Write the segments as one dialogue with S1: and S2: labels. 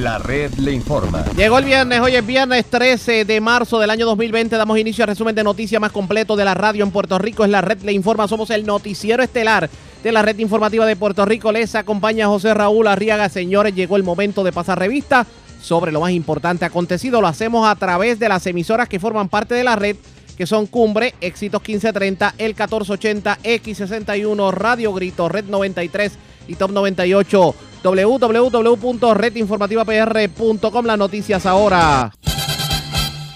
S1: La red le informa.
S2: Llegó el viernes, hoy es viernes 13 de marzo del año 2020. Damos inicio al resumen de noticias más completo de la radio en Puerto Rico. Es la red le informa. Somos el noticiero estelar de la red informativa de Puerto Rico. Les acompaña José Raúl Arriaga. Señores, llegó el momento de pasar revista sobre lo más importante acontecido. Lo hacemos a través de las emisoras que forman parte de la red que son Cumbre, Éxitos 1530, El 1480, X61, Radio Grito, Red 93 y Top 98 www.redinformativapr.com. Las noticias ahora.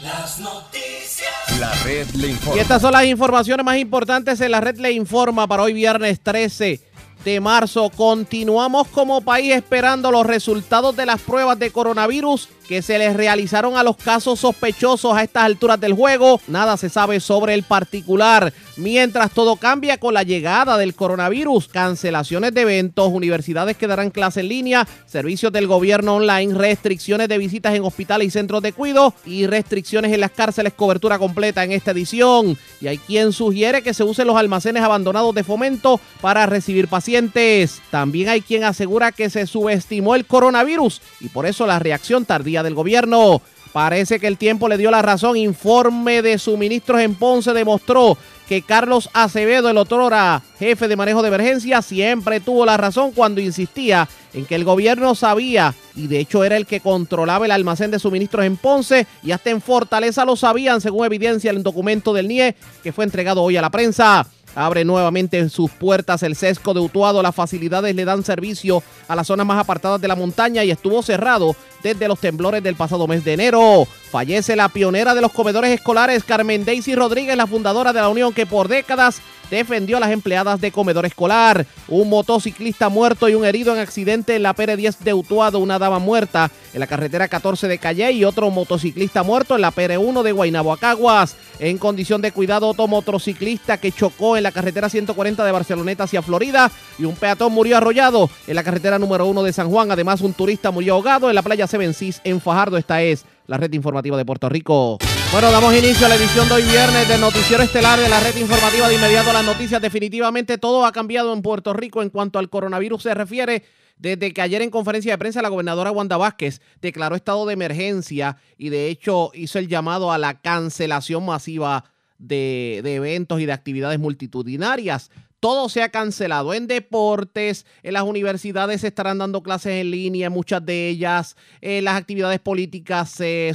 S1: Las noticias. La red le informa.
S2: Y estas son las informaciones más importantes en la red le informa para hoy viernes 13 de marzo. Continuamos como país esperando los resultados de las pruebas de coronavirus que se les realizaron a los casos sospechosos a estas alturas del juego. Nada se sabe sobre el particular. Mientras todo cambia con la llegada del coronavirus, cancelaciones de eventos, universidades que darán clase en línea, servicios del gobierno online, restricciones de visitas en hospitales y centros de cuidado y restricciones en las cárceles, cobertura completa en esta edición. Y hay quien sugiere que se usen los almacenes abandonados de fomento para recibir pacientes. También hay quien asegura que se subestimó el coronavirus y por eso la reacción tardía del gobierno. Parece que el tiempo le dio la razón. Informe de suministros en Ponce demostró que Carlos Acevedo, el otrora jefe de manejo de emergencia, siempre tuvo la razón cuando insistía en que el gobierno sabía y de hecho era el que controlaba el almacén de suministros en Ponce y hasta en Fortaleza lo sabían, según evidencia el documento del NIE que fue entregado hoy a la prensa. Abre nuevamente sus puertas el sesco de Utuado. Las facilidades le dan servicio a las zonas más apartadas de la montaña y estuvo cerrado desde los temblores del pasado mes de enero. Fallece la pionera de los comedores escolares, Carmen Daisy Rodríguez, la fundadora de la Unión que por décadas defendió a las empleadas de comedor escolar. Un motociclista muerto y un herido en accidente en la PR10 de Utuado, una dama muerta en la carretera 14 de Calle y otro motociclista muerto en la PR1 de Guaynabo a Caguas. En condición de cuidado, otro motociclista que chocó en la carretera 140 de Barceloneta hacia Florida y un peatón murió arrollado en la carretera número 1 de San Juan. Además, un turista murió ahogado en la playa Seven Seas en Fajardo. Esta es la red informativa de Puerto Rico. Bueno, damos inicio a la edición de hoy viernes del Noticiero Estelar de la red informativa. De inmediato las noticias. Definitivamente todo ha cambiado en Puerto Rico en cuanto al coronavirus se refiere. Desde que ayer en conferencia de prensa la gobernadora Wanda Vázquez declaró estado de emergencia y de hecho hizo el llamado a la cancelación masiva de, de eventos y de actividades multitudinarias todo se ha cancelado en deportes, en las universidades se estarán dando clases en línea, muchas de ellas, eh, las actividades políticas se,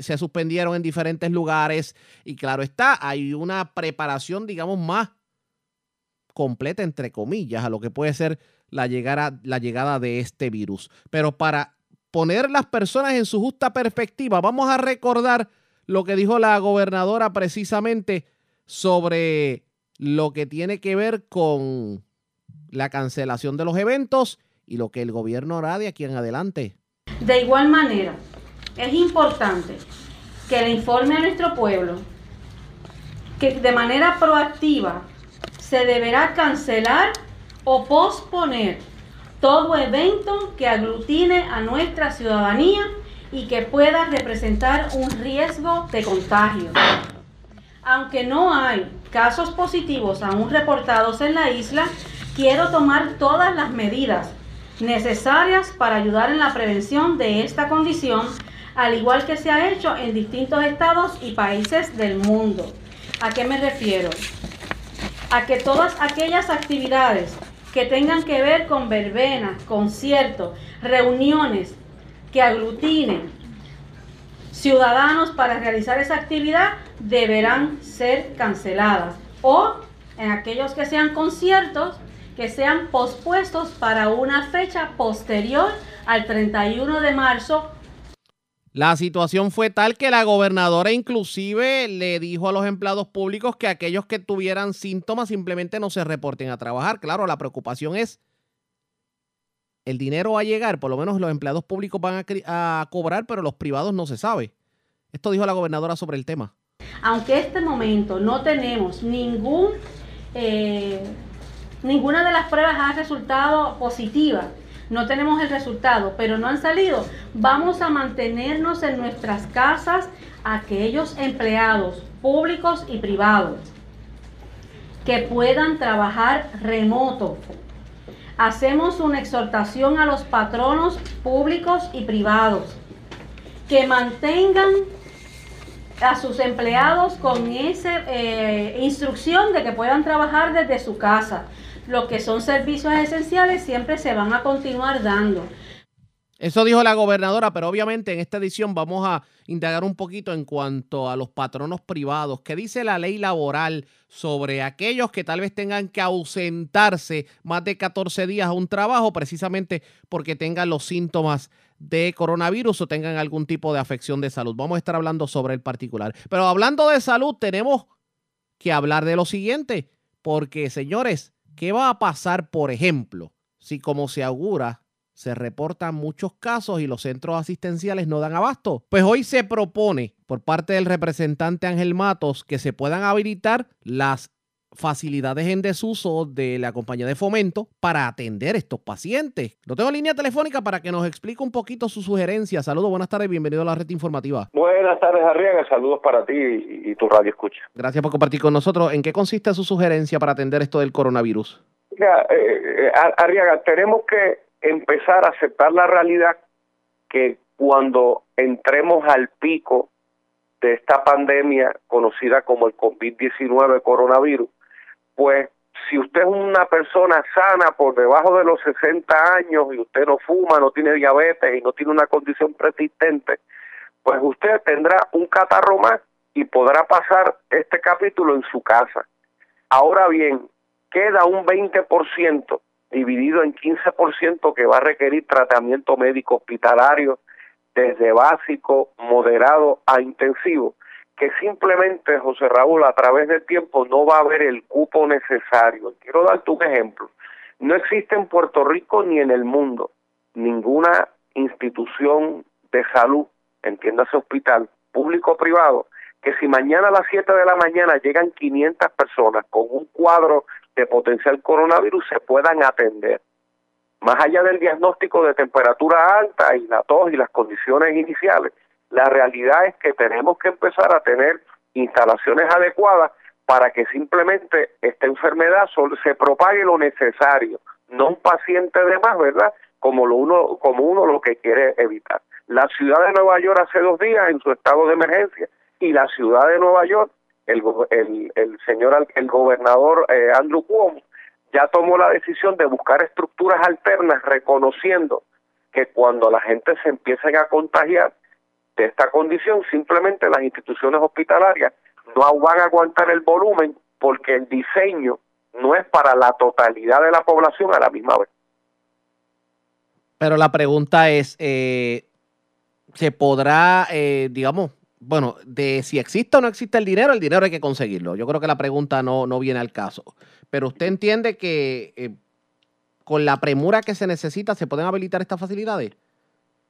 S2: se suspendieron en diferentes lugares y claro está, hay una preparación, digamos, más completa, entre comillas, a lo que puede ser la llegada, la llegada de este virus. Pero para poner las personas en su justa perspectiva, vamos a recordar lo que dijo la gobernadora precisamente sobre lo que tiene que ver con la cancelación de los eventos y lo que el gobierno hará de aquí en adelante.
S3: De igual manera, es importante que le informe a nuestro pueblo que de manera proactiva se deberá cancelar o posponer todo evento que aglutine a nuestra ciudadanía y que pueda representar un riesgo de contagio. Aunque no hay casos positivos aún reportados en la isla, quiero tomar todas las medidas necesarias para ayudar en la prevención de esta condición, al igual que se ha hecho en distintos estados y países del mundo. ¿A qué me refiero? A que todas aquellas actividades que tengan que ver con verbenas, conciertos, reuniones que aglutinen ciudadanos para realizar esa actividad deberán ser canceladas o en aquellos que sean conciertos que sean pospuestos para una fecha posterior al 31 de marzo.
S2: La situación fue tal que la gobernadora inclusive le dijo a los empleados públicos que aquellos que tuvieran síntomas simplemente no se reporten a trabajar. Claro, la preocupación es el dinero va a llegar, por lo menos los empleados públicos van a, cobrar, pero los privados no se sabe. Esto dijo la gobernadora sobre el tema.
S3: Aunque en este momento no tenemos ningún, eh, ninguna de las pruebas ha resultado positiva, no tenemos el resultado, pero no han salido, vamos a mantenernos en nuestras casas aquellos empleados públicos y privados que puedan trabajar remoto hacemos una exhortación a los patronos públicos y privados que mantengan a sus empleados con esa eh, instrucción de que puedan trabajar desde su casa. Lo que son servicios esenciales siempre se van a continuar dando.
S2: Eso dijo la gobernadora, pero obviamente en esta edición vamos a indagar un poquito en cuanto a los patronos privados. ¿Qué dice la ley laboral sobre aquellos que tal vez tengan que ausentarse más de 14 días a un trabajo precisamente porque tengan los síntomas de coronavirus o tengan algún tipo de afección de salud? Vamos a estar hablando sobre el particular. Pero hablando de salud, tenemos que hablar de lo siguiente, porque señores, ¿qué va a pasar, por ejemplo, si como se augura se reportan muchos casos y los centros asistenciales no dan abasto. Pues hoy se propone por parte del representante Ángel Matos que se puedan habilitar las facilidades en desuso de la compañía de fomento para atender estos pacientes. Lo tengo en línea telefónica para que nos explique un poquito su sugerencia. Saludos, buenas tardes, bienvenido a la red informativa.
S4: Buenas tardes, Arriaga, saludos para ti y, tu radio escucha.
S2: Gracias por compartir con nosotros. ¿En qué consiste su sugerencia para atender esto del coronavirus?
S4: Mira, eh, eh Arriaga, tenemos que empezar a aceptar la realidad que cuando entremos al pico de esta pandemia conocida como el COVID-19 coronavirus, pues si usted es una persona sana por debajo de los 60 años y usted no fuma, no tiene diabetes y no tiene una condición persistente, pues usted tendrá un catarro más y podrá pasar este capítulo en su casa. Ahora bien, queda un 20% dividido en 15% que va a requerir tratamiento médico hospitalario desde básico, moderado a intensivo, que simplemente, José Raúl, a través del tiempo no va a haber el cupo necesario. Quiero darte un ejemplo. No existe en Puerto Rico ni en el mundo ninguna institución de salud, entiéndase hospital, público o privado, que si mañana a las 7 de la mañana llegan 500 personas con un cuadro de potencial coronavirus se puedan atender. Más allá del diagnóstico de temperatura alta y la tos y las condiciones iniciales, la realidad es que tenemos que empezar a tener instalaciones adecuadas para que simplemente esta enfermedad se propague lo necesario, no un paciente de más, ¿verdad? Como lo uno como uno lo que quiere evitar. La ciudad de Nueva York hace dos días en su estado de emergencia y la ciudad de Nueva York el, el, el señor, el gobernador eh, Andrew Cuomo, ya tomó la decisión de buscar estructuras alternas, reconociendo que cuando la gente se empiece a contagiar de esta condición, simplemente las instituciones hospitalarias no van a aguantar el volumen porque el diseño no es para la totalidad de la población a la misma vez.
S2: Pero la pregunta es, eh, ¿se podrá, eh, digamos, bueno, de si existe o no existe el dinero, el dinero hay que conseguirlo. Yo creo que la pregunta no, no viene al caso. Pero usted entiende que eh, con la premura que se necesita, ¿se pueden habilitar estas facilidades?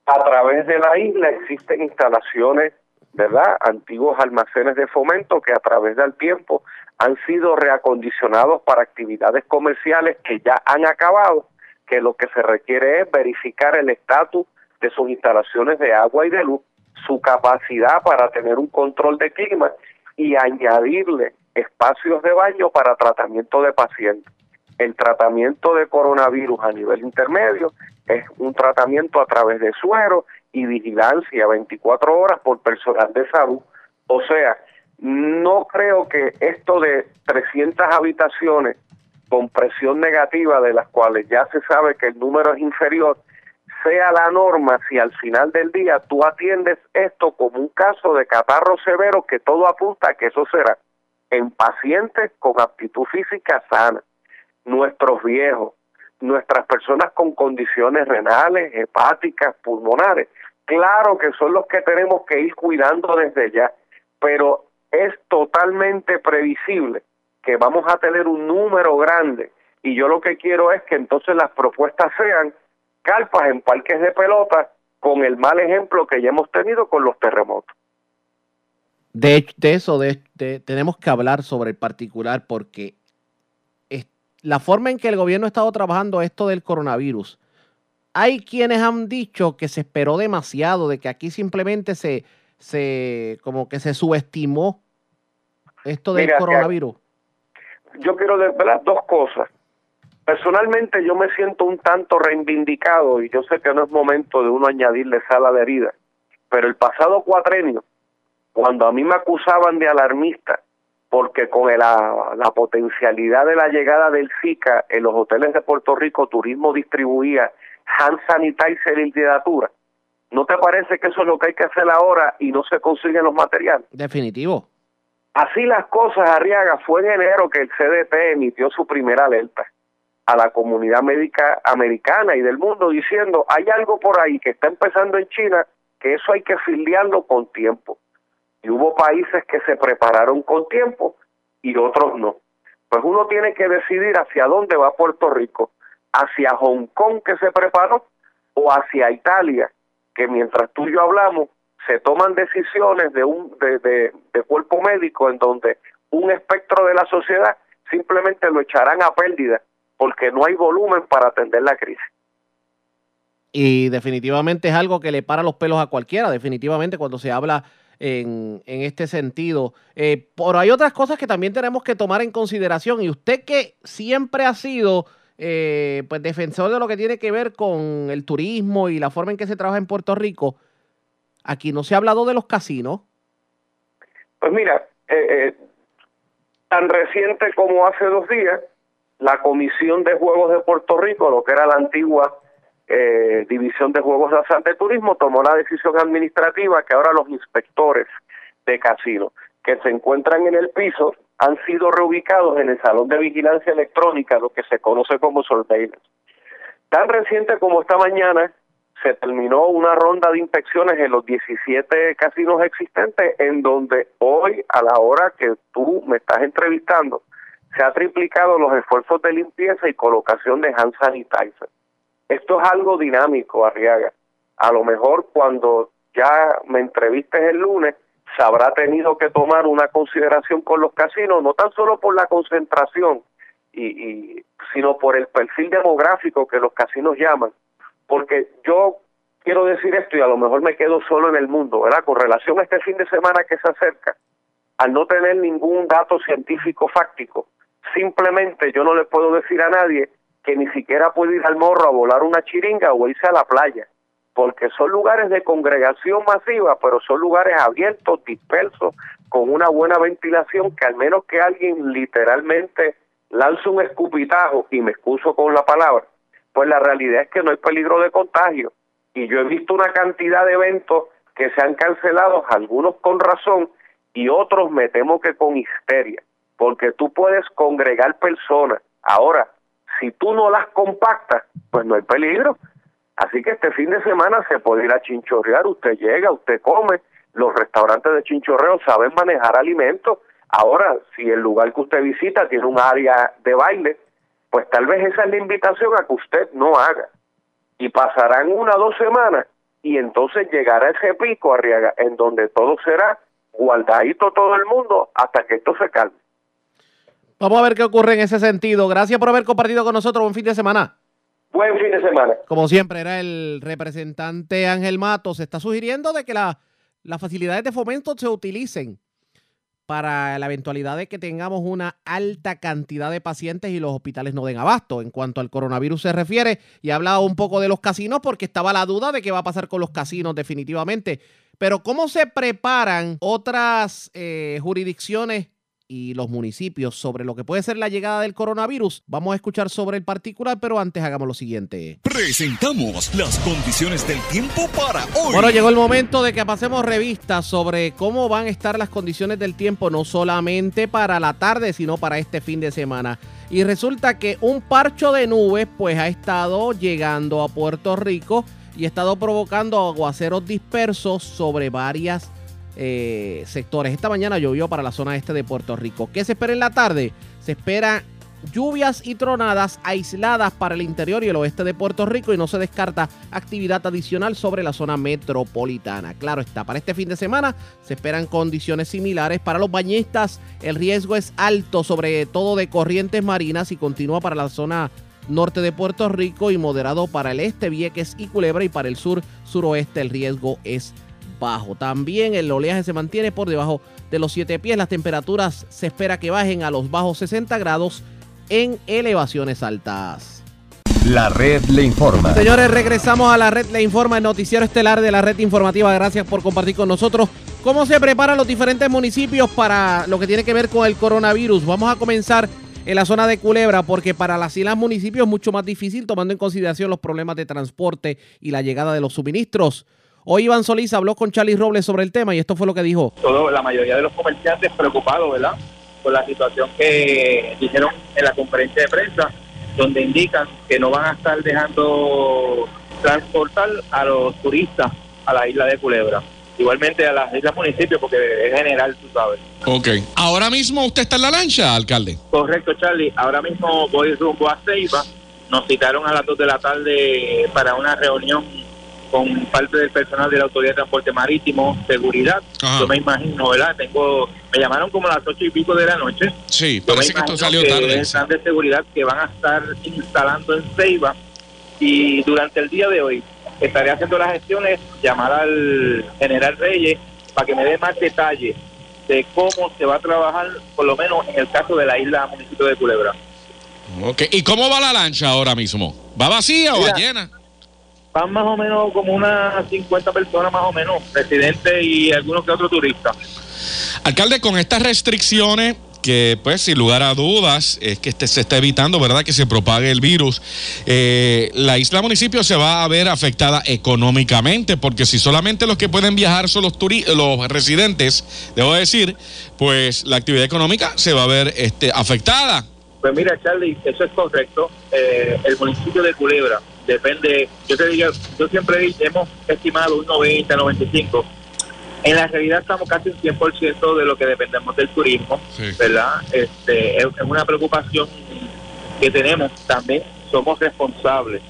S4: A través de la isla existen instalaciones, ¿verdad? Antiguos almacenes de fomento que a través del tiempo han sido reacondicionados para actividades comerciales que ya han acabado, que lo que se requiere es verificar el estatus de sus instalaciones de agua y de luz su capacidad para tener un control de clima y añadirle espacios de baño para tratamiento de pacientes. El tratamiento de coronavirus a nivel intermedio es un tratamiento a través de suero y vigilancia 24 horas por personal de salud. O sea, no creo que esto de 300 habitaciones con presión negativa, de las cuales ya se sabe que el número es inferior, sea la norma si al final del día tú atiendes esto como un caso de catarro severo que todo apunta a que eso será en pacientes con aptitud física sana, nuestros viejos, nuestras personas con condiciones renales, hepáticas, pulmonares. Claro que son los que tenemos que ir cuidando desde ya, pero es totalmente previsible que vamos a tener un número grande y yo lo que quiero es que entonces las propuestas sean carpas en parques de pelota con el mal ejemplo que ya hemos tenido con los terremotos.
S2: De, eso, de, tenemos que hablar sobre el particular porque la forma en que el gobierno ha estado trabajando esto del coronavirus, hay quienes han dicho que se esperó demasiado, de que aquí simplemente se, se como que se subestimó esto del coronavirus.
S4: Yo quiero desvelar dos cosas. Personalmente yo me siento un tanto reivindicado y yo sé que no es momento de uno añadirle sal a la herida, pero el pasado cuatrenio, cuando a mí me acusaban de alarmista, porque con la, la potencialidad de la llegada del Zika en los hoteles de Puerto Rico, Turismo distribuía hand sanitizer y literatura, ¿no te parece que eso es lo que hay que hacer ahora y no se consiguen los materiales?
S2: Definitivo.
S4: Así las cosas, Arriaga, fue en enero que el CDT emitió su primera alerta a la comunidad médica americana y del mundo diciendo, hay algo por ahí que está empezando en China, que eso hay que filiarlo con tiempo. Y hubo países que se prepararon con tiempo y otros no. Pues uno tiene que decidir hacia dónde va Puerto Rico, hacia Hong Kong que se preparó o hacia Italia, que mientras tú y yo hablamos, se toman decisiones de un de, de cuerpo médico en donde un espectro de la sociedad simplemente lo echarán a pérdida porque no hay volumen para atender la crisis.
S2: Y definitivamente es algo que le para los pelos a cualquiera, definitivamente cuando se habla en, en este sentido. Eh, pero hay otras cosas que también tenemos que tomar en consideración y usted que siempre ha sido eh, pues defensor de lo que tiene que ver con el turismo y la forma en que se trabaja en Puerto Rico, aquí no se ha hablado de los casinos.
S4: Pues mira, eh, tan reciente como hace dos días, la Comisión de Juegos de Puerto Rico, lo que era la antigua eh, División de Juegos de Azar de Turismo, tomó la decisión administrativa que ahora los inspectores de casinos que se encuentran en el piso han sido reubicados en el Salón de Vigilancia Electrónica, lo que se conoce como surveillance. Tan reciente como esta mañana, se terminó una ronda de inspecciones en los 17 casinos existentes, en donde hoy, a la hora que tú me estás entrevistando, se ha triplicado los esfuerzos de limpieza y colocación de hand sanitizer. Esto es algo dinámico, Arriaga. A lo mejor cuando ya me entrevistes el lunes, se habrá tenido que tomar una consideración con los casinos, no tan solo por la concentración, y, y, sino por el perfil demográfico que los casinos llaman. Porque yo quiero decir esto y a lo mejor me quedo solo en el mundo, ¿verdad? Con relación a este fin de semana que se acerca, al no tener ningún dato científico fáctico, simplemente yo no le puedo decir a nadie que ni siquiera puede ir al morro a volar una chiringa o irse a la playa, porque son lugares de congregación masiva, pero son lugares abiertos, dispersos, con una buena ventilación, que al menos que alguien literalmente lance un escupitajo, y me excuso con la palabra, pues la realidad es que no hay peligro de contagio. Y yo he visto una cantidad de eventos que se han cancelado, algunos con razón y otros me temo que con histeria porque tú puedes congregar personas. Ahora, si tú no las compactas, pues no hay peligro. Así que este fin de semana se puede ir a chinchorrear, usted llega, usted come, los restaurantes de chinchorreo saben manejar alimentos. Ahora, si el lugar que usted visita tiene un área de baile, pues tal vez esa es la invitación a que usted no haga. Y pasarán una o dos semanas y entonces llegará ese pico, Arriaga, en donde todo será guardadito todo el mundo hasta que esto se calme.
S2: Vamos a ver qué ocurre en ese sentido. Gracias por haber compartido con nosotros. Buen fin de semana.
S4: Buen fin de semana.
S2: Como siempre, era el representante Ángel Matos. Se está sugiriendo de que las facilidades de fomento se utilicen para la eventualidad de que tengamos una alta cantidad de pacientes y los hospitales no den abasto. En cuanto al coronavirus se refiere, y ha hablado un poco de los casinos porque estaba la duda de qué va a pasar con los casinos definitivamente. Pero ¿cómo se preparan otras eh, jurisdicciones y los municipios sobre lo que puede ser la llegada del coronavirus. Vamos a escuchar sobre el particular, pero antes hagamos lo siguiente.
S1: Presentamos las condiciones del tiempo para hoy.
S2: Bueno, llegó el momento de que pasemos revista sobre cómo van a estar las condiciones del tiempo, no solamente para la tarde, sino para este fin de semana. Y resulta que un parcho de nubes pues ha estado llegando a Puerto Rico y ha estado provocando aguaceros dispersos sobre varias eh, sectores. Esta mañana llovió para la zona este de Puerto Rico. ¿Qué se espera en la tarde? Se espera lluvias y tronadas aisladas para el interior y el oeste de Puerto Rico y no se descarta actividad adicional sobre la zona metropolitana. Claro está, para este fin de semana se esperan condiciones similares para los bañistas. El riesgo es alto, sobre todo de corrientes marinas y continúa para la zona norte de Puerto Rico y moderado para el este, Vieques y Culebra y para el sur suroeste el riesgo es bajo. También el oleaje se mantiene por debajo de los 7 pies. Las temperaturas se espera que bajen a los bajos 60 grados en elevaciones altas.
S5: La red le informa.
S2: Señores, regresamos a la red le informa, el noticiero estelar de la red informativa. Gracias por compartir con nosotros cómo se preparan los diferentes municipios para lo que tiene que ver con el coronavirus. Vamos a comenzar en la zona de Culebra, porque para las islas municipios es mucho más difícil tomando en consideración los problemas de transporte y la llegada de los suministros. Hoy Iván Solís habló con Charlie Robles sobre el tema y esto fue lo que dijo.
S6: Todo, la mayoría de los comerciantes preocupados, ¿verdad? Por la situación que dijeron en la conferencia de prensa, donde indican que no van a estar dejando transportar a los turistas a la isla de Culebra. Igualmente a las islas municipios, porque es general, tú sabes.
S7: Ok. Ahora mismo usted está en la lancha, alcalde.
S6: Correcto, Charlie. Ahora mismo voy rumbo a Ceiba. Nos citaron a las 2 de la tarde para una reunión con parte del personal de la Autoridad de Transporte Marítimo, seguridad.
S7: Ajá.
S6: Yo me imagino, ¿verdad? Tengo, me llamaron como a las ocho y pico de la noche.
S7: Sí, parece que esto salió
S6: que
S7: tarde.
S6: es el plan de seguridad que van a estar instalando en Ceiba y durante el día de hoy estaré haciendo las gestiones, llamar al general Reyes para que me dé más detalles de cómo se va a trabajar, por lo menos en el caso de la isla municipio de Culebra.
S7: Ok. ¿Y cómo va la lancha ahora mismo? ¿Va vacía o va llena?
S6: Van más o menos como unas 50 personas más o menos, residentes y algunos que otros turistas.
S7: Alcalde, con estas restricciones que pues sin lugar a dudas es que este, se está evitando, ¿verdad?, que se propague el virus. Eh, la isla municipio se va a ver afectada económicamente porque si solamente los que pueden viajar son los, turi- los residentes, debo decir, pues la actividad económica se va a ver este, afectada.
S6: Pues mira, Charlie, eso es correcto. Eh, el municipio de Culebra depende, yo te digo, yo siempre he- hemos estimado un 90, 95. En la realidad estamos casi un 100% de lo que dependemos del turismo,
S7: Sí.
S6: ¿verdad? Este, es, es una preocupación que tenemos. También somos responsables.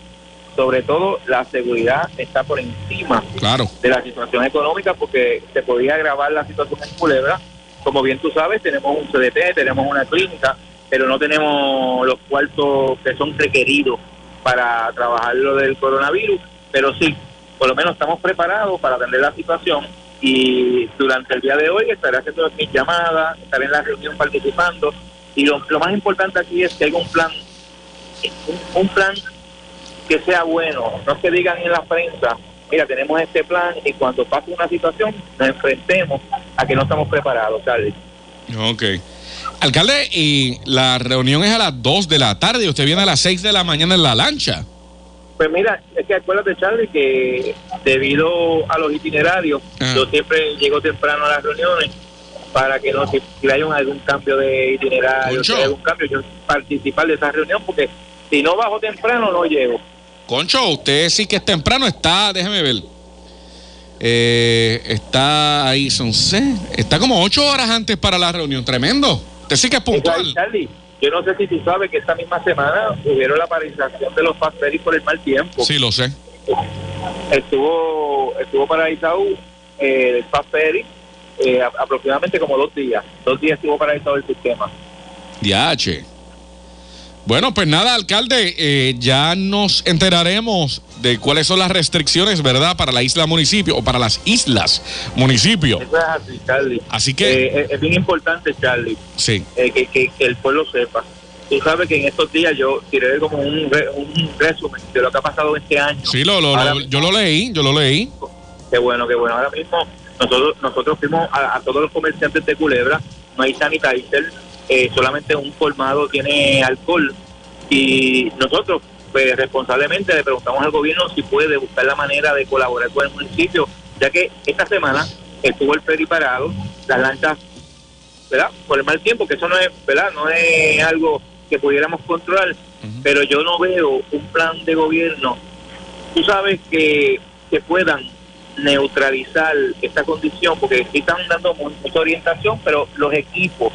S6: Sobre todo la seguridad está por encima
S7: Claro.
S6: de la situación económica porque se podía agravar la situación en Culebra. Como bien tú sabes, tenemos un CDT, tenemos una clínica, pero no tenemos los cuartos que son requeridos para trabajar lo del coronavirus. Pero sí, por lo menos estamos preparados para atender la situación y durante el día de hoy estaré haciendo mis llamadas, estaré en la reunión participando y lo, más importante aquí es que haya un plan, un, un plan que sea bueno, no que digan en la prensa, mira, tenemos este plan y cuando pase una situación nos enfrentemos a que no estamos preparados, Charlie.
S7: Ok. Alcalde, y la reunión es a las 2 de la tarde y usted viene a las 6 de la mañana en la lancha.
S6: Pues mira, es que acuérdate, Charlie, que debido a los itinerarios,
S7: Ah.
S6: yo siempre llego temprano a las reuniones para que no, si, si hay un- algún cambio de itinerario, si hay algún cambio, yo participar de esa reunión, porque si no bajo temprano, no llego.
S7: Concho, usted sí que es temprano, está, déjeme ver. Eh, está ahí, son seis, está como ocho horas antes para la reunión, tremendo. Usted sí que es puntual.
S6: Charlie, yo no sé si tú sabes que esta misma semana hubieron la paralización de los fast ferries por el mal tiempo.
S7: Sí, lo sé.
S6: estuvo estuvo paralizado eh, el Fast Ferry eh, aproximadamente como dos días. Dos días estuvo paralizado el sistema.
S7: DH. Bueno, pues nada, alcalde, eh, ya nos enteraremos de cuáles son las restricciones, ¿verdad? Para la isla municipio o para las islas municipio.
S6: Eso es así, Charlie.
S7: Así que,
S6: Eh, es, es bien importante, Charlie,
S7: sí.
S6: eh, que, que- que el pueblo sepa. Tú sabes que en estos días yo tiré como un, re- un resumen de lo que ha pasado este año.
S7: Sí, lo, lo- yo lo leí, yo lo leí.
S6: Qué bueno, qué bueno. Ahora mismo nosotros nosotros fuimos a, a todos los comerciantes de Culebra, no hay sanitizer, eh, solamente un colmado tiene alcohol y nosotros pues responsablemente le preguntamos al gobierno si puede buscar la manera de colaborar con el municipio, ya que esta semana estuvo el ferry parado, las lanchas, ¿verdad? Por el mal tiempo, que eso no es, ¿verdad? No es algo que pudiéramos controlar, pero yo no veo un plan de gobierno tú sabes que, que puedan neutralizar esta condición, porque sí están dando mu- mucha orientación, pero los equipos,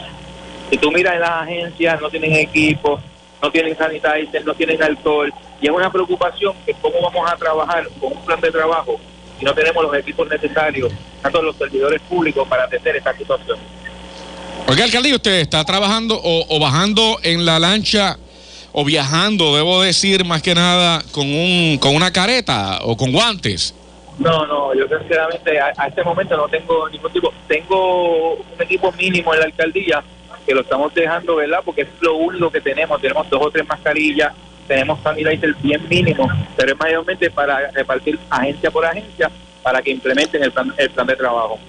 S6: si tú miras en las agencias, no tienen equipos, no tienen sanitizer, no tienen alcohol, y es una preocupación que cómo vamos a trabajar con un plan de trabajo si no tenemos los equipos necesarios, tanto los servidores públicos para atender esta situación.
S7: Oiga, alcalde, ¿y ¿usted está trabajando o, o bajando en la lancha o viajando, debo decir, más que nada, con, un, con una careta o con guantes?
S6: No, no, yo sinceramente a, a este momento no tengo ningún tipo. Tengo un equipo mínimo en la alcaldía, que lo estamos dejando, ¿verdad? Porque es lo único que tenemos. Tenemos dos o tres mascarillas, tenemos sanitizer bien mínimo, pero es mayormente para repartir agencia por agencia para que implementen el plan, el plan de trabajo.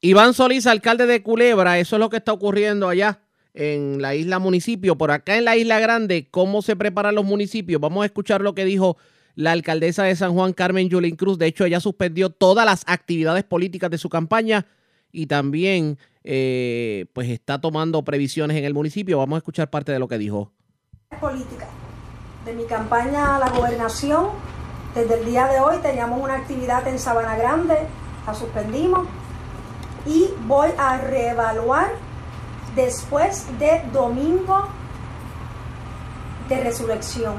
S2: Iván Solís, alcalde de Culebra, eso es lo que está ocurriendo allá en la isla municipio. Por acá en la isla grande, ¿cómo se preparan los municipios? Vamos a escuchar lo que dijo la alcaldesa de San Juan, Carmen Yulín Cruz. De hecho, ella suspendió todas las actividades políticas de su campaña y también eh, pues está tomando previsiones en el municipio. Vamos a escuchar parte de lo que dijo.
S8: De mi campaña a la gobernación, desde el día de hoy teníamos una actividad en Sabana Grande, la suspendimos y voy a reevaluar después de domingo de resurrección.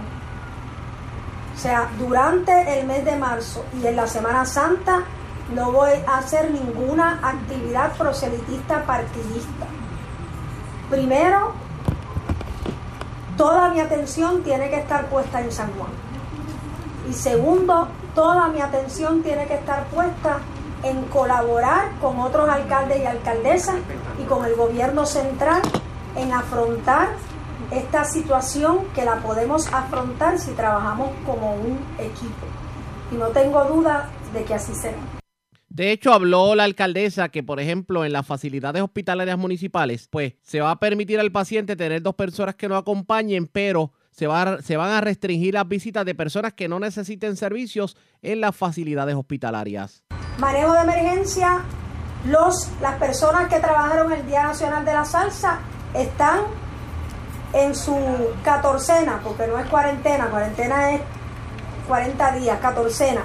S8: O sea, durante el mes de marzo y en la Semana Santa no voy a hacer ninguna actividad proselitista partidista. Primero, toda mi atención tiene que estar puesta en San Juan. Y segundo, toda mi atención tiene que estar puesta en colaborar con otros alcaldes y alcaldesas y con el gobierno central en afrontar esta situación que la podemos afrontar si trabajamos como un equipo. Y no tengo duda de que así será.
S2: De hecho, habló la alcaldesa que, por ejemplo, en las facilidades hospitalarias municipales, pues se va a permitir al paciente tener dos personas que no acompañen, pero se, va se van a restringir las visitas de personas que no necesiten servicios en las facilidades hospitalarias.
S8: Manejo de emergencia, los, las personas que trabajaron el Día Nacional de la Salsa están en su catorcena, porque no es cuarentena, cuarentena es 40 días, catorcena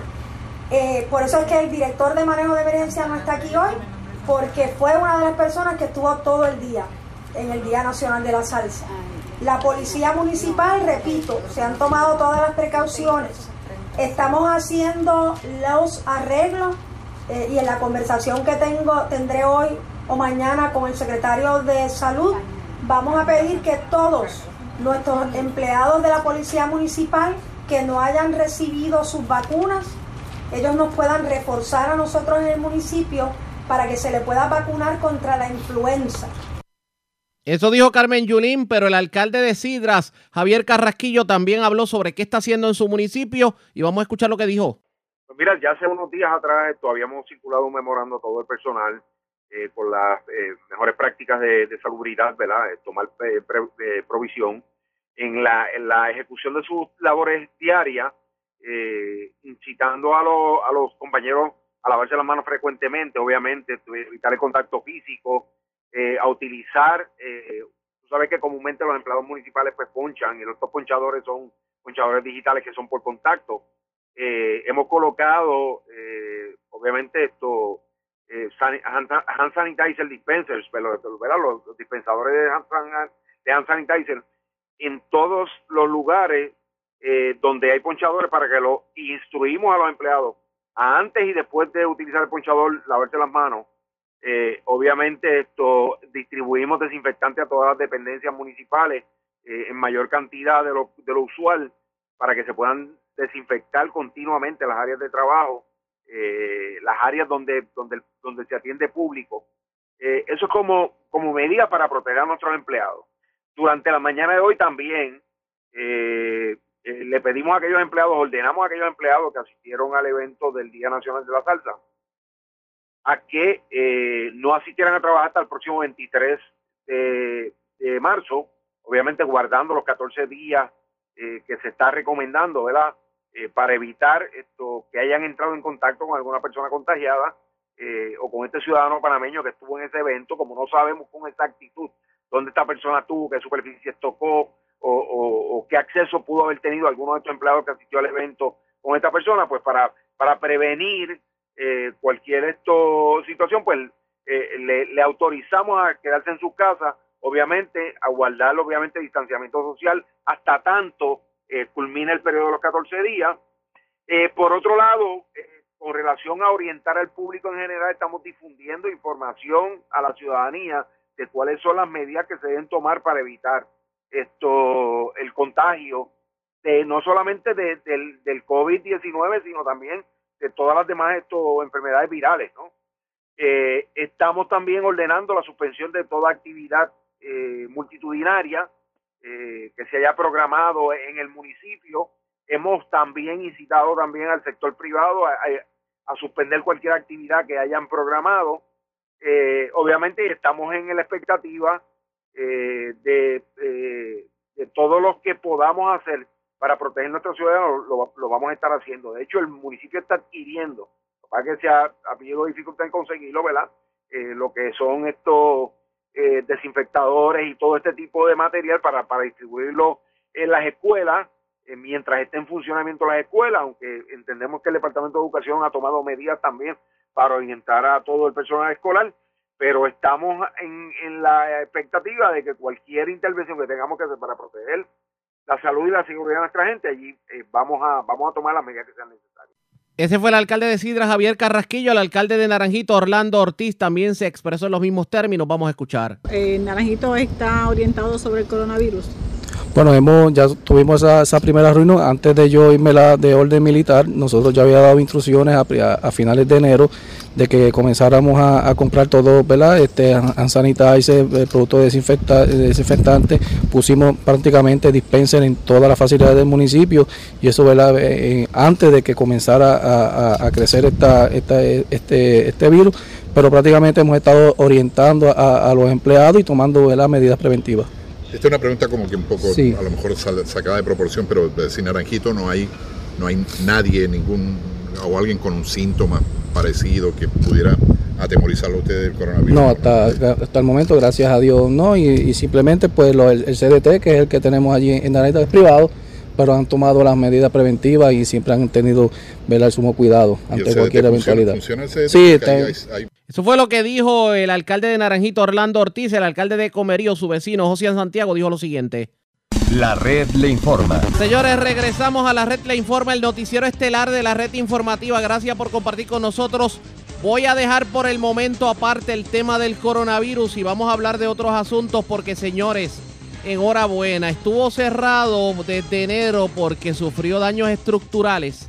S8: eh, por eso es que el director de manejo de emergencia no está aquí hoy, porque fue una de las personas que estuvo todo el día en el Día Nacional de la Salsa. La policía municipal, repito, se han tomado todas las precauciones. Estamos haciendo los arreglos eh, y en la conversación que tengo tendré hoy o mañana con el secretario de Salud, vamos a pedir que todos nuestros empleados de la policía municipal que no hayan recibido sus vacunas ellos nos puedan reforzar a nosotros en el municipio para que se le pueda vacunar contra la influenza.
S2: Eso dijo Carmen Yulín, pero el alcalde de Sidras, Javier Carrasquillo, también habló sobre qué está haciendo en su municipio y vamos a escuchar lo que dijo.
S9: Pues mira, ya hace unos días atrás esto, habíamos circulado un memorando a todo el personal eh, por las eh, mejores prácticas de, salubridad, ¿verdad? Eh, tomar provisión en la, en la ejecución de sus labores diarias eh, incitando a, a los compañeros a lavarse las manos frecuentemente, obviamente, evitar el contacto físico, eh, a utilizar, eh, tú sabes que comúnmente los empleados municipales pues ponchan y los ponchadores son ponchadores digitales que son por contacto. Eh, hemos colocado, obviamente, esto, hand, sanitizer dispensers, pero, los, los, dispensadores de hand, de hand sanitizer en todos los lugares eh, donde hay ponchadores para que lo instruimos a los empleados antes y después de utilizar el ponchador, lavarse las manos. Eh, obviamente esto distribuimos desinfectante a todas las dependencias municipales eh, en mayor cantidad de lo, de lo usual para que se puedan desinfectar continuamente las áreas de trabajo, las áreas donde, donde, donde se atiende público. eso es como, como medida para proteger a nuestros empleados. Durante la mañana de hoy también eh, eh, le pedimos a aquellos empleados, ordenamos a aquellos empleados que asistieron al evento del Día Nacional de la Salsa, a que eh, no asistieran a trabajar hasta el próximo 23 de, marzo, obviamente guardando los 14 días eh, que se está recomendando, ¿verdad? para evitar esto que hayan entrado en contacto con alguna persona contagiada o con este ciudadano panameño que estuvo en ese evento, como no sabemos con exactitud dónde esta persona tuvo, qué superficie tocó, acceso pudo haber tenido alguno de estos empleados que asistió al evento con esta persona, pues para, para prevenir eh, cualquier esto situación, pues eh, le, autorizamos a quedarse en su casa, obviamente, a guardar obviamente distanciamiento social hasta tanto eh, culmine el periodo de los 14 días. por otro lado, con relación a orientar al público en general, estamos difundiendo información a la ciudadanía de cuáles son las medidas que se deben tomar para evitar esto el contagio de no solamente del, del COVID-19, sino también de todas las demás esto, enfermedades virales, ¿no? Eh, estamos también ordenando la suspensión de toda actividad eh, multitudinaria eh, que se haya programado en el municipio. Hemos también incitado también al sector privado a, suspender cualquier actividad que hayan programado. obviamente estamos en la expectativa de, de todo lo que podamos hacer para proteger nuestra ciudadanos, lo, lo, vamos a estar haciendo. De hecho, el municipio está adquiriendo, para que se ha, habido dificultad en conseguirlo, ¿verdad? lo que son estos eh, desinfectadores y todo este tipo de material para, para distribuirlo en las escuelas eh, mientras esté en funcionamiento las escuelas, aunque entendemos que el Departamento de Educación ha tomado medidas también para orientar a todo el personal escolar, pero estamos en, en la expectativa de que cualquier intervención que tengamos que hacer para proteger la salud y la seguridad de nuestra gente, allí eh, vamos, a, vamos a tomar las medidas que sean necesarias.
S2: Ese fue el alcalde de Sidra, Javier Carrasquillo. El alcalde de Naranjito, Orlando Ortiz, también se expresó en los mismos términos. Vamos a escuchar.
S10: Eh, Naranjito está orientado sobre el coronavirus.
S11: Bueno, hemos, ya tuvimos esa, primera reunión antes de yo irme la de orden militar. Nosotros ya había dado instrucciones a, finales de enero de que comenzáramos a, comprar todo, ¿verdad? Este, hand sanitizer, productos desinfecta, desinfectantes. Pusimos prácticamente dispenser en todas las facilidades del municipio y eso, ¿verdad? Eh, eh, antes de que comenzara a, crecer esta, esta, este, este virus, pero prácticamente hemos estado orientando a, los empleados y tomando medidas preventivas.
S12: Esta es una pregunta como que un poco, a lo mejor sacada de proporción, pero sin Naranjito no hay, no hay nadie, ningún, o alguien con un síntoma parecido que pudiera atemorizarlo a usted del coronavirus.
S11: No, hasta, hasta el momento, gracias a Dios, no, y, simplemente pues el, CDT, que es el que tenemos allí en Naranjito, es privado, pero han tomado las medidas preventivas y siempre han tenido el sumo cuidado ante cualquier eventualidad.
S12: Sí,
S2: hay, eso fue lo que dijo el alcalde de Naranjito, Orlando Ortiz, el alcalde de Comerío, su vecino, José Santiago, dijo lo siguiente.
S5: La red le informa.
S2: Señores, regresamos a la red le informa, el noticiero estelar de la red informativa. Gracias por compartir con nosotros. Voy a dejar por el momento aparte el tema del coronavirus y vamos a hablar de otros asuntos porque, señores, enhorabuena, estuvo cerrado desde enero porque sufrió daños estructurales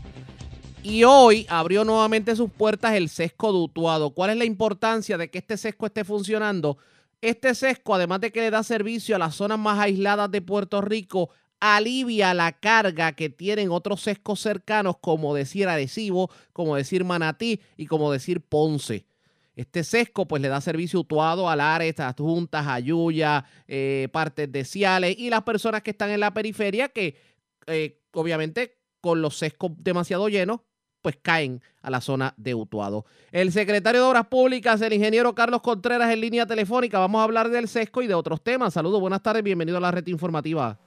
S2: y hoy abrió nuevamente sus puertas el sesco dutuado. ¿Cuál es la importancia de que este sesco esté funcionando? Este sesco, además de que le da servicio a las zonas más aisladas de Puerto Rico, alivia la carga que tienen otros sescos cercanos, como decir Arecibo, como decir Manatí y como decir Ponce. Este sesco pues le da servicio utuado a Lares, a Juntas, a Yuya, eh, partes de Ciales y las personas que están en la periferia que eh, obviamente con los sescos demasiado llenos pues caen a la zona de Utuado. El secretario de Obras Públicas, el ingeniero Carlos Contreras, en línea telefónica. Vamos a hablar del sesco y de otros temas. Saludos, buenas tardes, bienvenido a la red informativa.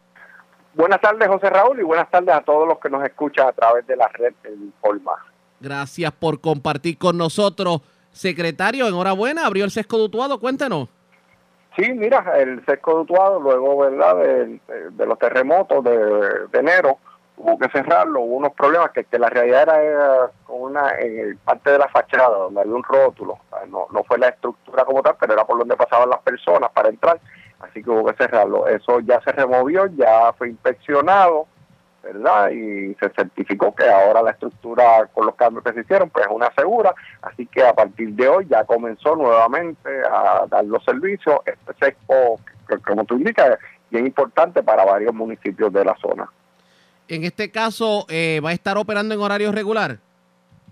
S13: Buenas tardes, José Raúl, y buenas tardes a todos los que nos escuchan a través de la red Informa.
S2: Gracias por compartir con nosotros. Secretario, enhorabuena, abrió el sesco de Utuado, cuéntenos.
S13: Sí, mira, el sesco de Utuado, luego, ¿verdad?, de, los terremotos de enero, hubo que cerrarlo, hubo unos problemas que, que la realidad era, una en parte de la fachada donde había un rótulo, no, no fue la estructura como tal, pero era por donde pasaban las personas para entrar, así que hubo que cerrarlo. Eso ya se removió, ya fue inspeccionado, ¿verdad? Y se certificó que ahora la estructura con los cambios que se hicieron pues es una segura, así que a partir de hoy ya comenzó nuevamente a dar los servicios, este sexpo, que como tú indicas, bien importante para varios municipios de la zona
S2: en este caso, eh, ¿va a estar operando en horario regular?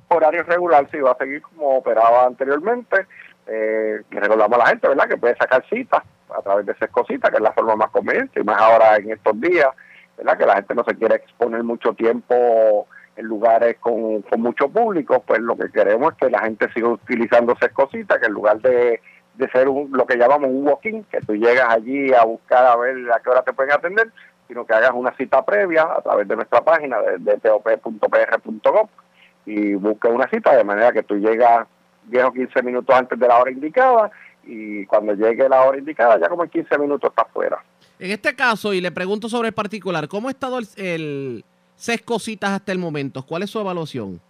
S13: Horario regular, sí, va a seguir como operaba anteriormente. Eh, recordamos a la gente, ¿verdad?, que puede sacar citas a través de esas cositas, que es la forma más conveniente, y más ahora en estos días, ¿verdad?, que la gente no se quiere exponer mucho tiempo en lugares con, mucho público, pues lo que queremos es que la gente siga utilizando esas cositas, que en lugar de, de ser un, lo que llamamos un walk-in, que tú llegas allí a buscar a ver a qué hora te pueden atender, sino que hagas una cita previa a través de nuestra página de, de top.pr.gov y busques una cita de manera que tú llegas 10 o 15 minutos antes de la hora indicada y cuando llegue la hora indicada ya como en 15 minutos estás fuera.
S2: En este caso, y le pregunto sobre el particular, ¿cómo ha estado el, el Cositas hasta el momento? ¿Cuál es su evaluación?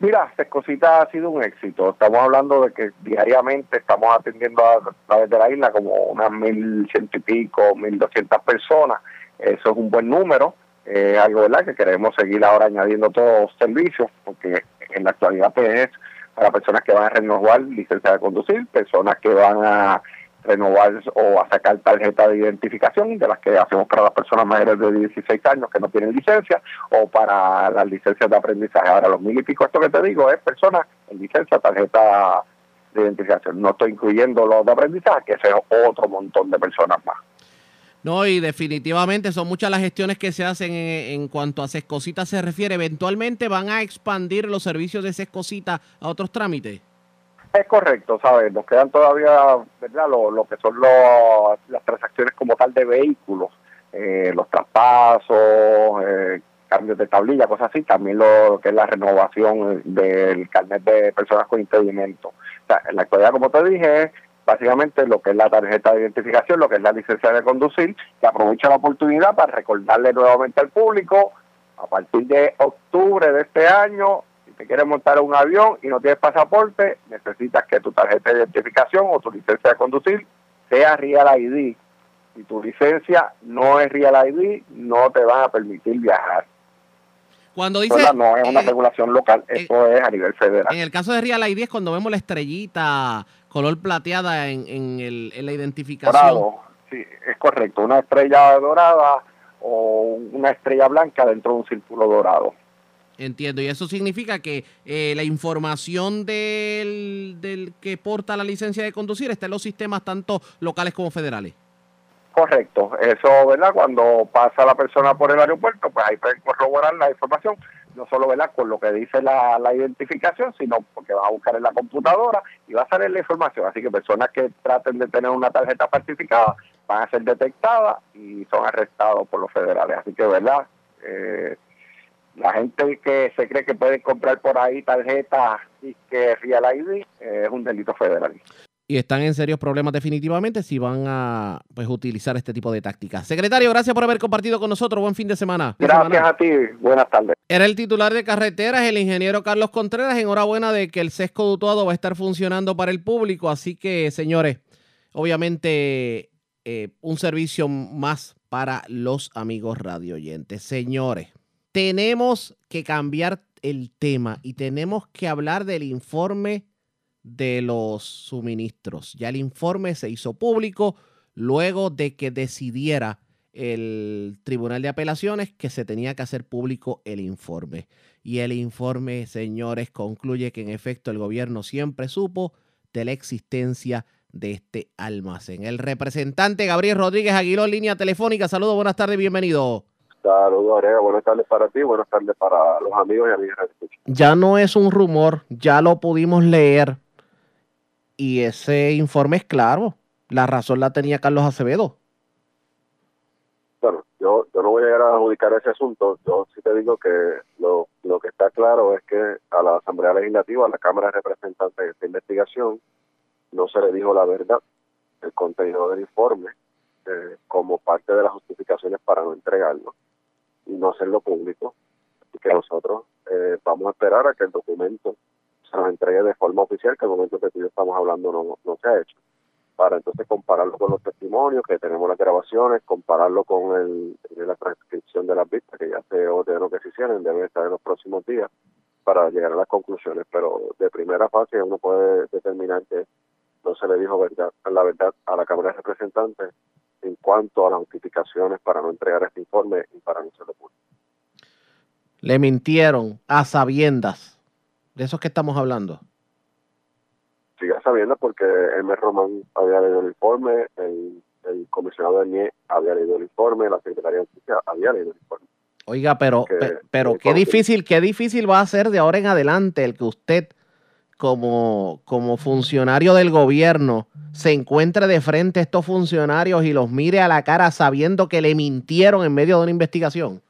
S13: Mira, Cositas ha sido un éxito. Estamos hablando de que diariamente estamos atendiendo a, través de la isla como unas mil ciento y pico, mil doscientas personas eso es un buen número, es algo ¿verdad? que queremos seguir ahora añadiendo todos los servicios, porque en la actualidad pues, es
S4: para personas que van a renovar licencia de conducir, personas que van a renovar o a sacar tarjeta de identificación, de las que hacemos para las personas mayores de 16 años que no tienen licencia, o para las licencias de aprendizaje. Ahora, los mil y pico, esto que te digo, es personas en licencia, tarjeta de identificación. No estoy incluyendo los de aprendizaje, que ese es otro montón de personas más.
S2: No, y definitivamente son muchas las gestiones que se hacen en, cuanto a Sescosita se refiere. Eventualmente van a expandir los servicios de Sescosita a otros trámites.
S4: Es correcto, ¿sabes? Nos quedan todavía, ¿verdad? Lo, que son las transacciones como tal de vehículos, eh, los traspasos, eh, cambios de tablilla, cosas así, también lo que es la renovación del carnet de personas con impedimento. En la actualidad, como te dije, básicamente lo que es la tarjeta de identificación, lo que es la licencia de conducir, que aprovecha la oportunidad para recordarle nuevamente al público, a partir de octubre de este año, te quieres montar un avión y no tienes pasaporte, necesitas que tu tarjeta de identificación o tu licencia de conducir sea Real ID. Si tu licencia no es Real ID, no te van a permitir viajar.
S2: Cuando dice,
S4: no es una eh, regulación local, eh, esto es a nivel federal.
S2: En el caso de Real ID es cuando vemos la estrellita color plateada en, en, la identificación.
S4: Dorado, sí, es correcto. Una estrella dorada o una estrella blanca dentro de un círculo dorado.
S2: Entiendo, y eso significa que eh, la información del, del que porta la licencia de conducir está en los sistemas tanto locales como federales.
S4: Correcto, eso, ¿verdad? Cuando pasa la persona por el aeropuerto, pues ahí pueden corroborar la información, no solo, ¿verdad? Con lo que dice la, la identificación, sino porque va a buscar en la computadora y va a salir la información. Así que personas que traten de tener una tarjeta falsificada van a ser detectadas y son arrestados por los federales. Así que, ¿verdad? Eh, la gente que se cree que puede comprar por ahí tarjetas y que Real ID eh, es un delito federal
S2: y están en serios problemas definitivamente si van a pues, utilizar este tipo de tácticas. Secretario, gracias por haber compartido con nosotros. Buen fin de semana.
S4: Gracias a ti. Buenas tardes.
S2: Era el titular de carreteras, el ingeniero Carlos Contreras. Enhorabuena de que el sesco dutuado va a estar funcionando para el público. Así que, señores, obviamente eh, un servicio más para los amigos radioyentes. Señores, tenemos que cambiar el tema y tenemos que hablar del informe de los suministros. Ya el informe se hizo público luego de que decidiera el Tribunal de Apelaciones que se tenía que hacer público el informe. Y el informe, señores, concluye que en efecto el gobierno siempre supo de la existencia de este almacén. El representante Gabriel Rodríguez Aguiló, línea telefónica. Saludos, buenas tardes, bienvenido.
S4: Saludos, Buenas tardes para ti, buenas tardes para los amigos y amigas.
S2: Ya no es un rumor, ya lo pudimos leer y ese informe es claro. La razón la tenía Carlos Acevedo.
S4: Bueno, yo, yo no voy a llegar a adjudicar ese asunto. Yo sí te digo que lo, lo que está claro es que a la Asamblea Legislativa, a la Cámara de Representantes de esta investigación, no se le dijo la verdad, el contenido del informe, eh, como parte de las justificaciones para no entregarlo y no hacerlo público. y que nosotros eh, vamos a esperar a que el documento se nos entregue de forma oficial, que el momento que tú estamos hablando no, no se ha hecho, para entonces compararlo con los testimonios, que tenemos las grabaciones, compararlo con el, la transcripción de las vistas, que ya se ordenó que se hicieran, debe estar en los próximos días, para llegar a las conclusiones, pero de primera fase uno puede determinar que no se le dijo verdad, la verdad a la Cámara de Representantes en cuanto a las justificaciones para no entregar este informe y para no hacerlo público.
S2: Le mintieron a sabiendas de esos que estamos hablando?
S4: Siga sabiendo porque Emer Román había leído el informe, el, comisionado de NIE había leído el informe, la Secretaría de Justicia había leído el informe.
S2: Oiga, pero, pero qué difícil, qué difícil va a ser de ahora en adelante el que usted, como, como funcionario del gobierno, se encuentre de frente a estos funcionarios y los mire a la cara sabiendo que le mintieron en medio de una investigación.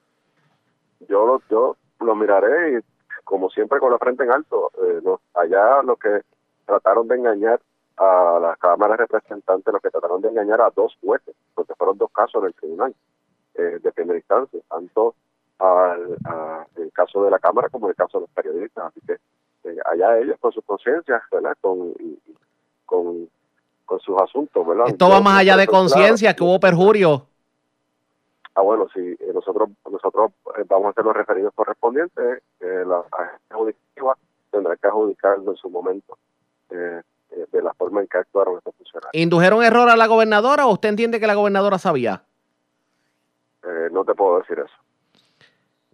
S4: Yo lo, yo lo miraré como siempre con la frente en alto. Eh, allá lo que trataron de engañar a la Cámara de Representantes, lo que trataron de engañar a dos jueces, porque fueron dos casos en el tribunal eh, de primera instancia, tanto al, el caso de la Cámara como el caso de los periodistas. Así que eh, allá ellos con sus conciencias, ¿verdad? Con, con, con sus asuntos, ¿verdad?
S2: Esto va más allá de conciencia, que hubo perjurio
S4: Ah, bueno, si eh, nosotros nosotros eh, vamos a hacer los referidos correspondientes, eh, la agencia tendrá que adjudicarlo en su momento eh, de la forma en que actuaron estos funcionarios.
S2: ¿Indujeron error a la gobernadora o usted entiende que la gobernadora sabía?
S4: Eh, no te puedo decir eso.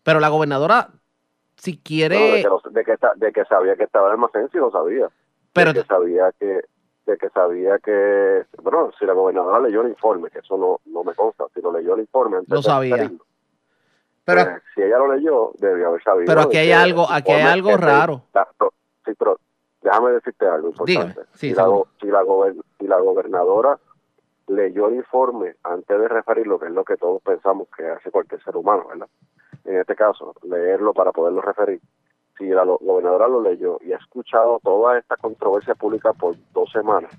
S2: Pero la gobernadora, si quiere...
S4: de, que, de, que, sabía que estaba en el almacén, sí lo sabía. Pero de que sabía que de que sabía que, bueno, si la gobernadora leyó el informe, que eso no, no me consta, si lo leyó el informe antes
S2: lo sabía.
S4: pero pues, si ella lo leyó, debió haber sabido.
S2: Pero aquí hay algo, aquí hay algo raro.
S4: sí, pero déjame decirte algo importante. si, la, si, la si la gobernadora leyó el informe antes de referirlo, que es lo que todos pensamos que hace cualquier ser humano, ¿verdad? En este caso, leerlo para poderlo referir. Si la gobernadora lo leyó y ha escuchado toda esta controversia pública por dos semanas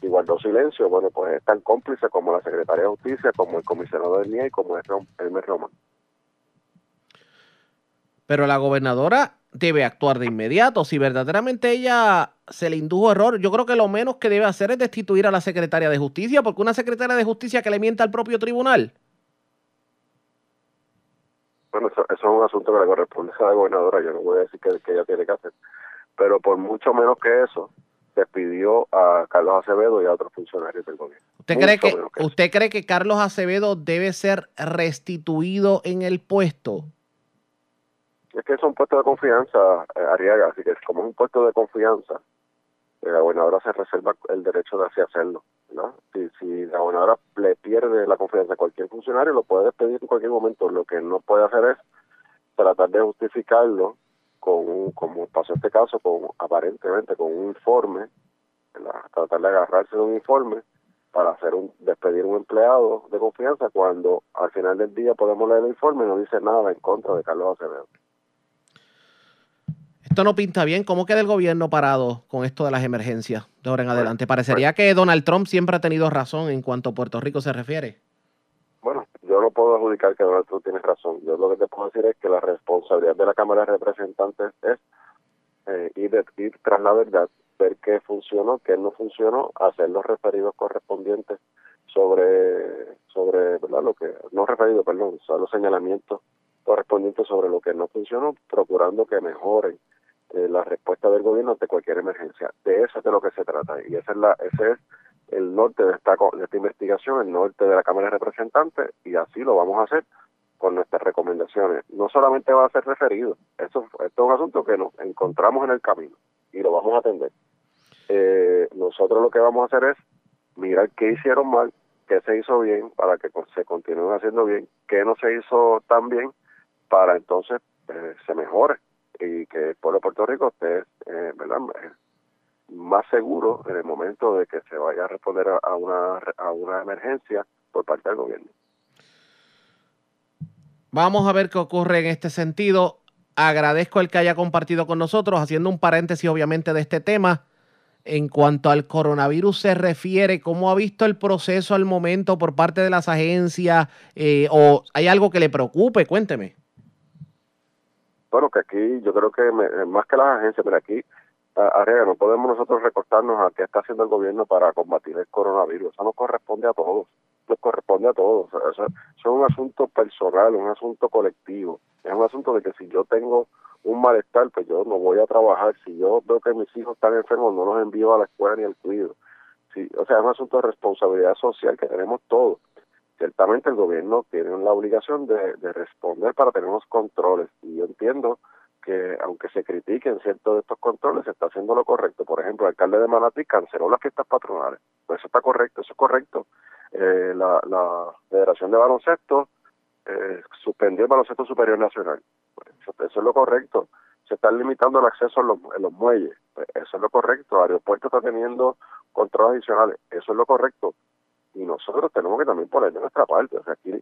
S4: y guardó silencio, bueno, pues es tan cómplice como la Secretaría de Justicia, como el comisionado del NIA y como el Hermes Roman.
S2: Pero la gobernadora debe actuar de inmediato. Si verdaderamente ella se le indujo error, yo creo que lo menos que debe hacer es destituir a la secretaria de justicia, porque una secretaria de justicia que le mienta al propio tribunal.
S4: Bueno, eso, es un asunto que le corresponde a la gobernadora, yo no voy a decir que, ella tiene que hacer, pero por mucho menos que eso, despidió a Carlos Acevedo y a otros funcionarios del gobierno.
S2: ¿Usted cree que, usted cree que Carlos Acevedo debe ser restituido en el puesto?
S4: Es que es un puesto de confianza, eh, Ariaga, así que como es un puesto de confianza, la gobernadora se reserva el derecho de así hacerlo. ¿no? Si, si la gobernadora le pierde la confianza a cualquier funcionario, lo puede despedir en cualquier momento. Lo que no puede hacer es tratar de justificarlo con como pasó este caso, aparentemente con un informe, tratar de agarrarse de un informe para hacer un despedir un empleado de confianza cuando al final del día podemos leer el informe y no dice nada en contra de Carlos Acevedo
S2: esto no pinta bien. ¿Cómo queda el gobierno parado con esto de las emergencias de ahora en adelante? Parecería que Donald Trump siempre ha tenido razón en cuanto a Puerto Rico se refiere.
S4: Bueno, yo no puedo adjudicar que Donald Trump tiene razón. Yo lo que te puedo decir es que la responsabilidad de la Cámara de Representantes es eh, ir, ir tras la verdad, ver qué funcionó, qué no funcionó, hacer los referidos correspondientes sobre, sobre ¿verdad? lo que, no referido, perdón, los señalamientos correspondientes sobre lo que no funcionó, procurando que mejoren eh, la respuesta del gobierno ante cualquier emergencia. De eso es de lo que se trata y esa es la, ese es el norte de esta, de esta investigación, el norte de la Cámara de Representantes y así lo vamos a hacer con nuestras recomendaciones. No solamente va a ser referido, esto, esto es un asunto que nos encontramos en el camino y lo vamos a atender. Eh, nosotros lo que vamos a hacer es mirar qué hicieron mal, qué se hizo bien para que se continúen haciendo bien, qué no se hizo tan bien para entonces eh, se mejore y que el pueblo Puerto Rico esté eh, ¿verdad? más seguro en el momento de que se vaya a responder a una, a una emergencia por parte del gobierno.
S2: Vamos a ver qué ocurre en este sentido. Agradezco el que haya compartido con nosotros, haciendo un paréntesis obviamente de este tema. En cuanto al coronavirus se refiere, ¿cómo ha visto el proceso al momento por parte de las agencias? Eh, ¿O hay algo que le preocupe? Cuénteme.
S4: Bueno, que aquí yo creo que eh, más que las agencias, pero aquí, Arriaga, no podemos nosotros recortarnos a qué está haciendo el gobierno para combatir el coronavirus. Eso nos corresponde a todos, nos corresponde a todos. Eso, es un asunto personal, un asunto colectivo. Es un asunto de que si yo tengo un malestar, pues yo no voy a trabajar. Si yo veo que mis hijos están enfermos, no los envío a la escuela ni al cuido. O sea, es un asunto de responsabilidad social que tenemos todos ciertamente el gobierno tiene la obligación de, responder para tener unos controles y yo entiendo que aunque se critiquen ciertos de estos controles, se está haciendo lo correcto. Por ejemplo, el alcalde de Manatí canceló las fiestas patronales. Pues eso está correcto, eso es correcto. Eh, la, Federación de Baloncesto eh, suspendió el Baloncesto Superior Nacional. Pues eso, es lo correcto. Se está limitando el acceso en los muelles. Pues eso es lo correcto. El aeropuerto está teniendo controles adicionales. Eso es lo correcto y nosotros tenemos que también poner de nuestra parte. O sea, aquí,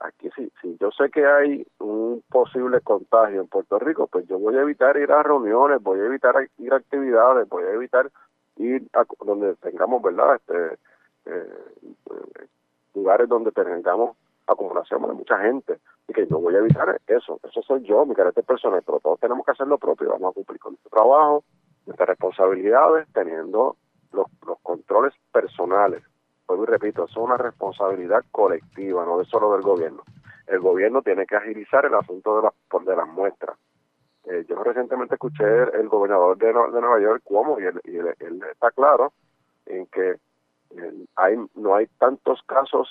S4: aquí si, si yo sé que hay un posible contagio en Puerto Rico, pues yo voy a evitar ir a reuniones, voy a evitar ir a actividades, voy a evitar ir a donde tengamos, ¿verdad? Este, eh, lugares donde tengamos acumulación de mucha gente y que yo voy a evitar eso. Eso soy yo, mi carácter personal, pero todos tenemos que hacer lo propio. Vamos a cumplir con nuestro trabajo, nuestras responsabilidades, teniendo los, los controles personales y repito, es una responsabilidad colectiva, no es solo del gobierno. El gobierno tiene que agilizar el asunto de, las de las muestras.
S14: Eh, yo recientemente escuché el, gobernador de, Nueva York, Cuomo, y, él, está claro en que hay no hay tantos casos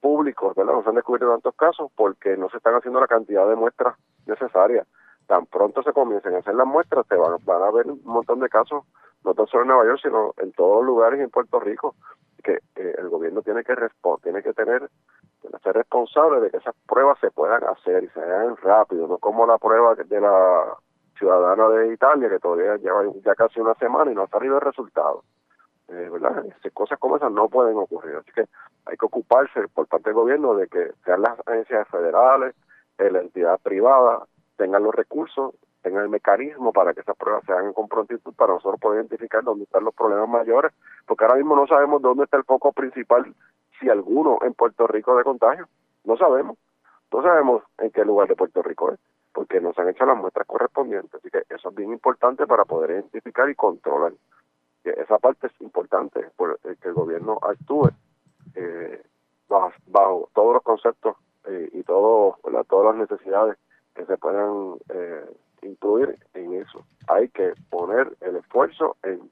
S14: públicos, ¿verdad? No se han descubierto tantos casos porque no se están haciendo la cantidad de muestras necesarias. Tan pronto se comiencen a hacer las muestras, se van, van a ver un montón de casos, no tan solo en Nueva York, sino en todos los lugares en Puerto Rico, que eh, el gobierno tiene que tiene que tener ser responsable de que esas pruebas se puedan hacer y se hagan rápido, no como la prueba de la ciudadana de Italia que todavía lleva ya casi una semana y no ha salido el resultado. Eh, ¿verdad? Cosas como esas no pueden ocurrir, así que hay que ocuparse por parte del gobierno de que sean las agencias federales, eh, la entidad privada, tengan los recursos, tengan el mecanismo para que esas pruebas se hagan con prontitud para nosotros poder identificar dónde están los problemas mayores, porque ahora mismo no sabemos dónde está el foco principal si alguno en Puerto Rico de contagio. No sabemos. No sabemos en qué lugar de Puerto Rico es, porque no se han hecho las muestras correspondientes. Así que eso es bien importante para poder identificar y controlar. Esa parte es importante, por, eh, que el gobierno actúe eh, bajo, todos los conceptos eh, y todo, todas las necesidades que se puedan incluir en eso. Hay que poner el esfuerzo en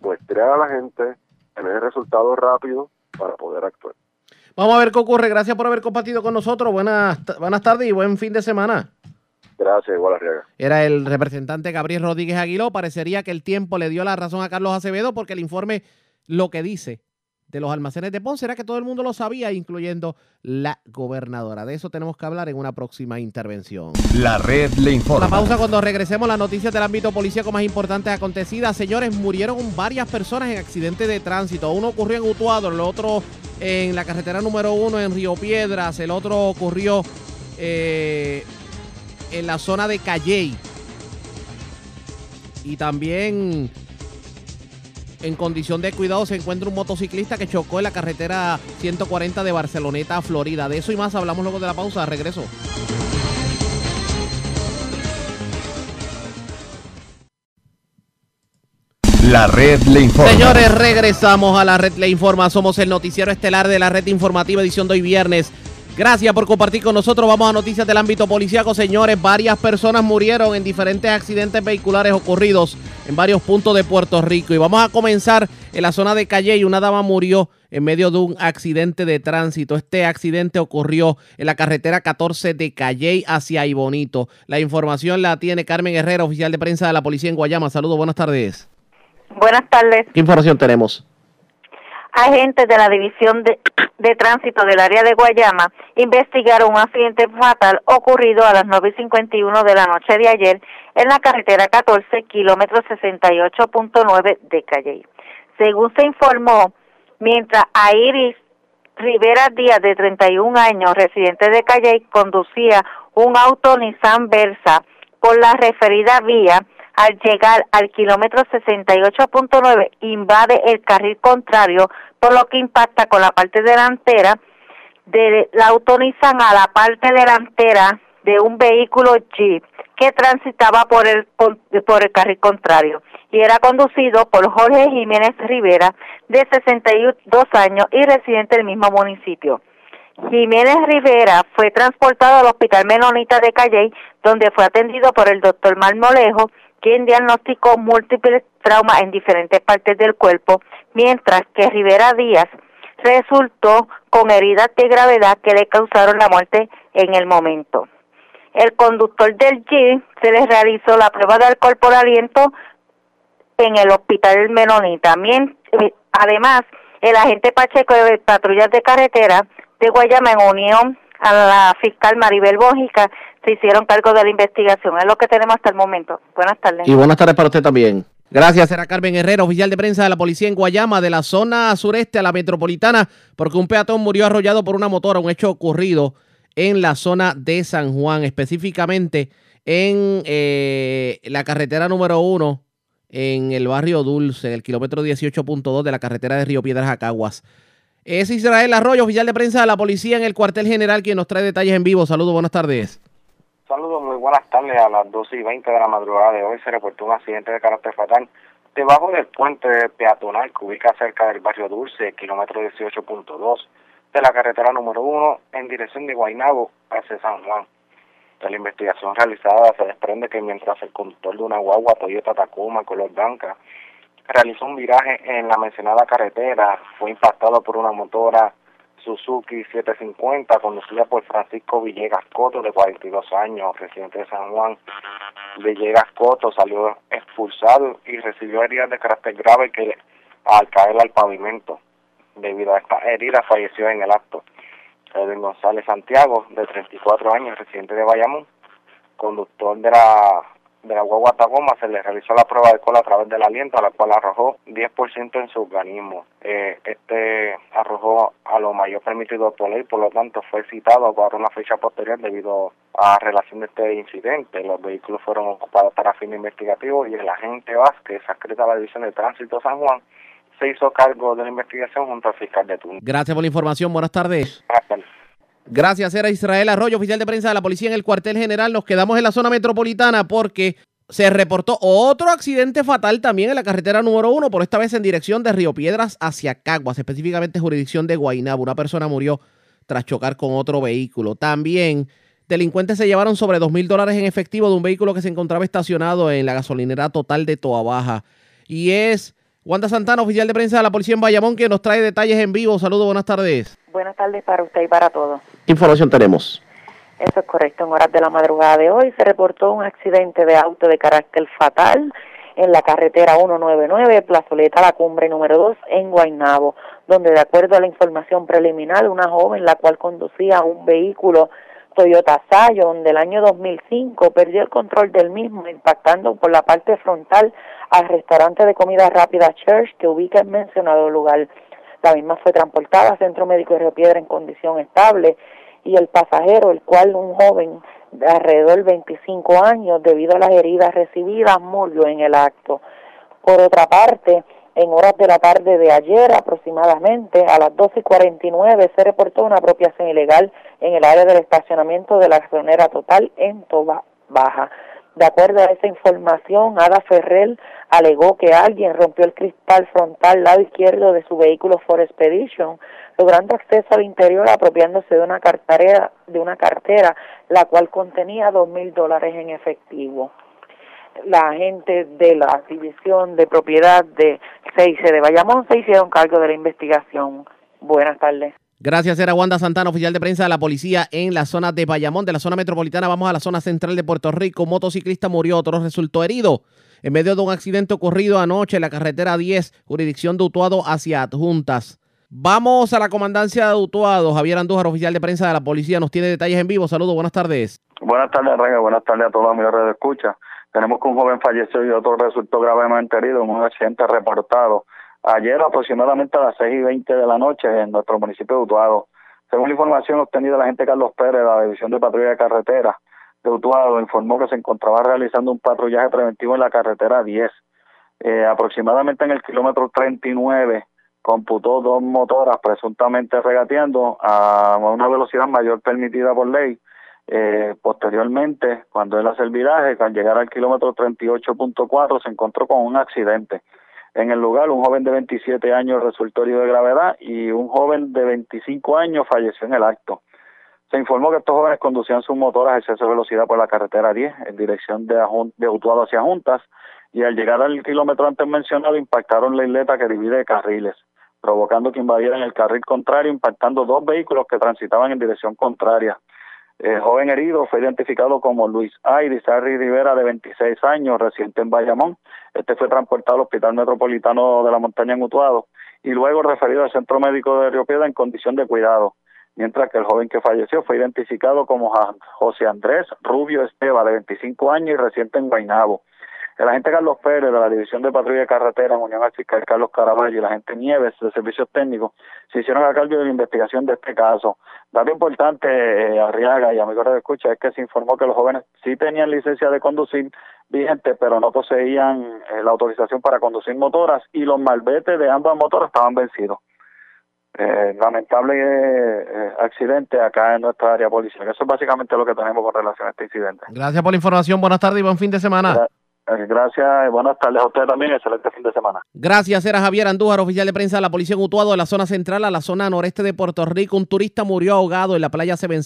S14: muestrear a la gente, tener resultados rápidos, para poder actuar.
S2: Vamos a ver qué ocurre. Gracias por haber compartido con nosotros. Buenas, buenas tardes y buen fin de semana.
S14: Gracias, igual Arriaga.
S2: Era el representante Gabriel Rodríguez Aguiló. Parecería que el tiempo le dio la razón a Carlos Acevedo porque el informe lo que dice de los almacenes de Ponce era que todo el mundo lo sabía, incluyendo la gobernadora. De eso tenemos que hablar en una próxima intervención.
S5: La red le informa.
S2: La pausa cuando regresemos las noticias del ámbito policíaco más importantes acontecidas. Señores, murieron varias personas en accidentes de tránsito. Uno ocurrió en Utuado, el otro en la carretera número uno en Río Piedras, el otro ocurrió eh, en la zona de Calley. Y también en condición de cuidado se encuentra un motociclista que chocó en la carretera 140 de Barceloneta a Florida. De eso y más hablamos luego de la pausa. Regreso.
S5: La red le informa.
S2: Señores, regresamos a la red le informa. Somos el noticiero estelar de la red informativa edición de hoy viernes Gracias por compartir con nosotros. Vamos a noticias del ámbito policíaco, señores. Varias personas murieron en diferentes accidentes vehiculares ocurridos en varios puntos de Puerto Rico. Y vamos a comenzar en la zona de Calle y una dama murió en medio de un accidente de tránsito. Este accidente ocurrió en la carretera 14 de Calle hacia Ibonito. La información la tiene Carmen Herrera, oficial de prensa de la policía en Guayama. Saludos, buenas tardes.
S15: Buenas tardes.
S2: ¿Qué información tenemos?
S15: Agentes de la División de, Tránsito del área de Guayama investigaron un accidente fatal ocurrido a las 9.51 de la noche de ayer en la carretera 14, kilómetro 68.9 de Calle. Según se informó, mientras Iris Rivera Díaz, de 31 años, residente de Calle, conducía un auto Nissan Versa por la referida vía, al llegar al kilómetro 68.9 invade el carril contrario, por lo que impacta con la parte delantera de la autorizan a la parte delantera de un vehículo Jeep que transitaba por el por el carril contrario y era conducido por Jorge Jiménez Rivera de 62 años y residente del mismo municipio. Jiménez Rivera fue transportado al Hospital Menonita de Calley, donde fue atendido por el doctor Marmolejo, quien diagnosticó múltiples traumas en diferentes partes del cuerpo, mientras que Rivera Díaz resultó con heridas de gravedad que le causaron la muerte en el momento. El conductor del Jeep se le realizó la prueba de alcohol por aliento en el hospital Menonita. Además, el agente Pacheco de patrullas de carretera de Guayama en unión a la fiscal Maribel Bójica se hicieron cargo de la investigación. Es lo que tenemos hasta el momento. Buenas tardes.
S2: Y buenas tardes para usted también. Gracias, era Carmen Herrera, oficial de prensa de la policía en Guayama, de la zona sureste a la metropolitana, porque un peatón murió arrollado por una motora, un hecho ocurrido en la zona de San Juan, específicamente en eh, la carretera número uno, en el barrio Dulce, en el kilómetro 18.2 de la carretera de Río Piedras a Caguas. Es Israel Arroyo, oficial de prensa de la policía en el cuartel general, quien nos trae detalles en vivo. Saludos, buenas tardes.
S13: Saludos, muy buenas tardes. A las 12 y 20 de la madrugada de hoy se reportó un accidente de carácter fatal debajo del puente peatonal que ubica cerca del barrio Dulce, kilómetro 18.2 de la carretera número 1 en dirección de Guaynabo hacia San Juan. De la investigación realizada se desprende que mientras el conductor de una guagua Toyota Tacoma color blanca realizó un viraje en la mencionada carretera, fue impactado por una motora Suzuki 750 conducida por Francisco Villegas Coto de 42 años, residente de San Juan. Villegas Coto salió expulsado y recibió heridas de carácter grave que al caer al pavimento. Debido a esta herida falleció en el acto. Edwin González Santiago, de 34 años, residente de Bayamón, conductor de la de la guagua Tagoma se le realizó la prueba de cola a través del aliento, a la cual arrojó 10% en su organismo. Eh, este arrojó a lo mayor permitido por ley, por lo tanto fue citado para una fecha posterior debido a relación de este incidente. Los vehículos fueron ocupados para fines investigativos y el agente Vázquez, adscrito a la División de Tránsito San Juan, se hizo cargo de la investigación junto al fiscal de turno.
S2: Gracias por la información. Buenas tardes.
S13: Buenas tardes.
S2: Gracias, era Israel Arroyo, oficial de prensa de la policía en el cuartel general. Nos quedamos en la zona metropolitana porque se reportó otro accidente fatal también en la carretera número uno, por esta vez en dirección de Río Piedras hacia Caguas, específicamente jurisdicción de Guaynabo. Una persona murió tras chocar con otro vehículo. También delincuentes se llevaron sobre dos mil dólares en efectivo de un vehículo que se encontraba estacionado en la gasolinera total de Toa Baja. Y es Wanda Santana, oficial de prensa de la policía en Bayamón, que nos trae detalles en vivo. Saludos, buenas tardes.
S16: Buenas tardes para usted y para todos.
S2: ¿Qué información tenemos?
S16: Eso es correcto. En horas de la madrugada de hoy se reportó un accidente de auto de carácter fatal en la carretera 199, Plazoleta La Cumbre número 2 en Guaynabo, donde de acuerdo a la información preliminar, una joven la cual conducía un vehículo Toyota Scion del año 2005 perdió el control del mismo impactando por la parte frontal al restaurante de comida rápida Church que ubica en mencionado lugar. La misma fue transportada al Centro Médico de Río Piedra en condición estable y el pasajero, el cual un joven de alrededor de 25 años, debido a las heridas recibidas, murió en el acto. Por otra parte, en horas de la tarde de ayer aproximadamente, a las 12.49, se reportó una apropiación ilegal en el área del estacionamiento de la gasolinera total en Toba Baja. De acuerdo a esa información, Ada Ferrer alegó que alguien rompió el cristal frontal lado izquierdo de su vehículo Ford Expedition, logrando acceso al interior apropiándose de una cartera, de una cartera la cual contenía dos mil dólares en efectivo. La agente de la División de Propiedad de CIC de Bayamón se hicieron cargo de la investigación. Buenas tardes.
S2: Gracias, era Wanda Santana, oficial de prensa de la policía en la zona de Bayamón. De la zona metropolitana vamos a la zona central de Puerto Rico. Motociclista murió, otro resultó herido en medio de un accidente ocurrido anoche en la carretera 10, jurisdicción de Utuado hacia Adjuntas. Vamos a la comandancia de Utuado. Javier Andújar, oficial de prensa de la policía, nos tiene detalles en vivo. Saludos, buenas tardes.
S17: Buenas tardes, Rega. Buenas tardes a todos los amigos de escucha. Tenemos que un joven falleció y otro resultó gravemente herido en un accidente reportado ayer aproximadamente a las 6 y 20 de la noche en nuestro municipio de Utuado. Según la información obtenida, la gente Carlos Pérez de la División de Patrulla de Carretera de Utuado informó que se encontraba realizando un patrullaje preventivo en la carretera 10. Eh, aproximadamente en el kilómetro 39 computó dos motoras presuntamente regateando a una velocidad mayor permitida por ley. Eh, posteriormente, cuando él hace el viraje, al llegar al kilómetro 38.4, se encontró con un accidente. En el lugar, un joven de 27 años resultó herido de gravedad y un joven de 25 años falleció en el acto. Se informó que estos jóvenes conducían sus motoras a exceso de velocidad por la carretera 10 en dirección de, de Utuado hacia Juntas y al llegar al kilómetro antes mencionado impactaron la isleta que divide carriles, provocando que invadieran el carril contrario, impactando dos vehículos que transitaban en dirección contraria. El joven herido fue identificado como Luis Iris Harry Rivera, de 26 años, residente en Bayamón. Este fue transportado al Hospital Metropolitano de la Montaña en Utuado y luego referido al Centro Médico de Río Piedra en condición de cuidado. Mientras que el joven que falleció fue identificado como José Andrés Rubio Esteba, de 25 años y residente en Guaynabo. El agente Carlos Pérez de la División de Patrulla de Carretera, en unión al fiscal Carlos Caraballo y el agente Nieves de Servicios Técnicos, se hicieron a cargo de la investigación de este caso. Dato importante, eh, Arriaga y amigos de escucha, es que se informó que los jóvenes sí tenían licencia de conducir vigente, pero no poseían eh, la autorización para conducir motoras y los malbetes de ambas motoras estaban vencidos. Eh, lamentable eh, accidente acá en nuestra área policial. Eso es básicamente lo que tenemos con relación a este incidente.
S2: Gracias por la información. Buenas tardes y buen fin de semana.
S17: Gracias y buenas tardes a usted también. Excelente fin de semana.
S2: Gracias, era Javier Andújar, oficial de prensa de la policía en Utuado, de la zona central a la zona noreste de Puerto Rico. Un turista murió ahogado en la playa Seven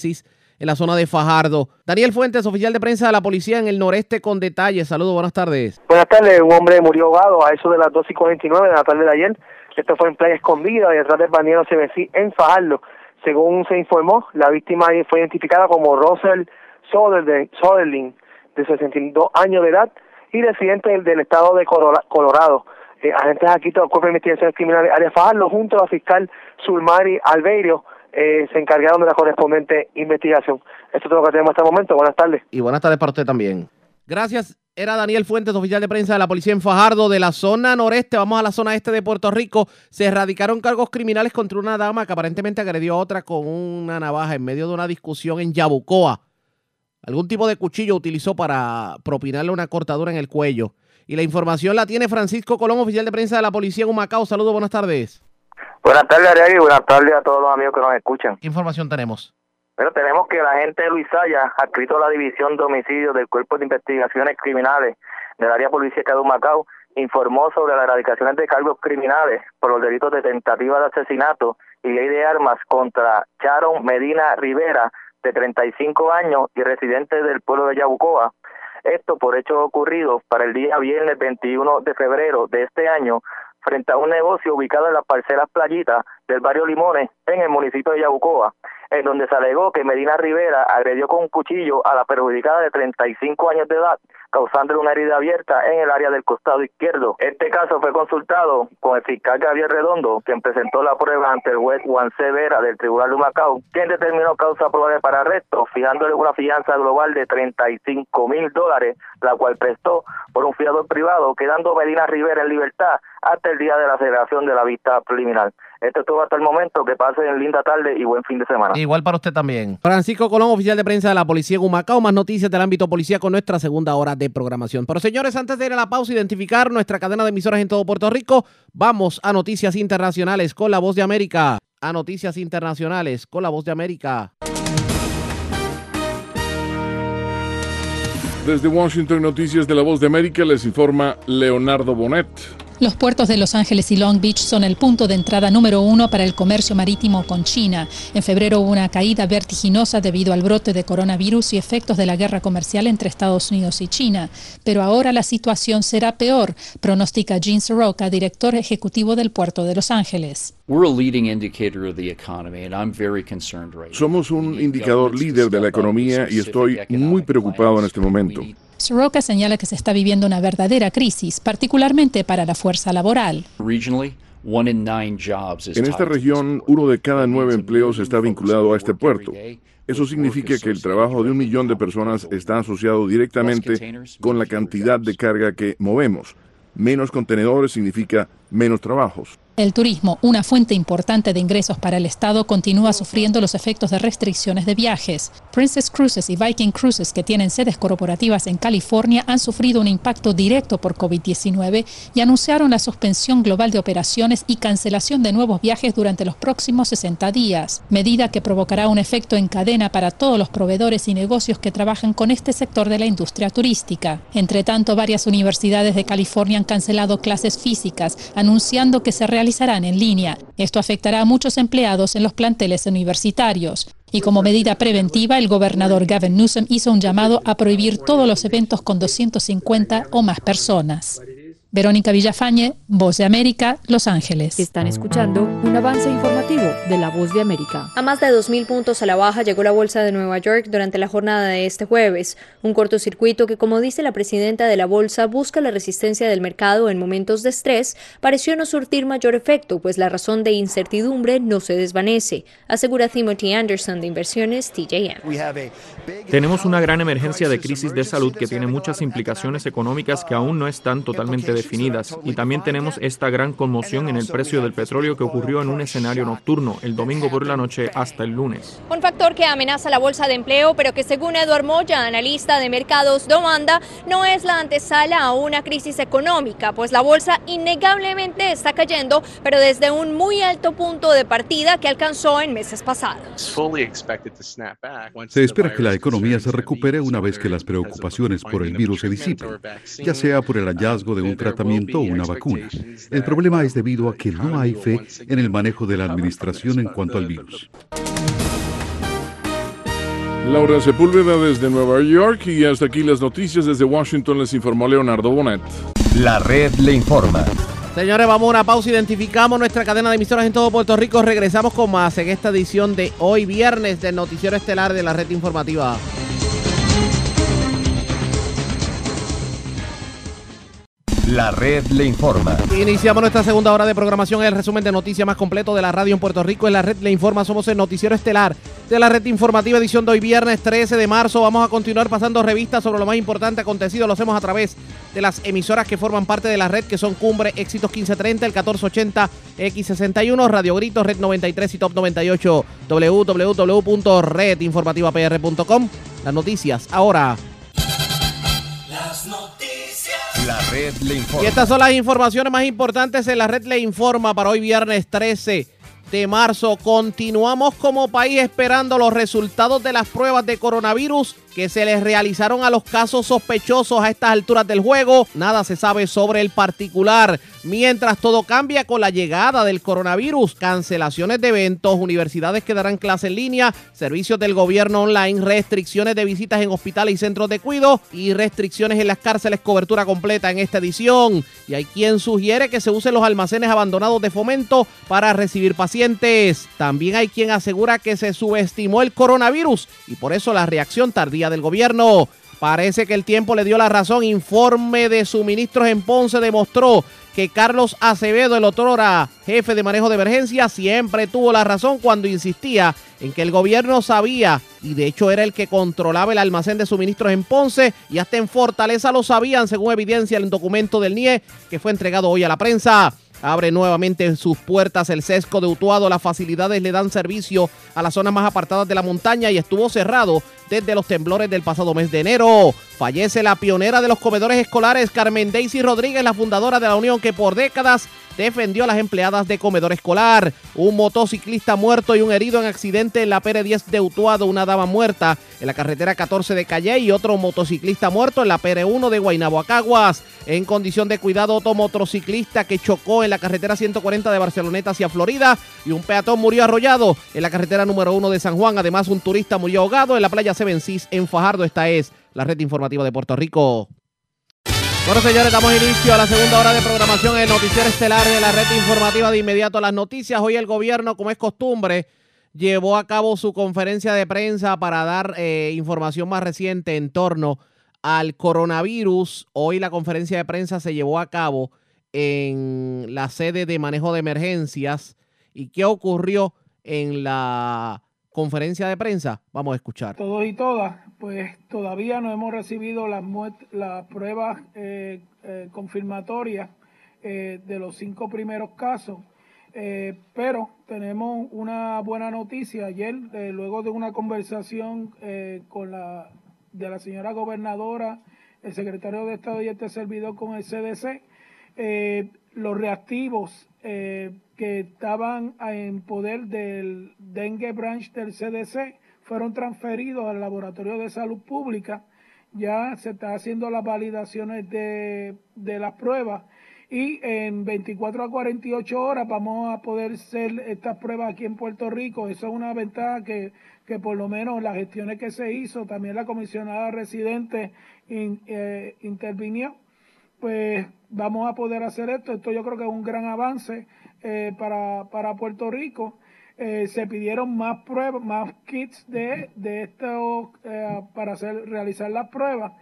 S2: en la zona de Fajardo. Daniel Fuentes, oficial de prensa de la policía en el noreste con detalles. Saludos, buenas tardes.
S18: Buenas tardes, un hombre murió ahogado a eso de las 2 y 49 de la tarde de ayer. Esto fue en Playa Escondida, detrás del bañero CBC en Fajardo. Según se informó, la víctima fue identificada como Russell Soderling, de 62 años de edad y residente del, del estado de Colorado. Eh, agentes aquí del Cuerpo de Investigaciones Criminales área Fajardo, junto a la fiscal Sulmari Albeiro, eh, se encargaron de la correspondiente investigación. Esto es todo lo que tenemos hasta el momento. Buenas tardes.
S2: Y buenas tardes para usted también. Gracias. Era Daniel Fuentes, oficial de prensa de la policía en Fajardo, de la zona noreste. Vamos a la zona este de Puerto Rico. Se erradicaron cargos criminales contra una dama que aparentemente agredió a otra con una navaja en medio de una discusión en Yabucoa. Algún tipo de cuchillo utilizó para propinarle una cortadura en el cuello. Y la información la tiene Francisco Colón, oficial de prensa de la policía en Humacao. Saludos, buenas tardes.
S19: Buenas tardes, Ariel, y buenas tardes a todos los amigos que nos escuchan.
S2: ¿Qué información tenemos?
S19: Bueno, tenemos que la agente de Luis Saya, adscrito a la División de Homicidios del Cuerpo de Investigaciones Criminales del área policíaca de Humacao, informó sobre las erradicaciones de cargos criminales por los delitos de tentativa de asesinato y ley de armas contra Sharon Medina Rivera, de 35 años y residente del pueblo de Yabucoa. Esto por hechos ocurridos para el día viernes 21 de febrero de este año frente a un negocio ubicado en las parcelas Playitas del barrio Limones en el municipio de Yabucoa, en donde se alegó que Medina Rivera agredió con un cuchillo a la perjudicada de 35 años de edad causándole una herida abierta en el área del costado izquierdo. Este caso fue consultado con el fiscal Javier Redondo, quien presentó la prueba ante el juez Juan Severa del Tribunal de Macao, quien determinó causa probable para arresto, fijándole una fianza global de 35 mil dólares, la cual prestó por un fiador privado, quedando Medina Rivera en libertad hasta el día de la celebración de la vista preliminar. Esto es todo hasta el momento. Que pasen linda tarde y buen fin de semana.
S2: Igual para usted también. Francisco Colón, oficial de prensa de la Policía de Humacao. Más noticias del ámbito policía con nuestra segunda hora de programación. Pero señores, antes de ir a la pausa, identificar nuestra cadena de emisoras en todo Puerto Rico, vamos a Noticias Internacionales con la Voz de América. A Noticias Internacionales con la Voz de América.
S20: Desde Washington, Noticias de la Voz de América les informa Leonardo Bonet.
S21: Los puertos de Los Ángeles y Long Beach son el punto de entrada número uno para el comercio marítimo con China. En febrero hubo una caída vertiginosa debido al brote de coronavirus y efectos de la guerra comercial entre Estados Unidos y China. Pero ahora la situación será peor, pronostica Gene Soroka, director ejecutivo del puerto de Los Ángeles.
S20: Somos un indicador líder de la economía y estoy muy preocupado en este momento.
S21: Soroka señala que se está viviendo una verdadera crisis, particularmente para la fuerza laboral.
S20: En esta región, uno de cada nueve empleos está vinculado a este puerto. Eso significa que el trabajo de un millón de personas está asociado directamente con la cantidad de carga que movemos. Menos contenedores significa menos trabajos.
S21: El turismo, una fuente importante de ingresos para el Estado, continúa sufriendo los efectos de restricciones de viajes. Princess Cruises y Viking Cruises, que tienen sedes corporativas en California, han sufrido un impacto directo por COVID-19 y anunciaron la suspensión global de operaciones y cancelación de nuevos viajes durante los próximos 60 días, medida que provocará un efecto en cadena para todos los proveedores y negocios que trabajan con este sector de la industria turística. Entre tanto, varias universidades de California han cancelado clases físicas, anunciando que se realizarán en línea. Esto afectará a muchos empleados en los planteles universitarios. Y como medida preventiva, el gobernador Gavin Newsom hizo un llamado a prohibir todos los eventos con 250 o más personas. Verónica Villafañe, Voz de América, Los Ángeles.
S22: Están escuchando un avance informativo de la Voz de América.
S23: A más de 2.000 puntos a la baja llegó la bolsa de Nueva York durante la jornada de este jueves. Un cortocircuito que, como dice la presidenta de la bolsa, busca la resistencia del mercado en momentos de estrés, pareció no surtir mayor efecto, pues la razón de incertidumbre no se desvanece, asegura Timothy Anderson de Inversiones TJM.
S24: Tenemos una gran emergencia de crisis de salud que tiene muchas implicaciones económicas que aún no están totalmente definidas definidas. Y también tenemos esta gran conmoción en el precio del petróleo que ocurrió en un escenario nocturno, el domingo por la noche hasta el lunes.
S23: Un factor que amenaza la bolsa de empleo, pero que según Eduard Moya, analista de mercados Domanda, no es la antesala a una crisis económica, pues la bolsa innegablemente está cayendo, pero desde un muy alto punto de partida que alcanzó en meses pasados.
S25: Se espera que la economía se recupere una vez que las preocupaciones por el virus se disipen, ya sea por el hallazgo de un tratamiento o una vacuna. El problema es debido a que no hay fe en el manejo de la administración en cuanto al virus.
S20: Laura Sepúlveda desde Nueva York y hasta aquí las noticias desde Washington les informó Leonardo Bonet.
S5: La red le informa.
S2: Señores, vamos a una pausa. Identificamos nuestra cadena de emisoras en todo Puerto Rico. Regresamos con más en esta edición de hoy viernes del Noticiero Estelar de la Red Informativa.
S5: La red le informa.
S2: Iniciamos nuestra segunda hora de programación. El resumen de noticias más completo de la radio en Puerto Rico. En la red le informa. Somos el noticiero estelar de la red informativa edición de hoy viernes 13 de marzo. Vamos a continuar pasando revistas sobre lo más importante acontecido. Lo hacemos a través de las emisoras que forman parte de la red, que son Cumbre, Éxitos 1530, el 1480, X61, Radio Grito, Red 93 y Top 98, www.redinformativapr.com. Las noticias ahora.
S5: La red le informa.
S2: Y estas son las informaciones más importantes en la red le informa para hoy viernes 13 de marzo. Continuamos como país esperando los resultados de las pruebas de coronavirus que se les realizaron a los casos sospechosos a estas alturas del juego. Nada se sabe sobre el particular. Mientras todo cambia con la llegada del coronavirus, cancelaciones de eventos, universidades que darán clase en línea, servicios del gobierno online, restricciones de visitas en hospitales y centros de cuidado y restricciones en las cárceles, cobertura completa en esta edición. Y hay quien sugiere que se usen los almacenes abandonados de fomento para recibir pacientes. También hay quien asegura que se subestimó el coronavirus y por eso la reacción tardía del gobierno. Parece que el tiempo le dio la razón. Informe de suministros en Ponce demostró que Carlos Acevedo, el otrora jefe de manejo de emergencia, siempre tuvo la razón cuando insistía en que el gobierno sabía y de hecho era el que controlaba el almacén de suministros en Ponce y hasta en Fortaleza lo sabían, según evidencia el documento del NIE que fue entregado hoy a la prensa. Abre nuevamente sus puertas el sesco de Utuado. Las facilidades le dan servicio a las zonas más apartadas de la montaña y estuvo cerrado desde los temblores del pasado mes de enero. Fallece la pionera de los comedores escolares, Carmen Daisy Rodríguez, la fundadora de la Unión que por décadas defendió a las empleadas de comedor escolar. Un motociclista muerto y un herido en accidente en la PR10 de Utuado, una dama muerta en la carretera 14 de Calle y otro motociclista muerto en la PR1 de Guaynabo Acaguas. En condición de cuidado, otro motociclista que chocó en la carretera 140 de Barceloneta hacia Florida y un peatón murió arrollado en la carretera número 1 de San Juan. Además, un turista murió ahogado en la playa Seven Seas en Fajardo. Esta es la red informativa de Puerto Rico. Bueno, señores, damos inicio a la segunda hora de programación en el Estelar de la red informativa de inmediato a las noticias. Hoy el gobierno, como es costumbre, llevó a cabo su conferencia de prensa para dar eh, información más reciente en torno al coronavirus. Hoy la conferencia de prensa se llevó a cabo en la sede de manejo de emergencias. ¿Y qué ocurrió en la conferencia de prensa? Vamos a escuchar.
S26: Todos y todas, pues todavía no hemos recibido las, las pruebas eh, eh, confirmatorias eh, de los cinco primeros casos, pero tenemos una buena noticia. Ayer, luego de una conversación con la de la señora gobernadora, el secretario de Estado y este servidor con el CDC, los reactivos que estaban en poder del dengue branch del CDC fueron transferidos al Laboratorio de Salud Pública. Ya se está haciendo las validaciones de, de las pruebas y en 24 a 48 horas vamos a poder hacer estas pruebas aquí en Puerto Rico. Eso es una ventaja que, que por lo menos las gestiones que se hizo, también la comisionada residente eh, intervinió, pues vamos a poder hacer esto. Esto yo creo que es un gran avance eh, para, para Puerto Rico. Eh, se pidieron más pruebas, más kits de, de esto para hacer, realizar las pruebas.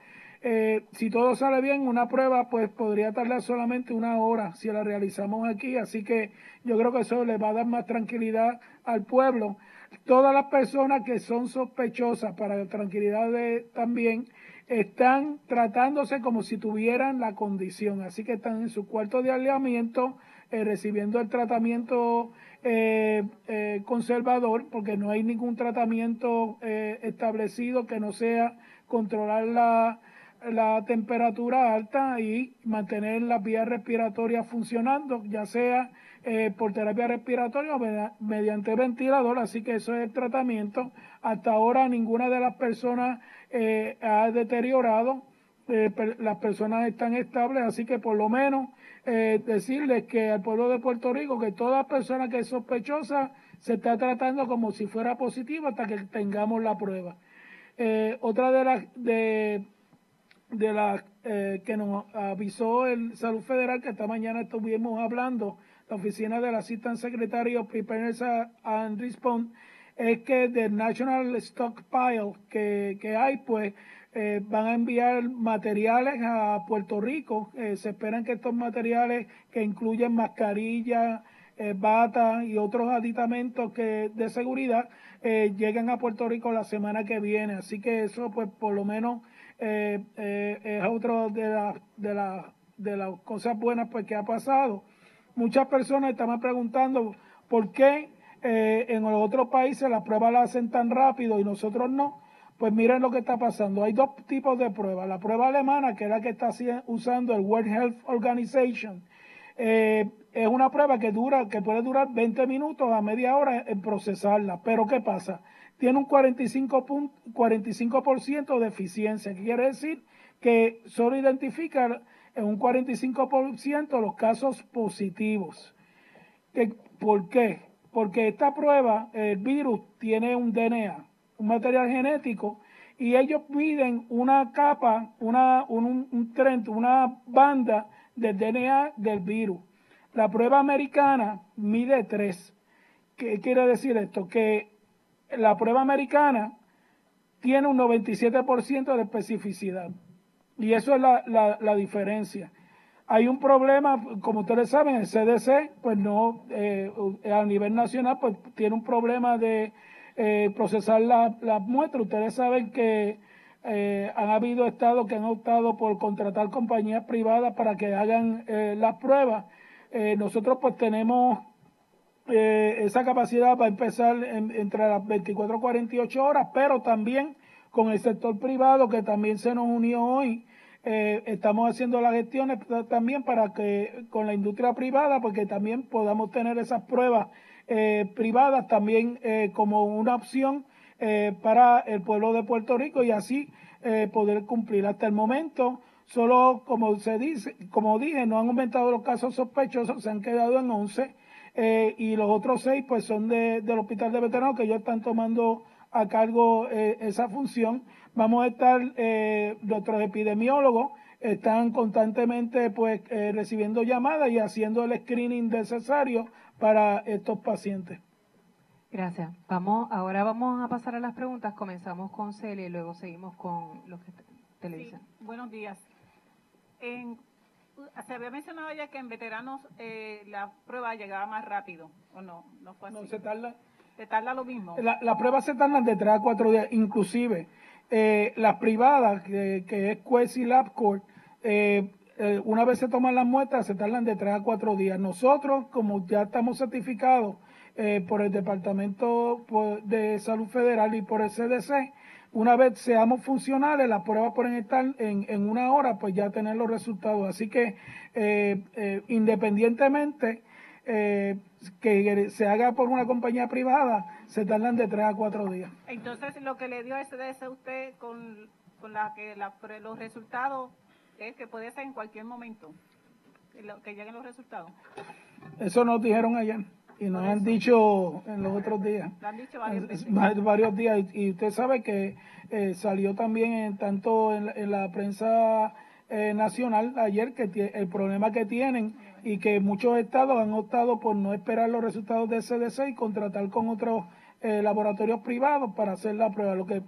S26: Si todo sale bien, una prueba pues podría tardar solamente una hora si la realizamos aquí, así que yo creo que eso le va a dar más tranquilidad al pueblo. Todas las personas que son sospechosas, para tranquilidad de, también, están tratándose como si tuvieran la condición, así que están en su cuarto de aislamiento, recibiendo el tratamiento eh, eh, conservador porque no hay ningún tratamiento eh, establecido que no sea controlar la, la temperatura alta y mantener las vías respiratorias funcionando, ya sea por terapia respiratoria mediante ventilador, así que eso es el tratamiento. Hasta ahora ninguna de las personas ha deteriorado, las personas están estables, así que por lo menos eh, decirles que al pueblo de Puerto Rico que toda persona que es sospechosa se está tratando como si fuera positiva hasta que tengamos la prueba. Eh, otra de las de, de las eh, que nos avisó el Salud Federal, que esta mañana estuvimos hablando, la oficina del Assistant Secretary of Preparedness and Response, es que del National Stockpile que, que hay, pues eh, van a enviar materiales a Puerto Rico. Eh, se esperan que estos materiales que incluyen mascarillas, eh, batas y otros aditamentos que, de seguridad eh, lleguen a Puerto Rico la semana que viene. Así que eso, pues, por lo menos es otro de las de la, de las cosas buenas pues que ha pasado. Muchas personas estaban preguntando por qué en los otros países las pruebas las hacen tan rápido y nosotros no. Pues miren lo que está pasando. Hay dos tipos de pruebas. La prueba alemana, que es la que está usando el World Health Organization, eh, es una prueba que dura, que puede durar 20 minutos a media hora en procesarla. Pero ¿qué pasa? Tiene un 45%, 45 de eficiencia, que quiere decir que solo identifica en un 45% los casos positivos. ¿Por qué? Porque esta prueba, el virus, tiene un DNA un material genético, y ellos miden una capa, una, un, un una banda del DNA del virus. La prueba americana mide tres. ¿Qué quiere decir esto? Que la prueba americana tiene un 97% de especificidad. Y eso es la, la, la, diferencia. Hay un problema, como ustedes saben, el CDC, pues no, eh, a nivel nacional, pues tiene un problema de eh, procesar las la muestras. Ustedes saben que eh, han habido estados que han optado por contratar compañías privadas para que hagan eh, las pruebas. nosotros pues tenemos esa capacidad para empezar entre las 24 y 48 horas, pero también con el sector privado que también se nos unió hoy. estamos haciendo las gestiones también para que con la industria privada, porque también podamos tener esas pruebas eh, privadas también eh, como una opción eh, para el pueblo de Puerto Rico y así poder cumplir. Hasta el momento, solo como se dice, como dije, no han aumentado los casos sospechosos, se han quedado en 11 y los otros seis pues son de, del hospital de veteranos que ellos están tomando a cargo esa función. Vamos a estar, nuestros epidemiólogos están constantemente pues recibiendo llamadas y haciendo el screening necesario para estos pacientes.
S27: Gracias. Vamos, ahora vamos a pasar a las preguntas. Comenzamos con Celia y luego seguimos con los que te, le dicen.
S10: buenos días. En, se había mencionado ya que en veteranos eh, la prueba llegaba más rápido, ¿o no? No fue así.
S26: se tarda.
S10: ¿Se tarda lo mismo?
S26: La, la prueba se tarda de 3 a 4 días, inclusive eh, las privadas, que, que es Quest y LabCorp, eh, eh, una vez se toman las muestras, se tardan de 3 a 4 días. Nosotros, como ya estamos certificados por el Departamento de Salud Federal y por el CDC, una vez seamos funcionales, las pruebas pueden estar en, en una hora, pues ya tener los resultados. Así que eh, que se haga por una compañía privada, se tardan de 3 a 4 días.
S10: Entonces, lo que le dio CDC a usted con, con la que los resultados es que puede ser en cualquier momento que lleguen los resultados.
S26: Eso nos dijeron ayer y nos han dicho en los otros días.
S10: han dicho varios,
S26: varios días. Y, usted sabe que eh, salió también en, tanto en, la prensa eh, nacional ayer que el problema que tienen y que muchos estados han optado por no esperar los resultados del CDC y contratar con otros eh, laboratorios privados para hacer la prueba. Lo que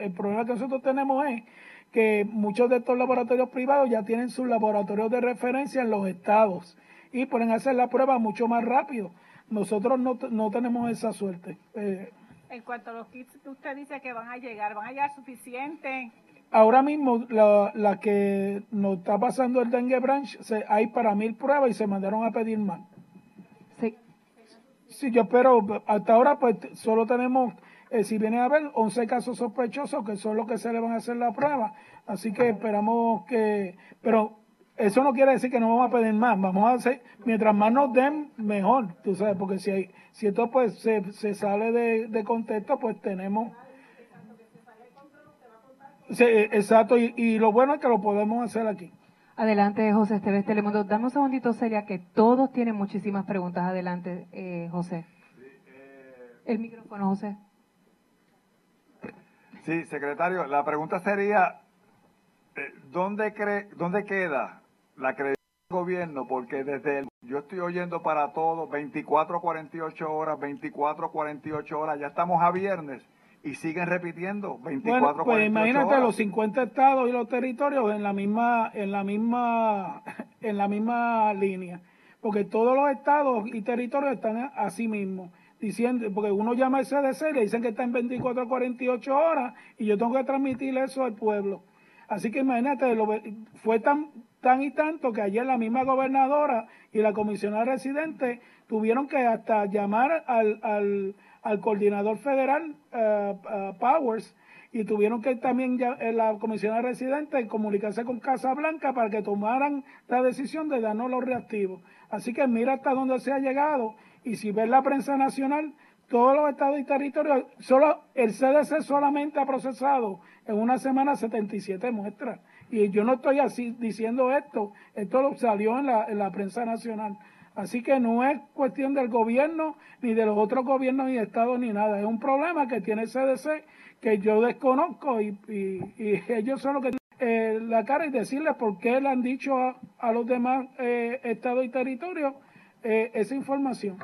S26: el problema que nosotros tenemos es que muchos de estos laboratorios privados ya tienen sus laboratorios de referencia en los estados y pueden hacer la prueba mucho más rápido. Nosotros no, no tenemos esa suerte.
S10: Eh, en cuanto a los kits que usted dice que van a llegar, ¿van a llegar suficientes?
S26: Ahora mismo, la, la, que nos está pasando el dengue branch, se, hay para mil pruebas y se mandaron a pedir más.
S27: Sí.
S26: Sí, yo espero, hasta ahora pues solo tenemos eh, si viene a haber 11 casos sospechosos que son los que se le van a hacer la prueba. Así que esperamos que, pero eso no quiere decir que no vamos a pedir más, vamos a hacer, mientras más nos den, mejor, tú sabes, porque si hay, si esto pues se, se sale de, de contexto, pues tenemos... Sí, exacto, y, y, lo bueno es que lo podemos hacer aquí.
S27: Adelante, José Esteves Telemundo. Dame un segundito, Celia, que todos tienen muchísimas preguntas. Adelante, eh, José. El micrófono, José.
S28: Sí, secretario, la pregunta sería, eh, ¿dónde, cree, ¿dónde queda la credibilidad del gobierno? Porque desde el, yo estoy oyendo para todo 24 48 horas, 24 48 horas, ya estamos a viernes y siguen repitiendo 24
S26: bueno, pues imagínate
S28: horas.
S26: los 50 estados y los territorios en la misma en la misma en la misma línea, porque todos los estados y territorios están así mismo diciendo, porque uno llama al CDC y le dicen que está en 24 48 horas y yo tengo que transmitir eso al pueblo. Así que imagínate, lo, fue tan tan y tanto que ayer la misma gobernadora y la comisionada residente tuvieron que hasta llamar al, al, al coordinador federal uh, Powers y tuvieron que también ya, eh, la comisionada residente comunicarse con Casa Blanca para que tomaran la decisión de darnos los reactivos. Así que mira hasta dónde se ha llegado y si ves la prensa nacional, todos los estados y territorios, solo el CDC solamente ha procesado en una semana 77 muestras. Y yo no estoy así diciendo esto, esto salió en la, en la prensa nacional. Así que no es cuestión del gobierno, ni de los otros gobiernos y estados, ni nada. Es un problema que tiene el CDC que yo desconozco y, ellos son los que tienen eh, la cara y decirles por qué le han dicho a, a los demás eh, estados y territorios eh, esa información.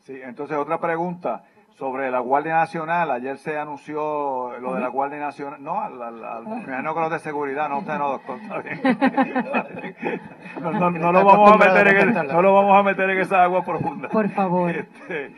S28: Sí, entonces otra pregunta sobre la Guardia Nacional. Ayer se anunció lo de la Guardia Nacional. No, al, al, al no con los de seguridad, no usted no, doctor. Está bien. No, no, no, lo vamos a meter en el, no lo vamos a meter en esa agua profunda.
S27: Por favor.
S28: Este,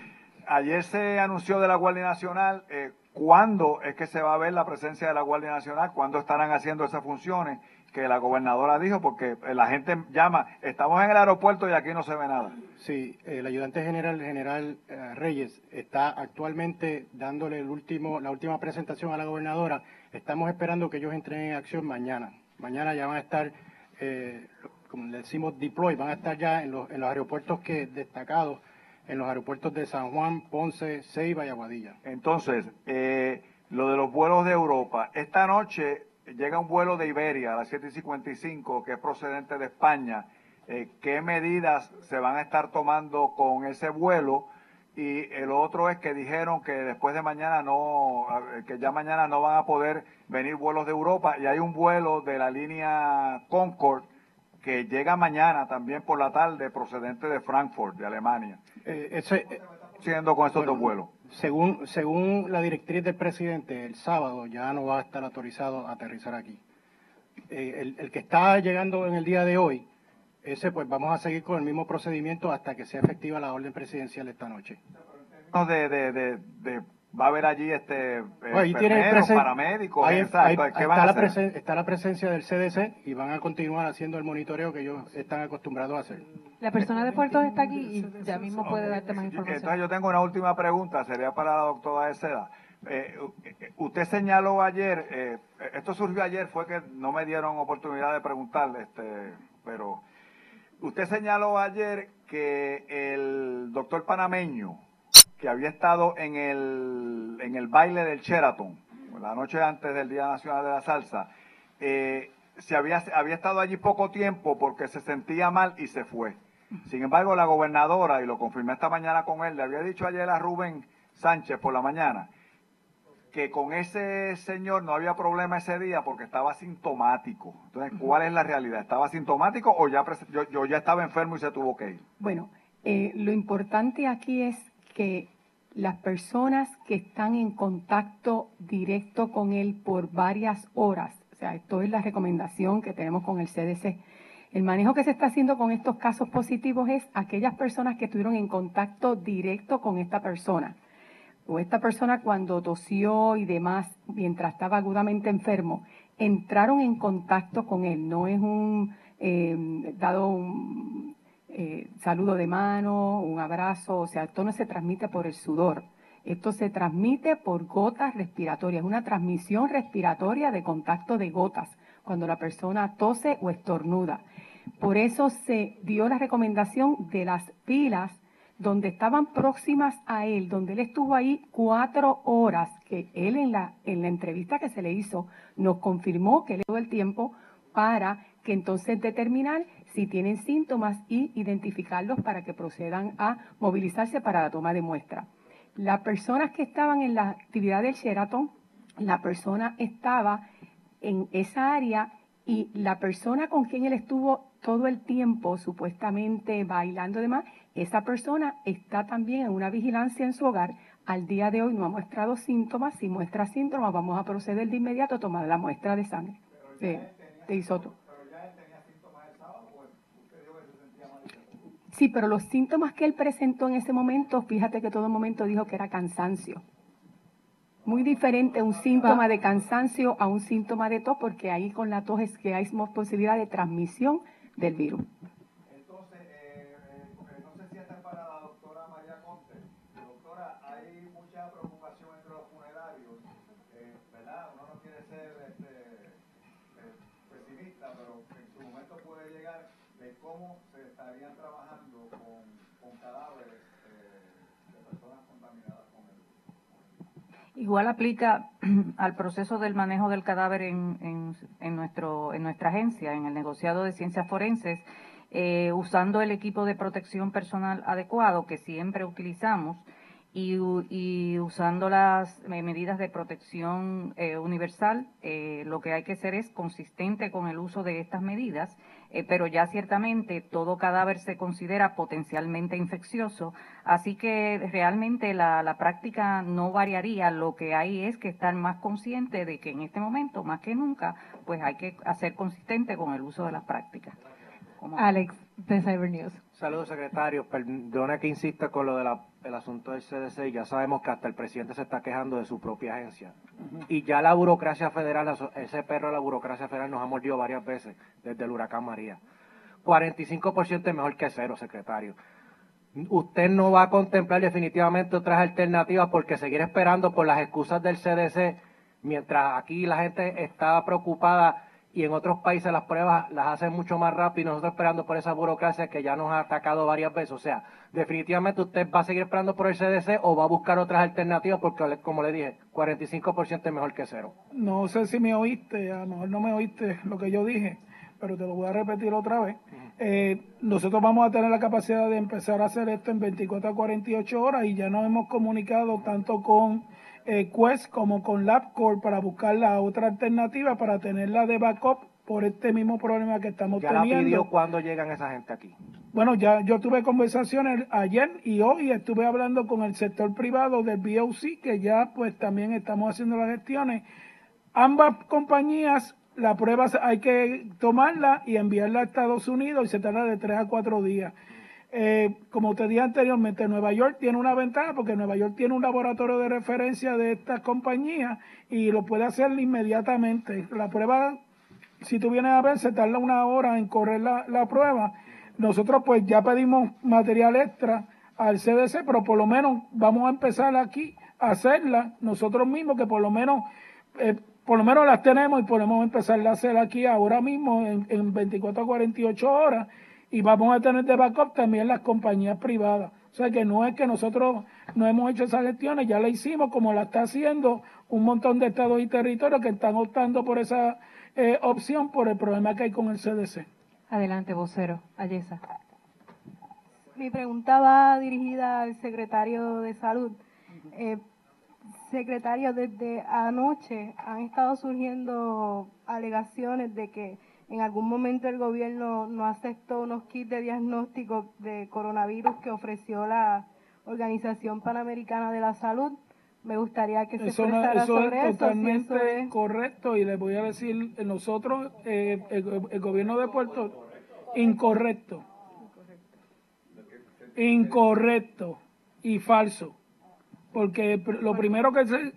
S28: ayer se anunció de la Guardia Nacional. Eh, ¿Cuándo es que se va a ver la presencia de la Guardia Nacional? ¿Cuándo estarán haciendo esas funciones? Que la gobernadora dijo, porque la gente llama, estamos en el aeropuerto y aquí no se ve nada.
S29: Sí, el ayudante general, general eh, Reyes, está actualmente dándole el último, la última presentación a la gobernadora. Estamos esperando que ellos entren en acción mañana. Mañana ya van a estar, eh, como le decimos, deploy, van a estar ya en los, en los aeropuertos que destacados, en los aeropuertos de San Juan, Ponce, Ceiba y Aguadilla.
S28: Entonces, eh, lo de los vuelos de Europa, esta noche llega un vuelo de Iberia a las 7.55 que es procedente de España. Eh, ¿Qué medidas se van a estar tomando con ese vuelo? Y el otro es que dijeron que después de mañana no, que ya mañana no van a poder venir vuelos de Europa y hay un vuelo de la línea Concord que llega mañana también por la tarde procedente de Frankfurt, de Alemania.
S29: Eh, ese,
S28: siendo con estos
S29: bueno,
S28: dos vuelos.
S29: Según, según la directriz del presidente, el sábado ya no va a estar autorizado a aterrizar aquí. Eh, el, el, que está llegando en el día de hoy, ese pues vamos a seguir con el mismo procedimiento hasta que sea efectiva la orden presidencial esta noche.
S28: De, de, va a haber allí este
S29: bueno, ahí tiene el
S28: paramédicos,
S29: ahí,
S28: exacto.
S29: Ahí,
S28: ¿Qué
S29: ahí
S28: van a
S29: está, la
S28: hacer?
S29: está la presencia del CDC y van a continuar haciendo el monitoreo que ellos están acostumbrados a hacer.
S27: La persona de puertos está aquí y ya mismo puede darte más información.
S28: Entonces yo tengo una última pregunta, sería para la doctora Seda. Eh, usted señaló ayer, eh, esto surgió ayer, fue que no me dieron oportunidad de preguntarle, este, pero usted señaló ayer que el doctor panameño, que había estado en el, en el baile del Sheraton, la noche antes del Día Nacional de la Salsa, eh, se había, había estado allí poco tiempo porque se sentía mal y se fue. Sin embargo, la gobernadora, y lo confirmé esta mañana con él, le había dicho ayer a Rubén Sánchez por la mañana, que con ese señor no había problema ese día porque estaba sintomático. Entonces, ¿cuál es la realidad? ¿Estaba sintomático o ya yo, yo ya estaba enfermo y se tuvo que ir?
S30: Bueno, eh, lo importante aquí es que las personas que están en contacto directo con él por varias horas, o sea, esto es la recomendación que tenemos con el CDC. El manejo que se está haciendo con estos casos positivos es aquellas personas que estuvieron en contacto directo con esta persona. O esta persona cuando tosió y demás, mientras estaba agudamente enfermo, entraron en contacto con él. No es un eh, dado un, eh, saludo de mano, un abrazo, o sea, esto no se transmite por el sudor, esto se transmite por gotas respiratorias, una transmisión respiratoria de contacto de gotas, cuando la persona tose o estornuda. Por eso se dio la recomendación de las pilas donde estaban próximas a él, donde él estuvo ahí cuatro horas, que él en la, en la entrevista que se le hizo nos confirmó que le dio el tiempo para que entonces determinar si tienen síntomas y identificarlos para que procedan a movilizarse para la toma de muestra. Las personas que estaban en la actividad del Sheraton la persona estaba en esa área y la persona con quien él estuvo todo el tiempo supuestamente bailando y demás, esa persona está también en una vigilancia en su hogar. Al día de hoy no ha mostrado síntomas. Si muestra síntomas, vamos a proceder de inmediato a tomar la muestra de sangre de, de isoto. Sí, pero los síntomas que él presentó en ese momento, fíjate que todo momento dijo que era cansancio. Muy diferente un síntoma de cansancio a un síntoma de tos, porque ahí con la tos es que hay más posibilidad de transmisión del virus.
S31: Igual aplica al proceso del manejo del cadáver en, en, nuestro, en nuestra agencia, en el negociado de ciencias forenses, eh, usando el equipo de protección personal adecuado que siempre utilizamos y, usando las medidas de protección eh, universal, eh, lo que hay que hacer es consistente con el uso de estas medidas eh, pero ya ciertamente todo cadáver se considera potencialmente infeccioso, así que realmente la, la, práctica no variaría, lo que hay es que estar más consciente de que en este momento, más que nunca, pues hay que hacer consistente con el uso de las prácticas.
S27: Como Alex, de Cyber News.
S32: Saludos, secretario. Perdona que insista con lo del asunto del CDC. Ya sabemos que hasta el presidente se está quejando de su propia agencia. Uh -huh. Y ya la burocracia federal, ese perro de la burocracia federal nos ha mordido varias veces desde el huracán María. 45% es mejor que cero, secretario. Usted no va a contemplar definitivamente otras alternativas porque seguir esperando por las excusas del CDC, mientras aquí la gente está preocupada y en otros países las pruebas las hacen mucho más rápido y nosotros esperando por esa burocracia que ya nos ha atacado varias veces. O sea, definitivamente usted va a seguir esperando por el CDC o va a buscar otras alternativas porque, como le dije, 45% es mejor que cero.
S26: No sé si me oíste, a lo mejor no me oíste lo que yo dije, pero te lo voy a repetir otra vez. Eh, nosotros vamos a tener la capacidad de empezar a hacer esto en 24 a 48 horas y ya nos hemos comunicado tanto con eh, Quest como con LabCorp para buscar la otra alternativa para tenerla de backup por este mismo problema que estamos
S32: ¿Ya
S26: teniendo.
S32: ¿Ya pidió cuándo llegan esa gente aquí?
S26: Bueno, ya yo tuve conversaciones ayer y hoy estuve hablando con el sector privado del BOC que ya pues también estamos haciendo las gestiones. Ambas compañías la prueba hay que tomarla y enviarla a Estados Unidos y se tarda de tres a cuatro días. Eh, como te dije anteriormente, Nueva York tiene una ventaja porque Nueva York tiene un laboratorio de referencia de estas compañías y lo puede hacer inmediatamente. La prueba, si tú vienes a ver, se tarda una hora en correr la, la prueba. Nosotros pues ya pedimos material extra al CDC, pero por lo menos vamos a empezar aquí a hacerla nosotros mismos, que por lo menos... Eh, por lo menos las tenemos y podemos empezar a hacer aquí ahora mismo en, en 24 a 48 horas y vamos a tener de backup también las compañías privadas. O sea que no es que nosotros no hemos hecho esas gestiones, ya la hicimos como la está haciendo un montón de estados y territorios que están optando por esa eh, opción por el problema que hay con el CDC.
S27: Adelante, vocero. Ayesa.
S33: Mi pregunta va dirigida al secretario de Salud. Eh, secretario, desde anoche han estado surgiendo alegaciones de que en algún momento el gobierno no aceptó unos kits de diagnóstico de coronavirus que ofreció la Organización Panamericana de la Salud. Me gustaría que se
S26: eso
S33: expresara
S26: no, eso
S33: sobre
S26: es
S33: eso.
S26: totalmente
S33: si eso es...
S26: correcto y les voy a decir, nosotros, eh, el, el, gobierno de Puerto incorrecto. Incorrecto y falso. Porque lo primero que, se,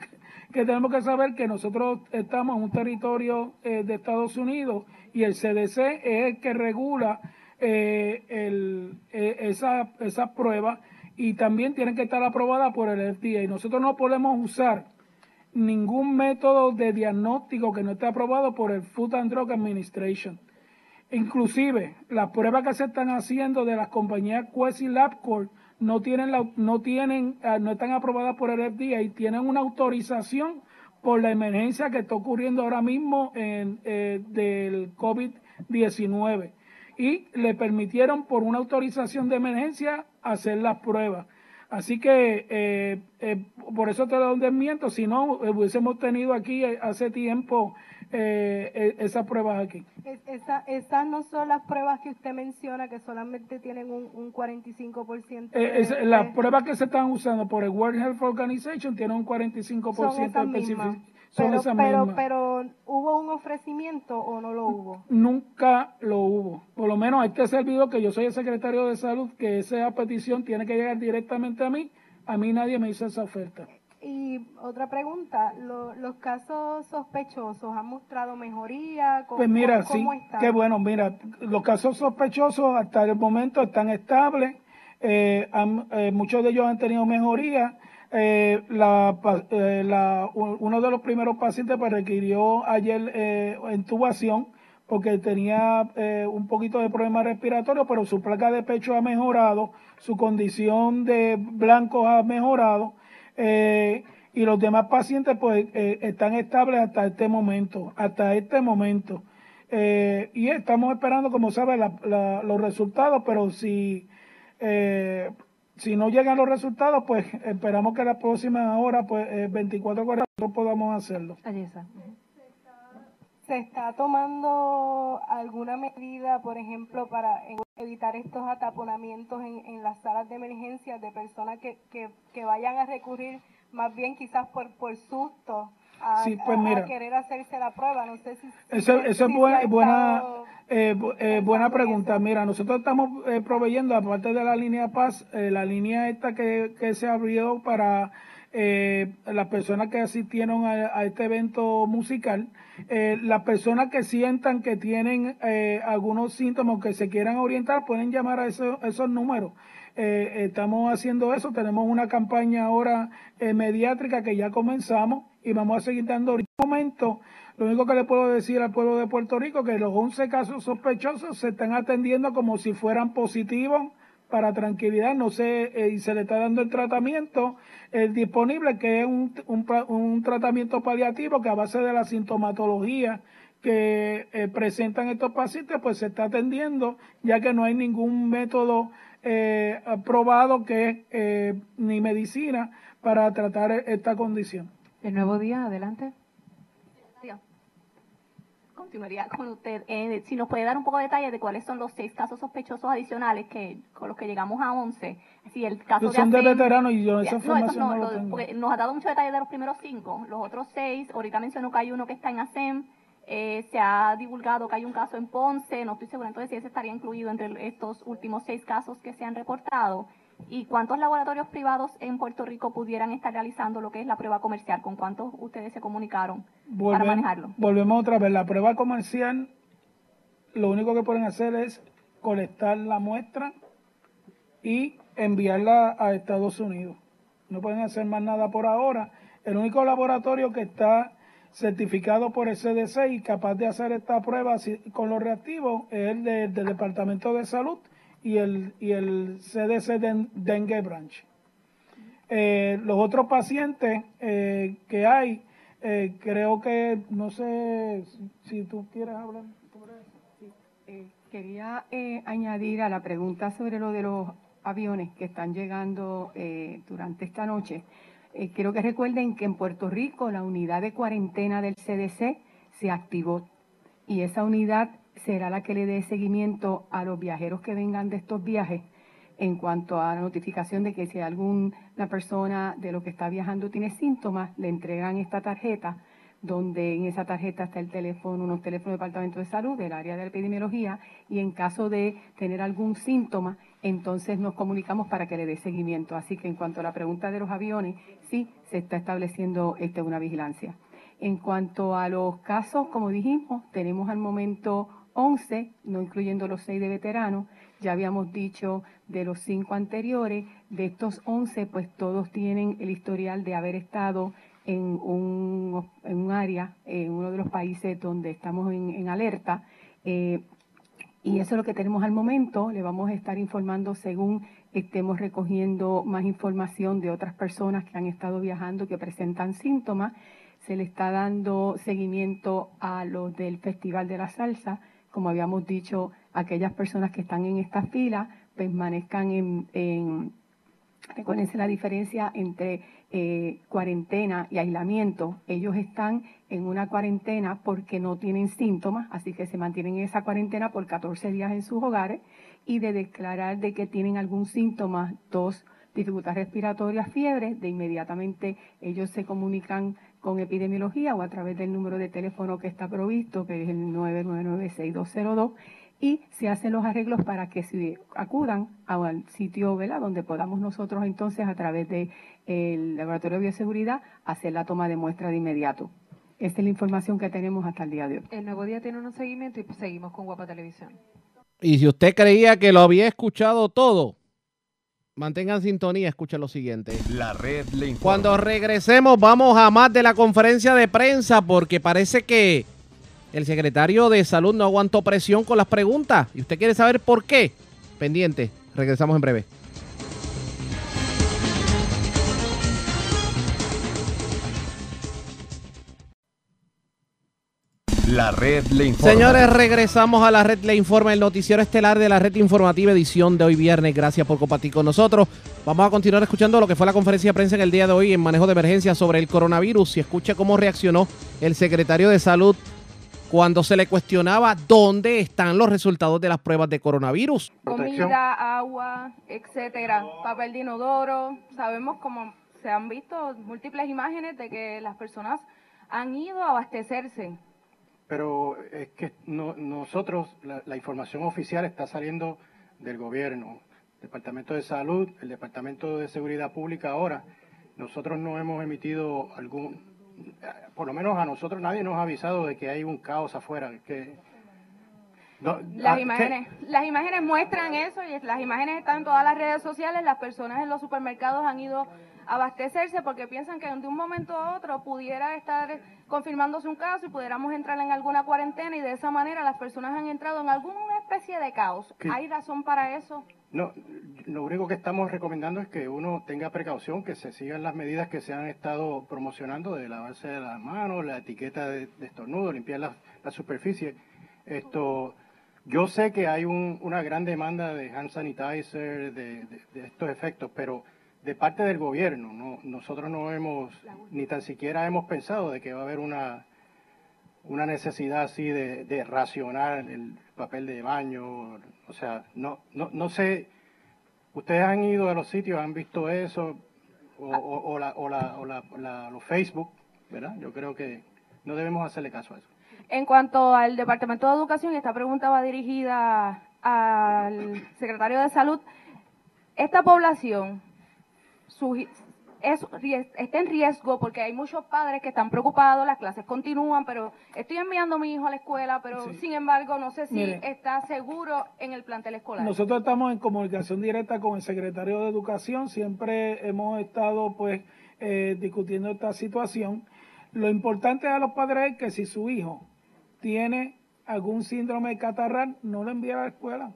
S26: que tenemos que saber que nosotros estamos en un territorio eh, de Estados Unidos y el CDC es el que regula eh, el, eh, esa, esas pruebas y también tienen que estar aprobadas por el FDA. Nosotros no podemos usar ningún método de diagnóstico que no esté aprobado por el Food and Drug Administration. Inclusive, las pruebas que se están haciendo de las compañías Quest y LabCorp no tienen, la, no tienen, no están aprobadas por el FDA y tienen una autorización por la emergencia que está ocurriendo ahora mismo en, eh, del COVID-19 y le permitieron por una autorización de emergencia hacer las pruebas. Así que eh, eh, por eso te lo desmiento, si no hubiésemos tenido aquí hace tiempo eh, esas pruebas aquí.
S33: Esa, esas no son las pruebas que usted menciona, que solamente tienen un, un 45%.
S26: Eh, las pruebas que se están usando por el World Health Organization tienen un 45% específico.
S33: Pero, pero, pero, ¿hubo un ofrecimiento o no lo hubo?
S26: Nunca lo hubo. Por lo menos hay que servido que yo soy el secretario de salud, que esa petición tiene que llegar directamente a mí. A mí nadie me hizo esa oferta.
S33: Y otra pregunta, ¿los casos sospechosos han mostrado mejoría?
S26: ¿Cómo, pues mira, sí, qué bueno, mira, los casos sospechosos hasta el momento están estables, eh, eh, muchos de ellos han tenido mejoría. Eh, la, la, uno de los primeros pacientes pues, requirió ayer intubación porque tenía un poquito de problema respiratorio, pero su placa de pecho ha mejorado, su condición de blanco ha mejorado eh, y los demás pacientes pues eh, están estables hasta este momento, hasta este momento. Eh, y estamos esperando, como sabe, los resultados, pero si, si no llegan los resultados, pues esperamos que la próxima hora, pues 24 horas, podamos hacerlo.
S33: ¿Se está tomando alguna medida, por ejemplo, para evitar estos ataponamientos en, en las salas de emergencia de personas que, que, que, vayan a recurrir más bien quizás por, por susto a, pues querer hacerse la prueba? No sé si...
S26: Eso es buena, buena, eh, eh, buena pregunta. Mira, nosotros estamos eh, proveyendo, aparte de la línea Paz, la línea esta que, que se abrió para eh, las personas que asistieron a, este evento musical, eh, las personas que sientan que tienen eh, algunos síntomas que se quieran orientar, pueden llamar a esos números. Eh, estamos haciendo eso, tenemos una campaña ahora mediátrica que ya comenzamos y vamos a seguir dando. En este momento, lo único que le puedo decir al pueblo de Puerto Rico que los 11 casos sospechosos se están atendiendo como si fueran positivos para tranquilidad, no sé, y se le está dando el tratamiento el disponible, que es un, un, tratamiento paliativo que a base de la sintomatología que eh, presentan estos pacientes, pues se está atendiendo, ya que no hay ningún método eh, probado que eh, ni medicina para tratar esta condición.
S27: El nuevo día, adelante
S34: continuaría con usted. Eh, si nos puede dar un poco de detalle de cuáles son los seis casos sospechosos adicionales que con los que llegamos a 11. Si el caso
S26: son de, veteranos y yo esa información
S34: no, no, lo Porque nos ha dado mucho detalle de los primeros cinco. Los otros seis, ahorita mencionó que hay uno que está en ASEM. Eh, se ha divulgado que hay un caso en Ponce, no estoy segura entonces si ese estaría incluido entre estos últimos seis casos que se han reportado y cuántos laboratorios privados en Puerto Rico pudieran estar realizando lo que es la prueba comercial, con cuántos ustedes se comunicaron para manejarlo.
S26: Volvemos otra vez, la prueba comercial lo único que pueden hacer es colectar la muestra y enviarla a Estados Unidos. No pueden hacer más nada por ahora. El único laboratorio que está certificado por el CDC y capaz de hacer esta prueba con los reactivos es el del Departamento de Salud y el, y el CDC Dengue Branch. Eh, los otros pacientes eh, que hay, eh, creo que, no sé si, tú quieres hablar sobre
S30: eso. quería añadir a la pregunta sobre lo de los aviones que están llegando durante esta noche. quiero que recuerden que en Puerto Rico la unidad de cuarentena del CDC se activó y esa unidad será la que le dé seguimiento a los viajeros que vengan de estos viajes en cuanto a la notificación de que si alguna persona de lo que está viajando tiene síntomas, le entregan esta tarjeta, donde en esa tarjeta está el teléfono, unos teléfonos del Departamento de Salud, del área de epidemiología, y en caso de tener algún síntoma, entonces nos comunicamos para que le dé seguimiento. Así que en cuanto a la pregunta de los aviones, sí se está estableciendo este, una vigilancia. En cuanto a los casos, como dijimos, tenemos al momento 11, no incluyendo los 6 de veteranos. Ya habíamos dicho de los 5 anteriores, de estos 11, pues todos tienen el historial de haber estado en un, en un área, en uno de los países donde estamos en, alerta. Eh, y eso es lo que tenemos al momento. Le vamos a estar informando según estemos recogiendo más información de otras personas que han estado viajando que presentan síntomas. Se le está dando seguimiento a los del Festival de la Salsa como habíamos dicho, aquellas personas que están en esta fila permanezcan en, Recuérdense la diferencia entre eh, cuarentena y aislamiento. Ellos están en una cuarentena porque no tienen síntomas, así que se mantienen en esa cuarentena por 14 días en sus hogares y de declarar de que tienen algún síntoma, tos, dificultad respiratoria, fiebre, de inmediatamente ellos se comunican con epidemiología o a través del número de teléfono que está provisto, que es el 999-6202, y se hacen los arreglos para que se acudan al sitio ¿verdad? donde podamos nosotros entonces a través del el laboratorio de bioseguridad hacer la toma de muestra de inmediato. Esta es la información que tenemos hasta el día de hoy.
S27: El nuevo día tiene un seguimiento y seguimos con Guapa Televisión.
S2: Y si usted creía que lo había escuchado todo, mantengan sintonía, escuchen lo siguiente.
S5: La red le informa.
S2: Cuando regresemos vamos a más de la conferencia de prensa porque parece que el secretario de salud no aguantó presión con las preguntas. ¿Y usted quiere saber por qué? Pendiente. Regresamos en breve.
S5: La red le informa.
S2: Señores, regresamos a la red Le Informa, el noticiero estelar de la red informativa edición de hoy viernes. Gracias por compartir con nosotros. Vamos a continuar escuchando lo que fue la conferencia de prensa en el día de hoy en manejo de emergencia sobre el coronavirus y escuche cómo reaccionó el secretario de salud cuando se le cuestionaba dónde están los resultados de las pruebas de coronavirus.
S31: Comida, agua, etcétera, papel de inodoro. Sabemos como se han visto múltiples imágenes de que las personas han ido a abastecerse.
S29: Pero es que no- nosotros, la, la información oficial está saliendo del gobierno, Departamento de Salud, el Departamento de Seguridad Pública ahora. Nosotros no hemos emitido algún, por lo menos a nosotros nadie nos ha avisado de que hay un caos afuera. Que, no, ah,
S31: Las
S29: ¿qué?
S31: imágenes, las imágenes muestran eso y las imágenes están en todas las redes sociales. Las personas en los supermercados han ido abastecerse porque piensan que de un momento a otro pudiera estar confirmándose un caso y pudiéramos entrar en alguna cuarentena y de esa manera las personas han entrado en alguna especie de caos.
S29: ¿Qué?
S31: ¿Hay razón para eso?
S29: No, lo único que estamos recomendando es que uno tenga precaución, que se sigan las medidas que se han estado promocionando de lavarse las manos, la etiqueta de, de estornudo, limpiar la, la superficie. Esto, yo sé que hay un- una gran demanda de hand sanitizer, de, de- de estos efectos, pero de parte del gobierno, no, nosotros no hemos, ni tan siquiera hemos pensado de que va a haber una, una necesidad así de, de racionar el papel de baño, o sea, no, no, no sé, ustedes han ido a los sitios, han visto eso, o, o, o la, o, la, o la, la- los Facebook, ¿verdad? Yo creo que no debemos hacerle caso a eso.
S31: En cuanto al Departamento de Educación, esta pregunta va dirigida al secretario de Salud. Esta población su- es- ries- está en riesgo porque hay muchos padres que están preocupados, las clases continúan, pero estoy enviando a mi hijo a la escuela, pero
S26: Sí.
S31: sin embargo no sé si
S26: Mire.
S31: está seguro en el plantel escolar.
S26: Nosotros estamos en comunicación directa con el secretario de Educación, siempre hemos estado pues eh, discutiendo esta situación. Lo importante a los padres es que si su hijo tiene algún síndrome catarral, no lo envíe a la escuela,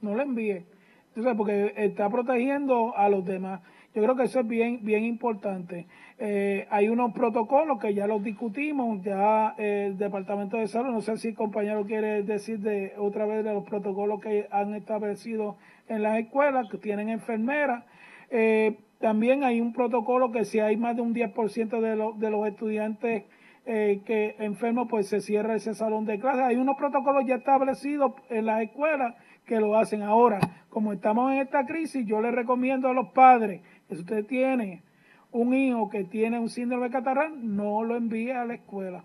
S26: no lo envíe. Entonces, porque está protegiendo a los demás. Yo creo que eso es bien, bien importante. Eh, hay unos protocolos que ya los discutimos, ya eh, el Departamento de Salud, no sé si el compañero quiere decir de otra vez de los protocolos que han establecido en las escuelas, que tienen enfermeras. Eh, también hay un protocolo que si hay más de un 10% de, los de los estudiantes que enfermos, pues se cierra ese salón de clases. Hay unos protocolos ya establecidos en las escuelas que lo hacen ahora. Como estamos en esta crisis, yo le recomiendo a los padres si usted tiene un hijo que tiene un síndrome catarral, no lo envíe a la escuela.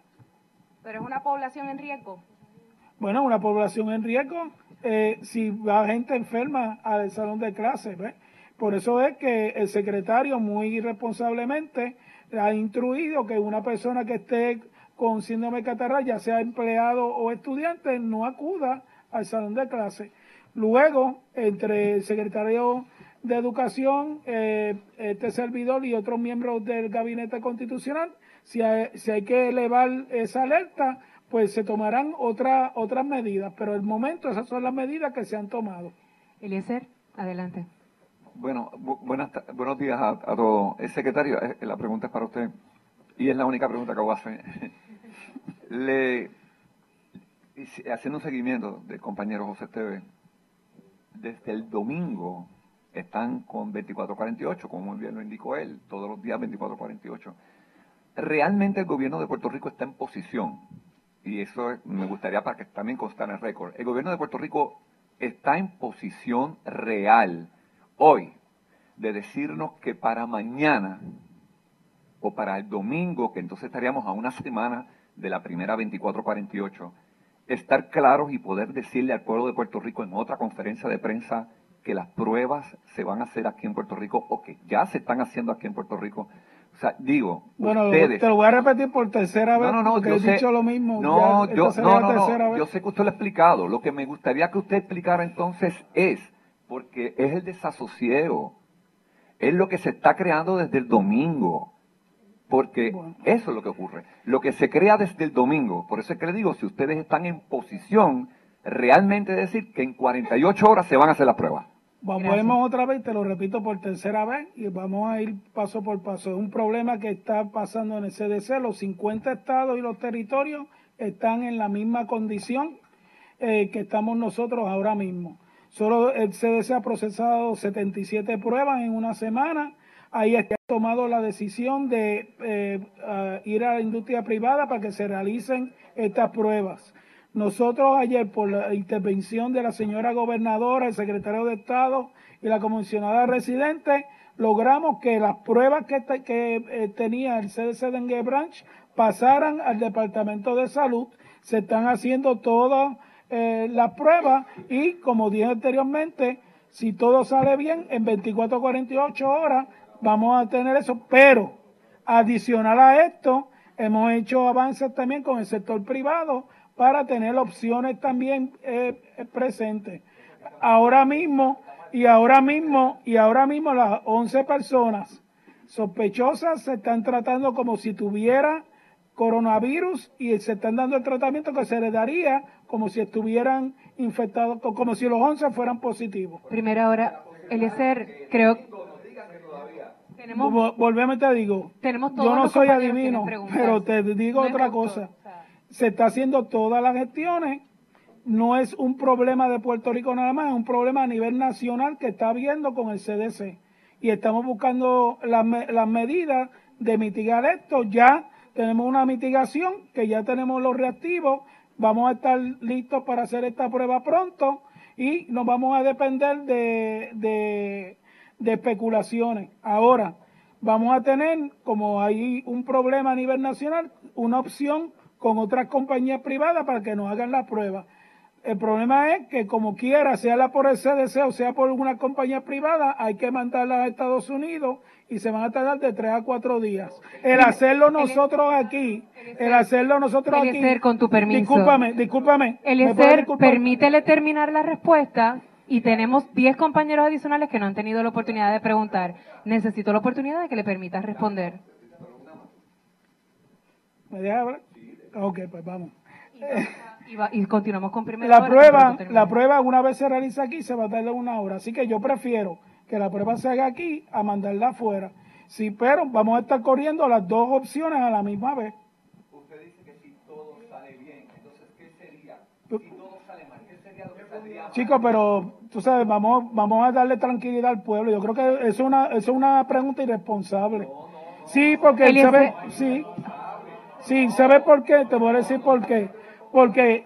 S31: Pero es una población en riesgo.
S26: Bueno, una población en riesgo, eh, si va gente enferma al salón de clases, ¿ves? Por eso es que el secretario muy responsablemente ha instruido que una persona que esté con síndrome catarral, ya sea empleado o estudiante, no acuda al salón de clases. Luego, entre el secretario de Educación, eh, este servidor y otros miembros del Gabinete Constitucional, si hay, si hay que elevar esa alerta, pues se tomarán otra, otras medidas. Pero el momento esas son las medidas que se han tomado.
S27: Eliezer, adelante.
S35: Bueno, bu- buenas, buenos días a, a todos. El secretario, eh, la pregunta es para usted y es la única pregunta que voy a hacer. Le, haciendo un seguimiento del compañero José Esteves, desde el domingo están con 2448, como muy bien lo indicó él, todos los días 2448. Realmente el gobierno de Puerto Rico está en posición, y eso me gustaría para que también constara en el récord, el gobierno de Puerto Rico está en posición real hoy de decirnos que para mañana o para el domingo, que entonces estaríamos a una semana de la primera 2448, estar claros y poder decirle al pueblo de Puerto Rico en otra conferencia de prensa que las pruebas se van a hacer aquí en Puerto Rico o que ya se están haciendo aquí en Puerto Rico. O sea, digo,
S26: bueno,
S35: ustedes...
S26: te lo voy a repetir por tercera vez,
S35: no, no,
S26: porque
S35: yo
S26: he
S35: sé,
S26: dicho lo mismo.
S35: No,
S26: ya,
S35: yo, no, no, no, yo sé que usted lo ha explicado. Lo que me gustaría que usted explicara entonces es, porque es el desasosiego, es lo que se está creando desde el domingo. Porque eso es lo que ocurre. Lo que se crea desde el domingo. Por eso es que le digo, si ustedes están en posición realmente de decir que en 48 horas se van a hacer las pruebas.
S26: Volvemos otra vez, te lo repito por tercera vez, y vamos a ir paso por paso. Es un problema que está pasando en el CDC. Los 50 estados y los territorios están en la misma condición eh, que estamos nosotros ahora mismo. Solo el CDC ha procesado 77 pruebas en una semana. Ahí ha tomado la decisión de eh, uh, ir a la industria privada para que se realicen estas pruebas. Nosotros ayer, por la intervención de la señora gobernadora, el secretario de Estado y la comisionada residente, logramos que las pruebas que, eh, tenía el CDC Dengue Branch pasaran al Departamento de Salud. Se están haciendo todas eh, las pruebas y, como dije anteriormente, si todo sale bien, en 24 a 48 horas vamos a tener eso. Pero, adicional a esto, hemos hecho avances también con el sector privado para tener opciones también eh, presentes. Ahora mismo, y ahora mismo, y ahora mismo las 11 personas sospechosas se están tratando como si tuviera coronavirus y se están dando el tratamiento que se les daría como si estuvieran infectados, como si los 11 fueran positivos.
S27: Primera hora, Eliezer, creo
S26: tenemos, Volvemos te digo,
S27: tenemos
S26: yo no soy adivino, pero te digo no otra cosa. Se está haciendo todas las gestiones, no es un problema de Puerto Rico nada más, es un problema a nivel nacional que está habiendo con el CDC. Y estamos buscando las, las medidas de mitigar esto. Ya tenemos una mitigación, que ya tenemos los reactivos, vamos a estar listos para hacer esta prueba pronto y nos vamos a depender de, de, de especulaciones. Ahora, vamos a tener, como hay un problema a nivel nacional, una opción con otras compañías privadas para que nos hagan la prueba. El problema es que como quiera, sea la por el CDC o sea por una compañía privada, hay que mandarla a Estados Unidos y se van a tardar de tres a cuatro días. El hacerlo nosotros aquí, el hacerlo nosotros aquí.
S27: Eliezer, con tu permiso.
S26: Discúlpame, discúlpame.
S27: Eliezer, permítele terminar la respuesta y tenemos 10 compañeros adicionales que no han tenido la oportunidad de preguntar. Necesito la oportunidad de que le permitas responder.
S26: ¿Me deja hablar? Ok, pues vamos.
S27: Y, va, y continuamos con primera
S26: La prueba, la prueba una vez se realiza aquí se va a tardar una hora, así que yo prefiero que la prueba se haga aquí a mandarla afuera. Sí, pero vamos a estar corriendo las dos opciones a la misma vez.
S35: Usted dice que si todo sale bien, entonces ¿qué sería? Si todo sale mal, ¿qué sería lo que saldría
S26: Chicos, pero tú sabes, vamos, vamos a darle tranquilidad al pueblo. Yo creo que es una, es una pregunta irresponsable. No, no, sí, porque
S27: no.
S26: sabe, sí, sí, ¿sabe por qué? Te voy a decir por qué. Porque,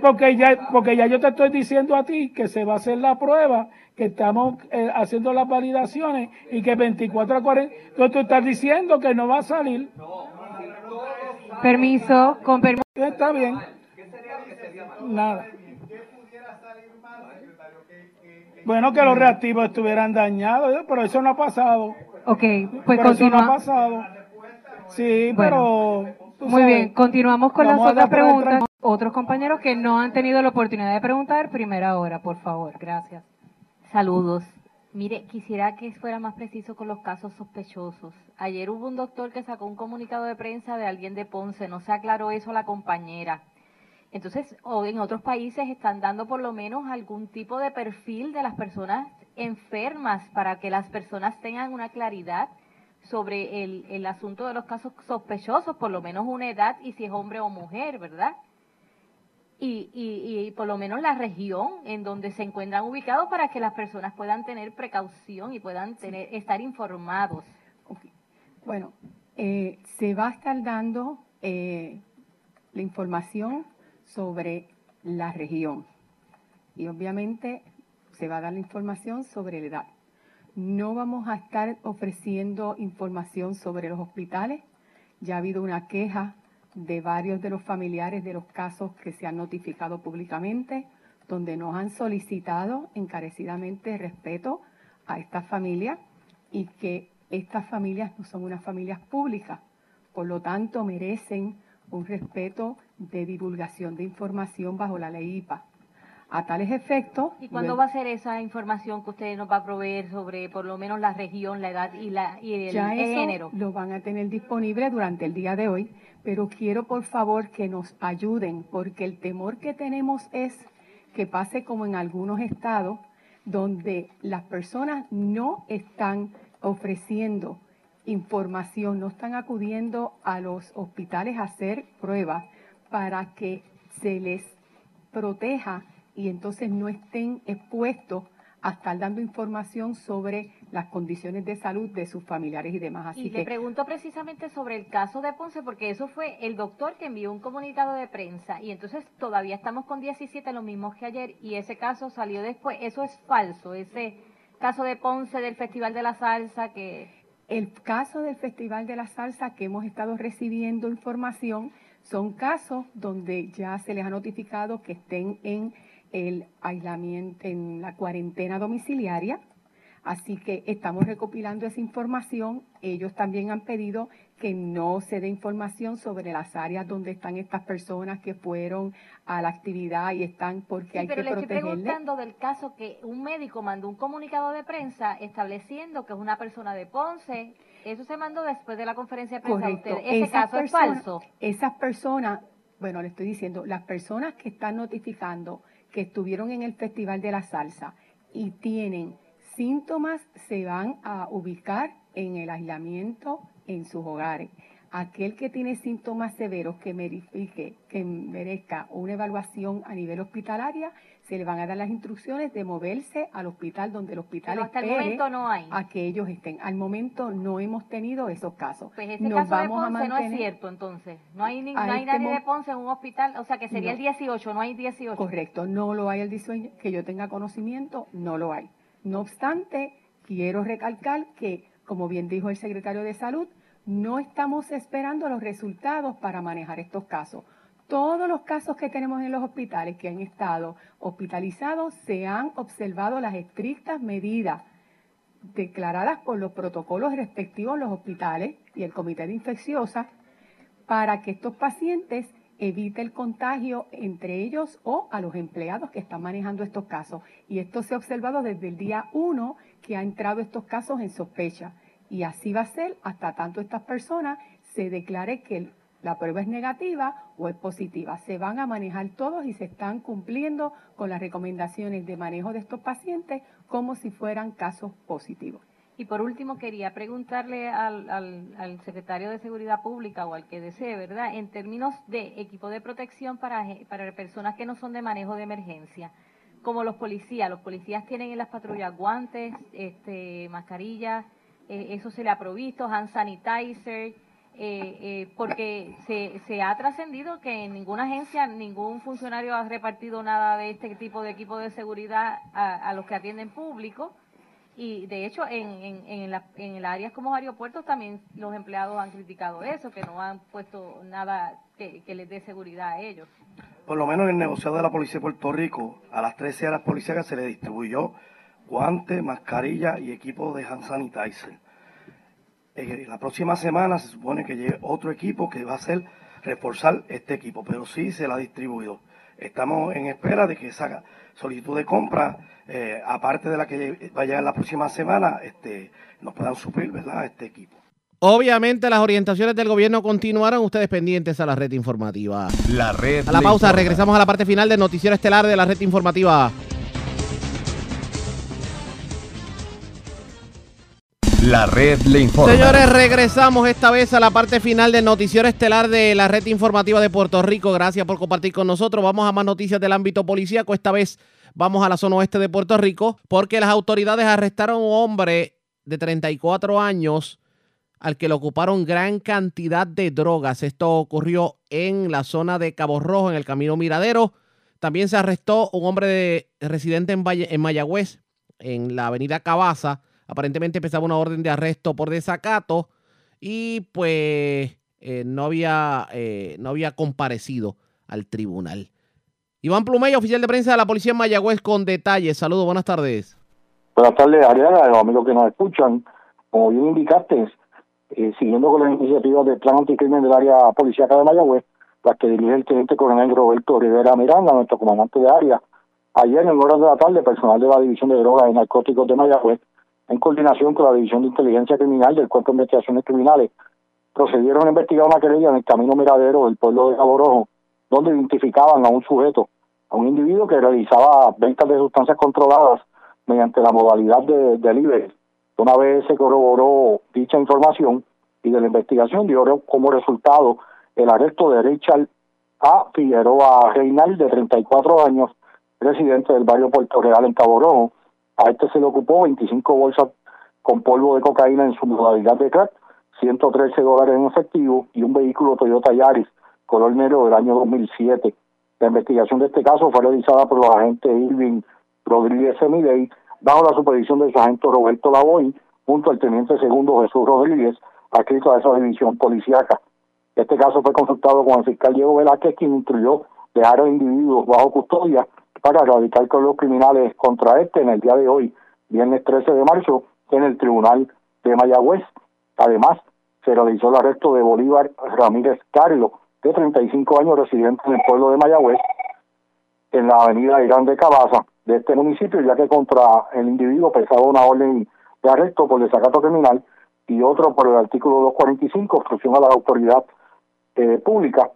S26: porque ya, porque ya yo te estoy diciendo a ti que se va a hacer la prueba, que estamos eh, haciendo las validaciones y que 24 a 40, entonces tú estás diciendo que no va a salir.
S27: Permiso, con permiso.
S26: Está bien. Nada. Bueno, que los reactivos estuvieran dañados, pero eso no ha pasado.
S27: Ok, pues
S26: pero
S27: continúa.
S26: eso no ha pasado. Sí,
S27: Bueno.
S26: pero...
S27: Muy
S26: sabes,
S27: bien, continuamos con las otras preguntas. Otros compañeros que no han tenido la oportunidad de preguntar, primera hora, por favor. Gracias.
S36: Saludos. Mire, quisiera que fuera más preciso con los casos sospechosos. Ayer hubo un doctor que sacó un comunicado de prensa de alguien de Ponce, no se aclaró eso a la compañera. Entonces, o en otros países están dando por lo menos algún tipo de perfil de las personas enfermas para que las personas tengan una claridad sobre el, el asunto de los casos sospechosos, por lo menos una edad y si es hombre o mujer, ¿verdad? y, y, y, por lo menos la región en donde se encuentran ubicados para que las personas puedan tener precaución y puedan tener, estar informados.
S30: Bueno, eh, se va a estar dando eh, la información sobre la región y obviamente se va a dar la información sobre la edad. No vamos a estar ofreciendo información sobre los hospitales. Ya ha habido una queja de varios de los familiares de los casos que se han notificado públicamente, donde nos han solicitado encarecidamente respeto a estas familias y que estas familias no son unas familias públicas, por lo tanto merecen un respeto de divulgación de información bajo la ley IPA. A tales efectos...
S36: ¿Y cuándo va a ser esa información que usted nos va a proveer sobre por lo menos la región, la edad y, la, y el,
S30: ya eso
S36: género?
S30: Lo van a tener disponible durante el día de hoy, pero quiero por favor que nos ayuden, porque el temor que tenemos es que pase como en algunos estados, donde las personas no están ofreciendo información, no están acudiendo a los hospitales a hacer pruebas para que se les proteja y entonces no estén expuestos a estar dando información sobre las condiciones de salud de sus familiares y demás. Así
S36: y
S30: que,
S36: le pregunto precisamente sobre el caso de Ponce, porque eso fue el doctor que envió un comunicado de prensa y entonces todavía estamos con 17, los mismos que ayer, y ese caso salió después. Eso es falso, ese caso de Ponce del Festival de la Salsa que...
S30: El caso del Festival de la Salsa que hemos estado recibiendo información son casos donde ya se les ha notificado que estén en el aislamiento, en la cuarentena domiciliaria. Así que estamos recopilando esa información. Ellos también han pedido que no se dé información sobre las áreas donde están estas personas que fueron a la actividad y están porque
S36: sí,
S30: hay
S36: pero
S30: que
S36: le estoy
S30: protegerles.
S36: preguntando del caso que un médico mandó un comunicado de prensa estableciendo que es una persona de Ponce. Eso se mandó después de la conferencia de prensa.
S30: Correcto.
S36: Usted, ese
S30: Esas
S36: caso es
S30: personas-
S36: falso.
S30: Esas personas, bueno, le estoy diciendo, las personas que están notificando que estuvieron en el Festival de la Salsa y tienen síntomas se van a ubicar en el aislamiento en sus hogares. Aquel que tiene síntomas severos que verifique, que merezca una evaluación a nivel hospitalaria, se le van a dar las instrucciones de moverse al hospital donde el hospital
S36: Pero hasta el momento no hay.
S30: a que ellos estén. Al momento no hemos tenido esos casos.
S36: Pues ese
S30: Nos
S36: caso de
S30: vamos a
S36: Ponce no es
S30: mantener-
S36: cierto, entonces. No hay, ni- no hay
S30: este
S36: nadie de Ponce en un hospital, o sea que sería
S30: No.
S36: el 18, no hay 18.
S30: Correcto, no lo hay el diseño, que yo tenga conocimiento, no lo hay. No obstante, quiero recalcar que, como bien dijo el secretario de Salud, no estamos esperando los resultados para manejar estos casos. Todos los casos que tenemos en los hospitales que han estado hospitalizados se han observado las estrictas medidas declaradas por los protocolos respectivos los hospitales y el comité de infecciosas para que estos pacientes evite el contagio entre ellos o a los empleados que están manejando estos casos. Y esto se ha observado desde el día uno que ha entrado estos casos en sospecha. Y así va a ser hasta tanto estas personas se declare que la prueba es negativa o es positiva. Se van a manejar todos y se están cumpliendo con las recomendaciones de manejo de estos pacientes como si fueran casos positivos.
S36: Y por último, quería preguntarle al, al, secretario de Seguridad Pública o al que desee, ¿verdad? En términos de equipo de protección para, para personas que no son de manejo de emergencia, como los policías. Los policías tienen en las patrullas guantes, este, mascarillas, eh, eso se le ha provisto, hand sanitizer, eh, eh, porque se, se ha trascendido que en ninguna agencia, ningún funcionario ha repartido nada de este tipo de equipo de seguridad a, los que atienden público. Y de hecho, en, en, en, la, en el áreas como aeropuertos también los empleados han criticado eso, que no han puesto nada que, que les dé seguridad a ellos.
S37: Por lo menos en el negociado de la Policía de Puerto Rico, a las 13 horas policíacas se le distribuyó guantes, mascarilla y equipo de hand sanitizer. Eh, la próxima semana se supone que llegue otro equipo que va a ser reforzar este equipo, pero sí se la ha distribuido. Estamos en espera de que esa solicitud de compra, eh, aparte de la que va a llegar la próxima semana, este, nos puedan suplir, ¿verdad?, este equipo.
S2: Obviamente las orientaciones del gobierno continuaron. Ustedes pendientes a la red informativa.
S5: La red.
S2: A la pausa,
S5: informa.
S2: regresamos a la parte final del noticiero estelar de la red informativa.
S5: La red le informa.
S2: Señores, regresamos esta vez a la parte final del noticiero estelar de la red informativa de Puerto Rico. Gracias por compartir con nosotros. Vamos a más noticias del ámbito policíaco. Esta vez vamos a la zona oeste de Puerto Rico porque las autoridades arrestaron a un hombre de 34 años al que le ocuparon gran cantidad de drogas. Esto ocurrió en la zona de Cabo Rojo, en el Camino Miradero. También se arrestó un hombre de, residente en, Valle, en Mayagüez, en la avenida Cabaza. Aparentemente empezaba una orden de arresto por desacato y pues eh, no, había, eh, no había comparecido al tribunal. Iván Plumey, oficial de prensa de la policía en Mayagüez, con detalles. Saludos, buenas tardes.
S38: Buenas tardes, Ariana, los amigos que nos escuchan. Como bien indicaste, eh, siguiendo con las iniciativas del Plan Anticrimen del área policíaca de Mayagüez, las que dirige el teniente coronel Roberto Rivera Miranda, nuestro comandante de área. Ayer, en horas de la tarde, personal de la División de Drogas y Narcóticos de Mayagüez, en coordinación con la División de Inteligencia Criminal del Cuerpo de Investigaciones Criminales, procedieron a investigar una querella en el camino miradero del pueblo de Cabo Rojo, donde identificaban a un sujeto, a un individuo que realizaba ventas de sustancias controladas mediante la modalidad de delivery. Una vez se corroboró dicha información y de la investigación dio como resultado el arresto de Richard A. Figueroa Reinal, de 34 años, residente del barrio Puerto Real en Cabo Rojo. A este se le ocupó 25 bolsas con polvo de cocaína en su modalidad de crack, 113 dólares en efectivo y un vehículo Toyota Yaris color negro del año 2007. La investigación de este caso fue realizada por los agentes Irving Rodríguez Semidey bajo la supervisión del sargento Roberto Lavoy junto al teniente segundo Jesús Rodríguez, adscrito a esa división policíaca. Este caso fue consultado con el fiscal Diego Velázquez, quien instruyó dejar a individuos bajo custodia para erradicar los criminales contra este en el día de hoy, viernes 13 de marzo, en el Tribunal de Mayagüez. Además, se realizó el arresto de Bolívar Ramírez Carlos, de 35 años, residente en el pueblo de Mayagüez, en la avenida Irán de Cabaza de este municipio, ya que contra el individuo pesaba una orden de arresto por desacato criminal y otro por el artículo 245, obstrucción a la autoridad eh, pública,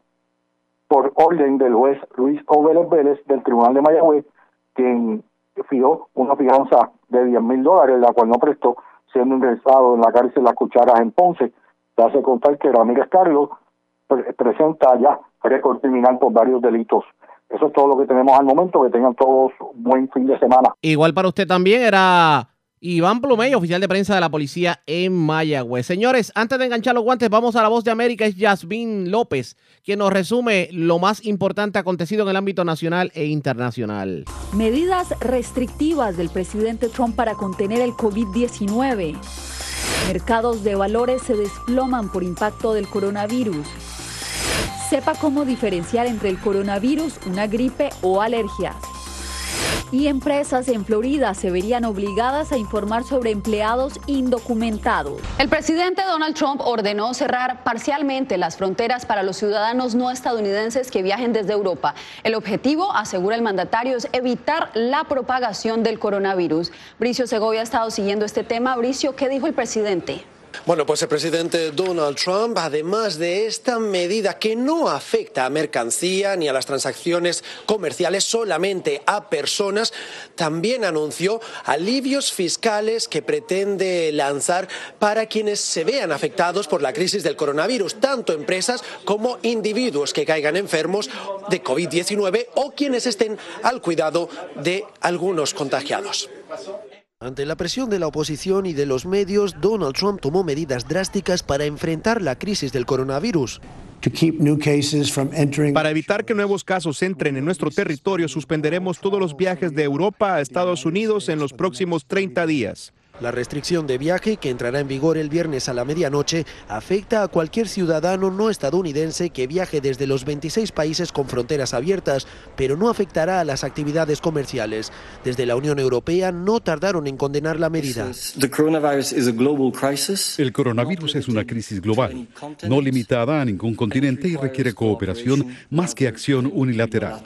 S38: por orden del juez Luis Óvélez Vélez del Tribunal de Mayagüez, quien fijó una fianza de 10 mil dólares, la cual no prestó, siendo ingresado en la cárcel Las Cucharas en Ponce. Se hace contar que Ramírez Carlos presenta ya récord criminal por varios delitos. Eso es todo lo que tenemos al momento. Que tengan todos un buen fin de semana.
S2: Igual para usted también era Iván Plumey, oficial de prensa de la policía en Mayagüez. Señores, antes de enganchar los guantes, vamos a la voz de América. Es Yasmín López, quien nos resume lo más importante acontecido en el ámbito nacional e internacional.
S22: Medidas restrictivas del presidente Trump para contener el COVID-19. Mercados de valores se desploman por impacto del coronavirus. Sepa cómo diferenciar entre el coronavirus, una gripe o alergias. Y empresas en Florida se verían obligadas a informar sobre empleados indocumentados.
S39: El presidente Donald Trump ordenó cerrar parcialmente las fronteras para los ciudadanos no estadounidenses que viajen desde Europa. El objetivo, asegura el mandatario, es evitar la propagación del coronavirus. Bricio Segovia ha estado siguiendo este tema. Bricio, ¿qué dijo el presidente?
S40: Bueno, pues el presidente Donald Trump, además de esta medida que no afecta a mercancía ni a las transacciones comerciales, solamente a personas, también anunció alivios fiscales que pretende lanzar para quienes se vean afectados por la crisis del coronavirus, tanto empresas como individuos que caigan enfermos de COVID-19 o quienes estén al cuidado de algunos contagiados. Ante la presión de la oposición y de los medios, Donald Trump tomó medidas drásticas para enfrentar la crisis del coronavirus.
S41: Para evitar que nuevos casos entren en nuestro territorio, suspenderemos todos los viajes de Europa a Estados Unidos en los próximos 30 días.
S40: La restricción de viaje, que entrará en vigor el viernes a la medianoche, afecta a cualquier ciudadano no estadounidense que viaje desde los 26 países con fronteras abiertas, pero no afectará a las actividades comerciales. Desde la Unión Europea no tardaron en condenar la medida.
S25: El coronavirus es una crisis global, no limitada a ningún continente y requiere cooperación más que acción unilateral.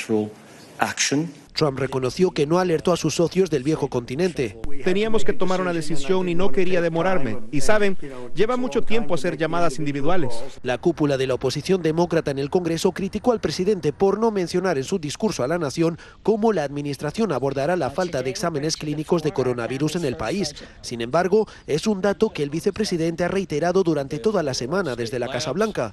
S40: Trump reconoció que no alertó a sus socios del viejo continente.
S41: Teníamos que tomar una decisión y no quería demorarme. Y saben, lleva mucho tiempo hacer llamadas individuales.
S40: La cúpula de la oposición demócrata en el Congreso criticó al presidente por no mencionar en su discurso a la nación cómo la administración abordará la falta de exámenes clínicos de coronavirus en el país. Sin embargo, es un dato que el vicepresidente ha reiterado durante toda la semana desde la Casa Blanca.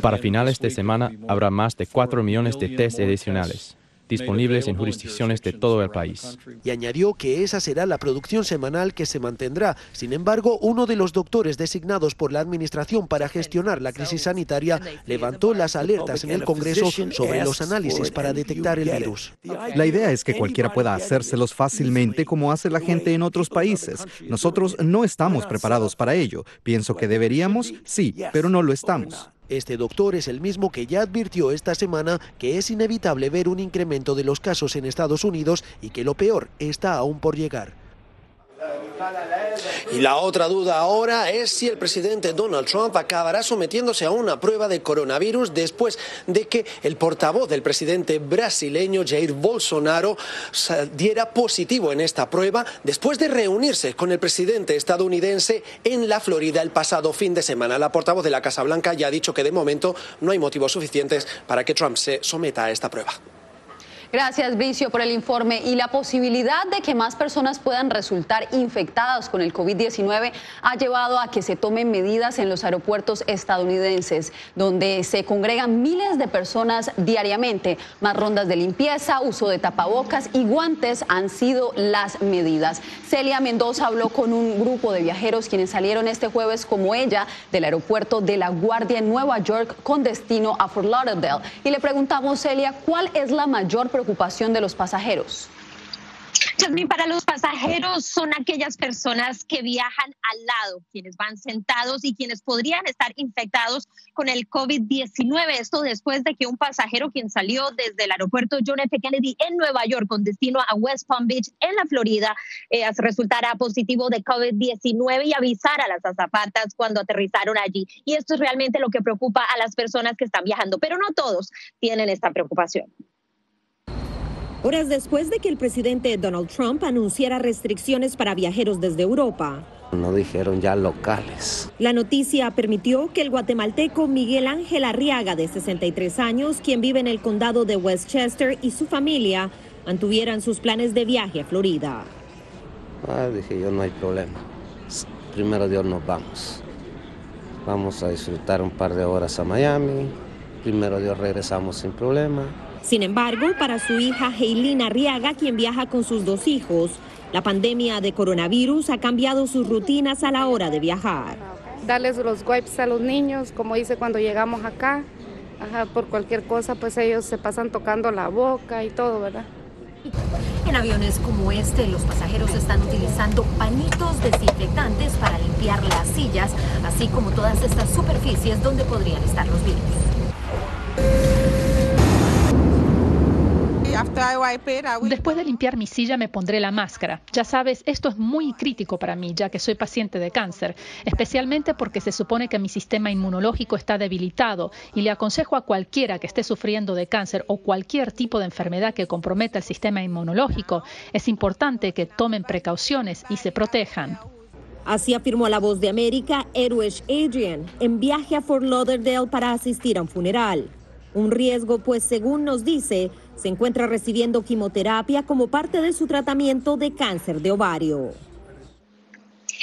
S42: Para finales de semana habrá más de 4 millones de test adicionales disponibles en jurisdicciones de todo el país.
S40: Y añadió que esa será la producción semanal que se mantendrá. Sin embargo, uno de los doctores designados por la Administración para gestionar la crisis sanitaria levantó las alertas en el Congreso sobre los análisis para detectar el virus.
S43: La idea es que cualquiera pueda hacérselos fácilmente como hace la gente en otros países. Nosotros no estamos preparados para ello. Pienso que deberíamos, sí, pero no lo estamos.
S40: Este doctor es el mismo que ya advirtió esta semana que es inevitable ver un incremento de los casos en Estados Unidos y que lo peor está aún por llegar. Y la otra duda ahora es si el presidente Donald Trump acabará sometiéndose a una prueba de coronavirus después de que el portavoz del presidente brasileño Jair Bolsonaro diera positivo en esta prueba después de reunirse con el presidente estadounidense en la Florida el pasado fin de semana. La portavoz de la Casa Blanca ya ha dicho que de momento no hay motivos suficientes para que Trump se someta a esta prueba.
S39: Gracias, Bricio, por el informe. Y la posibilidad de que más personas puedan resultar infectadas con el COVID-19 ha llevado a que se tomen medidas en los aeropuertos estadounidenses, donde se congregan miles de personas diariamente. Más rondas de limpieza, uso de tapabocas y guantes han sido las medidas. Celia Mendoza habló con un grupo de viajeros quienes salieron este jueves como ella del aeropuerto de La Guardia en Nueva York con destino a Fort Lauderdale. Y le preguntamos, Celia, ¿cuál es la mayor preocupación? Preocupación de los pasajeros?
S44: Jasmine, para los pasajeros son aquellas personas que viajan al lado, quienes van sentados y quienes podrían estar infectados con el COVID-19. Esto después de que un pasajero quien salió desde el aeropuerto John F. Kennedy en Nueva York con destino a West Palm Beach en la Florida eh, resultara positivo de COVID-19 y avisar a las azafatas cuando aterrizaron allí. Y esto es realmente lo que preocupa a las personas que están viajando, pero no todos tienen esta preocupación.
S45: Horas después de que el presidente Donald Trump anunciara restricciones para viajeros desde Europa.
S46: No dijeron ya locales.
S45: La noticia permitió que el guatemalteco Miguel Ángel Arriaga, de 63 años, quien vive en el condado de Westchester, y su familia mantuvieran sus planes de viaje a Florida.
S46: Ah, dije yo, no hay problema. Primero Dios nos vamos. Vamos a disfrutar un par de horas a Miami. Primero Dios regresamos sin problema.
S45: Sin embargo, para su hija Heilina Arriaga, quien viaja con sus dos hijos, la pandemia de coronavirus ha cambiado sus rutinas a la hora de viajar.
S47: Darles los wipes a los niños, como hice cuando llegamos acá. por cualquier cosa, pues ellos se pasan tocando la boca y todo, ¿verdad?
S45: En aviones como este, los pasajeros están utilizando pañitos desinfectantes para limpiar las sillas, así como todas estas superficies donde podrían estar los virus.
S48: Después de limpiar mi silla me pondré la máscara. Ya sabes, esto es muy crítico para mí, ya que soy paciente de cáncer, especialmente porque se supone que mi sistema inmunológico está debilitado y le aconsejo a cualquiera que esté sufriendo de cáncer o cualquier tipo de enfermedad que comprometa el sistema inmunológico, es importante que tomen precauciones y se protejan.
S45: Así afirmó la voz de América Edwidge Adrian en viaje a Fort Lauderdale para asistir a un funeral. Un riesgo, pues según nos dice, se encuentra recibiendo quimioterapia como parte de su tratamiento de cáncer de ovario.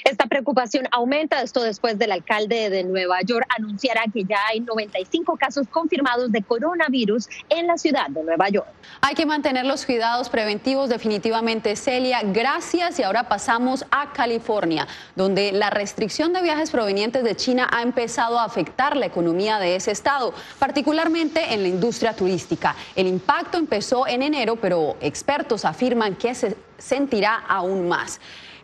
S44: Esta preocupación aumenta esto después del alcalde de Nueva York anunciará que ya hay 95 casos confirmados de coronavirus en la ciudad de Nueva York.
S39: Hay que mantener los cuidados preventivos definitivamente, Celia. Gracias y ahora pasamos a California, donde la restricción de viajes provenientes de China ha empezado a afectar la economía de ese estado, particularmente en la industria turística. El impacto empezó en enero, pero expertos afirman que se sentirá aún más.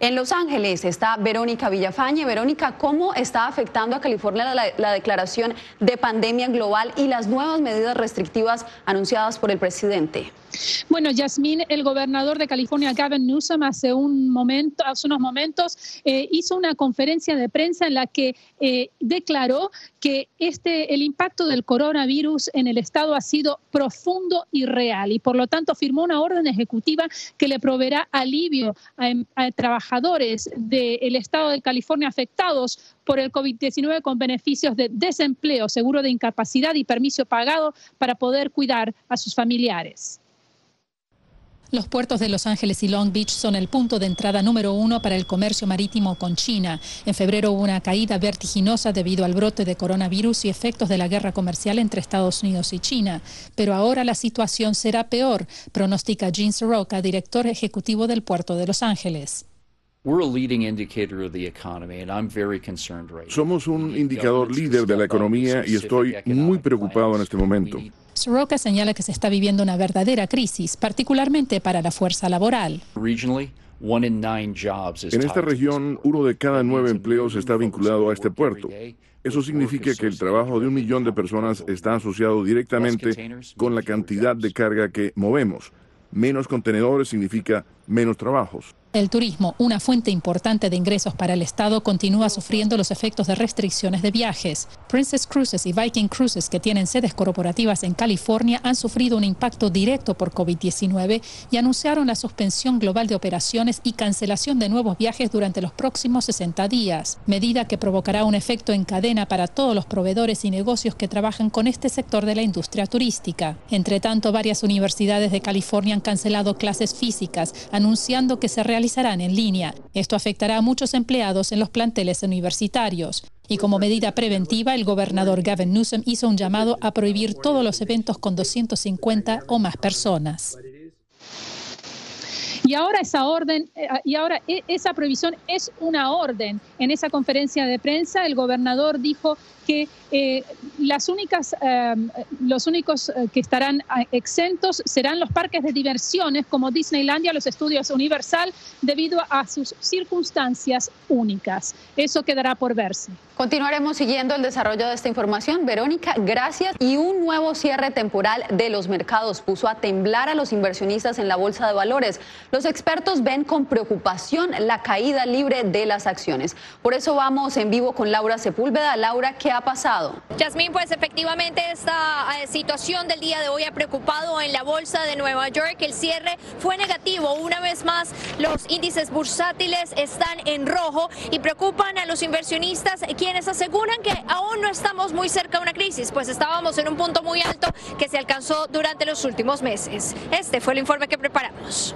S39: En Los Ángeles está Verónica Villafañe. Verónica, ¿cómo está afectando a California la, declaración de pandemia global y las nuevas medidas restrictivas anunciadas por el presidente?
S48: Bueno, Yasmín, el gobernador de California, Gavin Newsom, hace, un momento, hace unos momentos eh, hizo una conferencia de prensa en la que eh, declaró que este, el impacto del coronavirus en el estado ha sido profundo y real y por lo tanto firmó una orden ejecutiva que le proveerá alivio a, a trabajadores del estado de California afectados por el COVID-19 con beneficios de desempleo, seguro de incapacidad y permiso pagado para poder cuidar a sus familiares. Los puertos de Los Ángeles y Long Beach son el punto de entrada número uno para el comercio marítimo con China. En febrero hubo una caída vertiginosa debido al brote de coronavirus y efectos de la guerra comercial entre Estados Unidos y China. Pero ahora la situación será peor, pronostica Gene Soroka, director ejecutivo del puerto de Los Ángeles.
S49: Somos un indicador líder de la economía y estoy muy preocupado en este momento.
S48: Soroka señala que se está viviendo una verdadera crisis, particularmente para la fuerza laboral.
S49: En esta región, uno de cada nueve empleos está vinculado a este puerto. Eso significa que el trabajo de un millón de personas está asociado directamente con la cantidad de carga que movemos. Menos contenedores significa menos trabajos.
S48: El turismo, una fuente importante de ingresos para el Estado, continúa sufriendo los efectos de restricciones de viajes. Princess Cruises y Viking Cruises, que tienen sedes corporativas en California, han sufrido un impacto directo por COVID-19 y anunciaron la suspensión global de operaciones y cancelación de nuevos viajes durante los próximos 60 días, medida que provocará un efecto en cadena para todos los proveedores y negocios que trabajan con este sector de la industria turística. Entre tanto, varias universidades de California han cancelado clases físicas, anunciando que se realizarán en línea. Esto afectará a muchos empleados en los planteles universitarios. Y como medida preventiva, el gobernador Gavin Newsom hizo un llamado a prohibir todos los eventos con 250 o más personas. Y ahora esa orden, eh, y ahora e, esa prohibición es una orden. En esa conferencia de prensa, el gobernador dijo que eh, las únicas, em, los únicos eh, que estarán eh, exentos serán los parques de diversiones como Disneylandia, los estudios Universal, debido a sus circunstancias únicas. Eso quedará por verse.
S39: Continuaremos siguiendo el desarrollo de esta información. Verónica, gracias. Y un nuevo cierre temporal de los mercados puso a temblar a los inversionistas en la bolsa de valores. Los expertos ven con preocupación la caída libre de las acciones. Por eso vamos en vivo con Laura Sepúlveda. Laura, ¿qué ha pasado?
S50: Yasmín, pues efectivamente esta eh, situación del día de hoy ha preocupado en la bolsa de Nueva York. El cierre fue negativo. Una vez más, los índices bursátiles están en rojo y preocupan a los inversionistas quienes aseguran que aún no estamos muy cerca de una crisis, pues estábamos en un punto muy alto que se alcanzó durante los últimos meses. Este fue el informe que preparamos.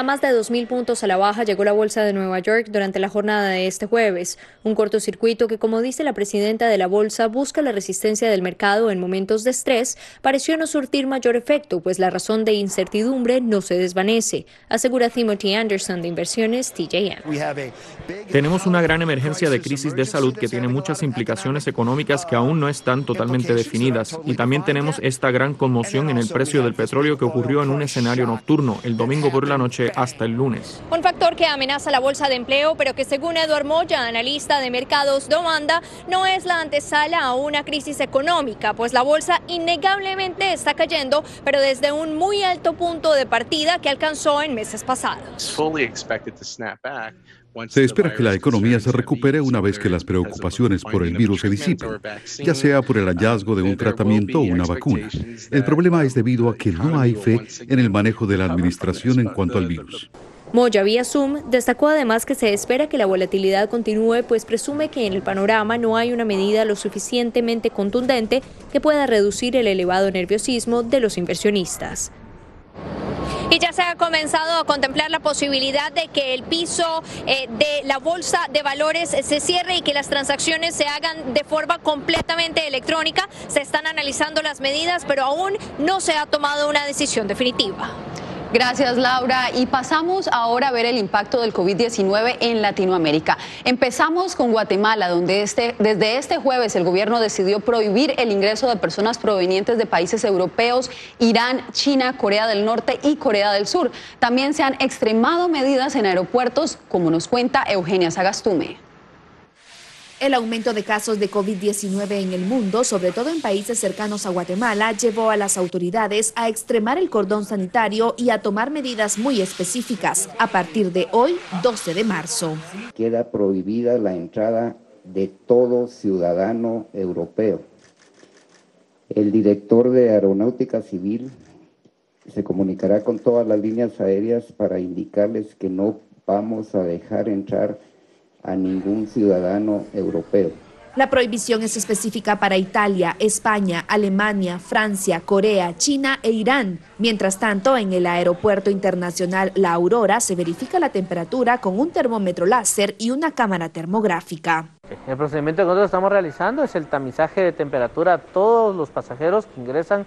S51: A más de 2.000 puntos a la baja llegó la bolsa de Nueva York durante la jornada de este jueves, un cortocircuito que, como dice la presidenta de la bolsa, busca la resistencia del mercado en momentos de estrés, pareció no surtir mayor efecto, pues la razón de incertidumbre no se desvanece, asegura Timothy Anderson de Inversiones TJM.
S52: Tenemos una gran emergencia de crisis de salud que tiene muchas implicaciones económicas que aún no están totalmente definidas, y también tenemos esta gran conmoción en el precio del petróleo que ocurrió en un escenario nocturno el domingo por la noche hasta el lunes.
S50: Un factor que amenaza la bolsa de empleo, pero que según Eduard Moya, analista de mercados demanda, no es la antesala a una crisis económica, pues la bolsa innegablemente está cayendo, pero desde un muy alto punto de partida que alcanzó en meses pasados.
S25: Se espera que la economía se recupere una vez que las preocupaciones por el virus se disipen, ya sea por el hallazgo de un tratamiento o una vacuna. El problema es debido a que no hay fe en el manejo de la administración en cuanto al virus.
S51: Moya vía Zoom destacó además que se espera que la volatilidad continúe, pues presume que en el panorama no hay una medida lo suficientemente contundente que pueda reducir el elevado nerviosismo de los inversionistas
S50: y ya se ha comenzado a contemplar la posibilidad de que el piso eh, de la bolsa de valores se cierre y que las transacciones se hagan de forma completamente electrónica. Se están analizando las medidas, pero aún no se ha tomado una decisión definitiva.
S39: Gracias, Laura. Y pasamos ahora a ver el impacto del COVID-19 en Latinoamérica. Empezamos con Guatemala, donde este, desde este jueves el gobierno decidió prohibir el ingreso de personas provenientes de países europeos, Irán, China, Corea del Norte y Corea del Sur. También se han extremado medidas en aeropuertos, como nos cuenta Eugenia Sagastume.
S53: El aumento de casos de COVID-19 en el mundo, sobre todo en países cercanos a Guatemala, llevó a las autoridades a extremar el cordón sanitario y a tomar medidas muy específicas a partir de hoy, 12 de marzo.
S37: Queda prohibida la entrada de todo ciudadano europeo. El director de Aeronáutica Civil se comunicará con todas las líneas aéreas para indicarles que no vamos a dejar entrar a ningún ciudadano europeo.
S53: La prohibición es específica para Italia, España, Alemania, Francia, Corea, China e Irán. Mientras tanto, en el Aeropuerto Internacional La Aurora se verifica la temperatura con un termómetro láser y una cámara termográfica.
S52: El procedimiento que nosotros estamos realizando es el tamizaje de temperatura a todos los pasajeros que ingresan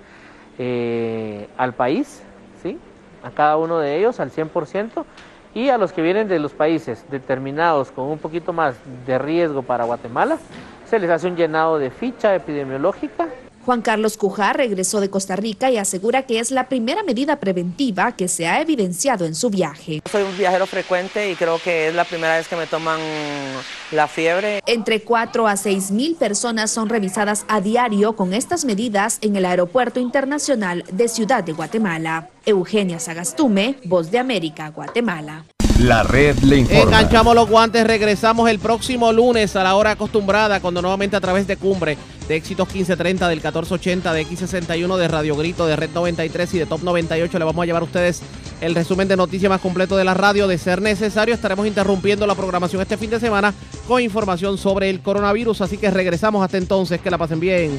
S52: eh, al país, ¿sí? a cada uno de ellos al 100% y a los que vienen de los países determinados con un poquito más de riesgo para Guatemala, se les hace un llenado de ficha epidemiológica.
S53: Juan Carlos Cujar regresó de Costa Rica y asegura que es la primera medida preventiva que se ha evidenciado en su viaje.
S54: Soy un viajero frecuente y creo que es la primera vez que me toman la fiebre.
S53: Entre 4 a 6 mil personas son revisadas a diario con estas medidas en el Aeropuerto Internacional de Ciudad de Guatemala. Eugenia Sagastume, Voz de América, Guatemala.
S5: La red le informa.
S2: Enganchamos los guantes, regresamos el próximo lunes a la hora acostumbrada, cuando nuevamente a través de Cumbre, de Éxitos 1530, del 1480, de X61, de Radio Grito, de Red 93 y de Top 98, le vamos a llevar a ustedes el resumen de noticias más completo de la radio. De ser necesario, estaremos interrumpiendo la programación este fin de semana con información sobre el coronavirus, así que regresamos hasta entonces, que la pasen bien.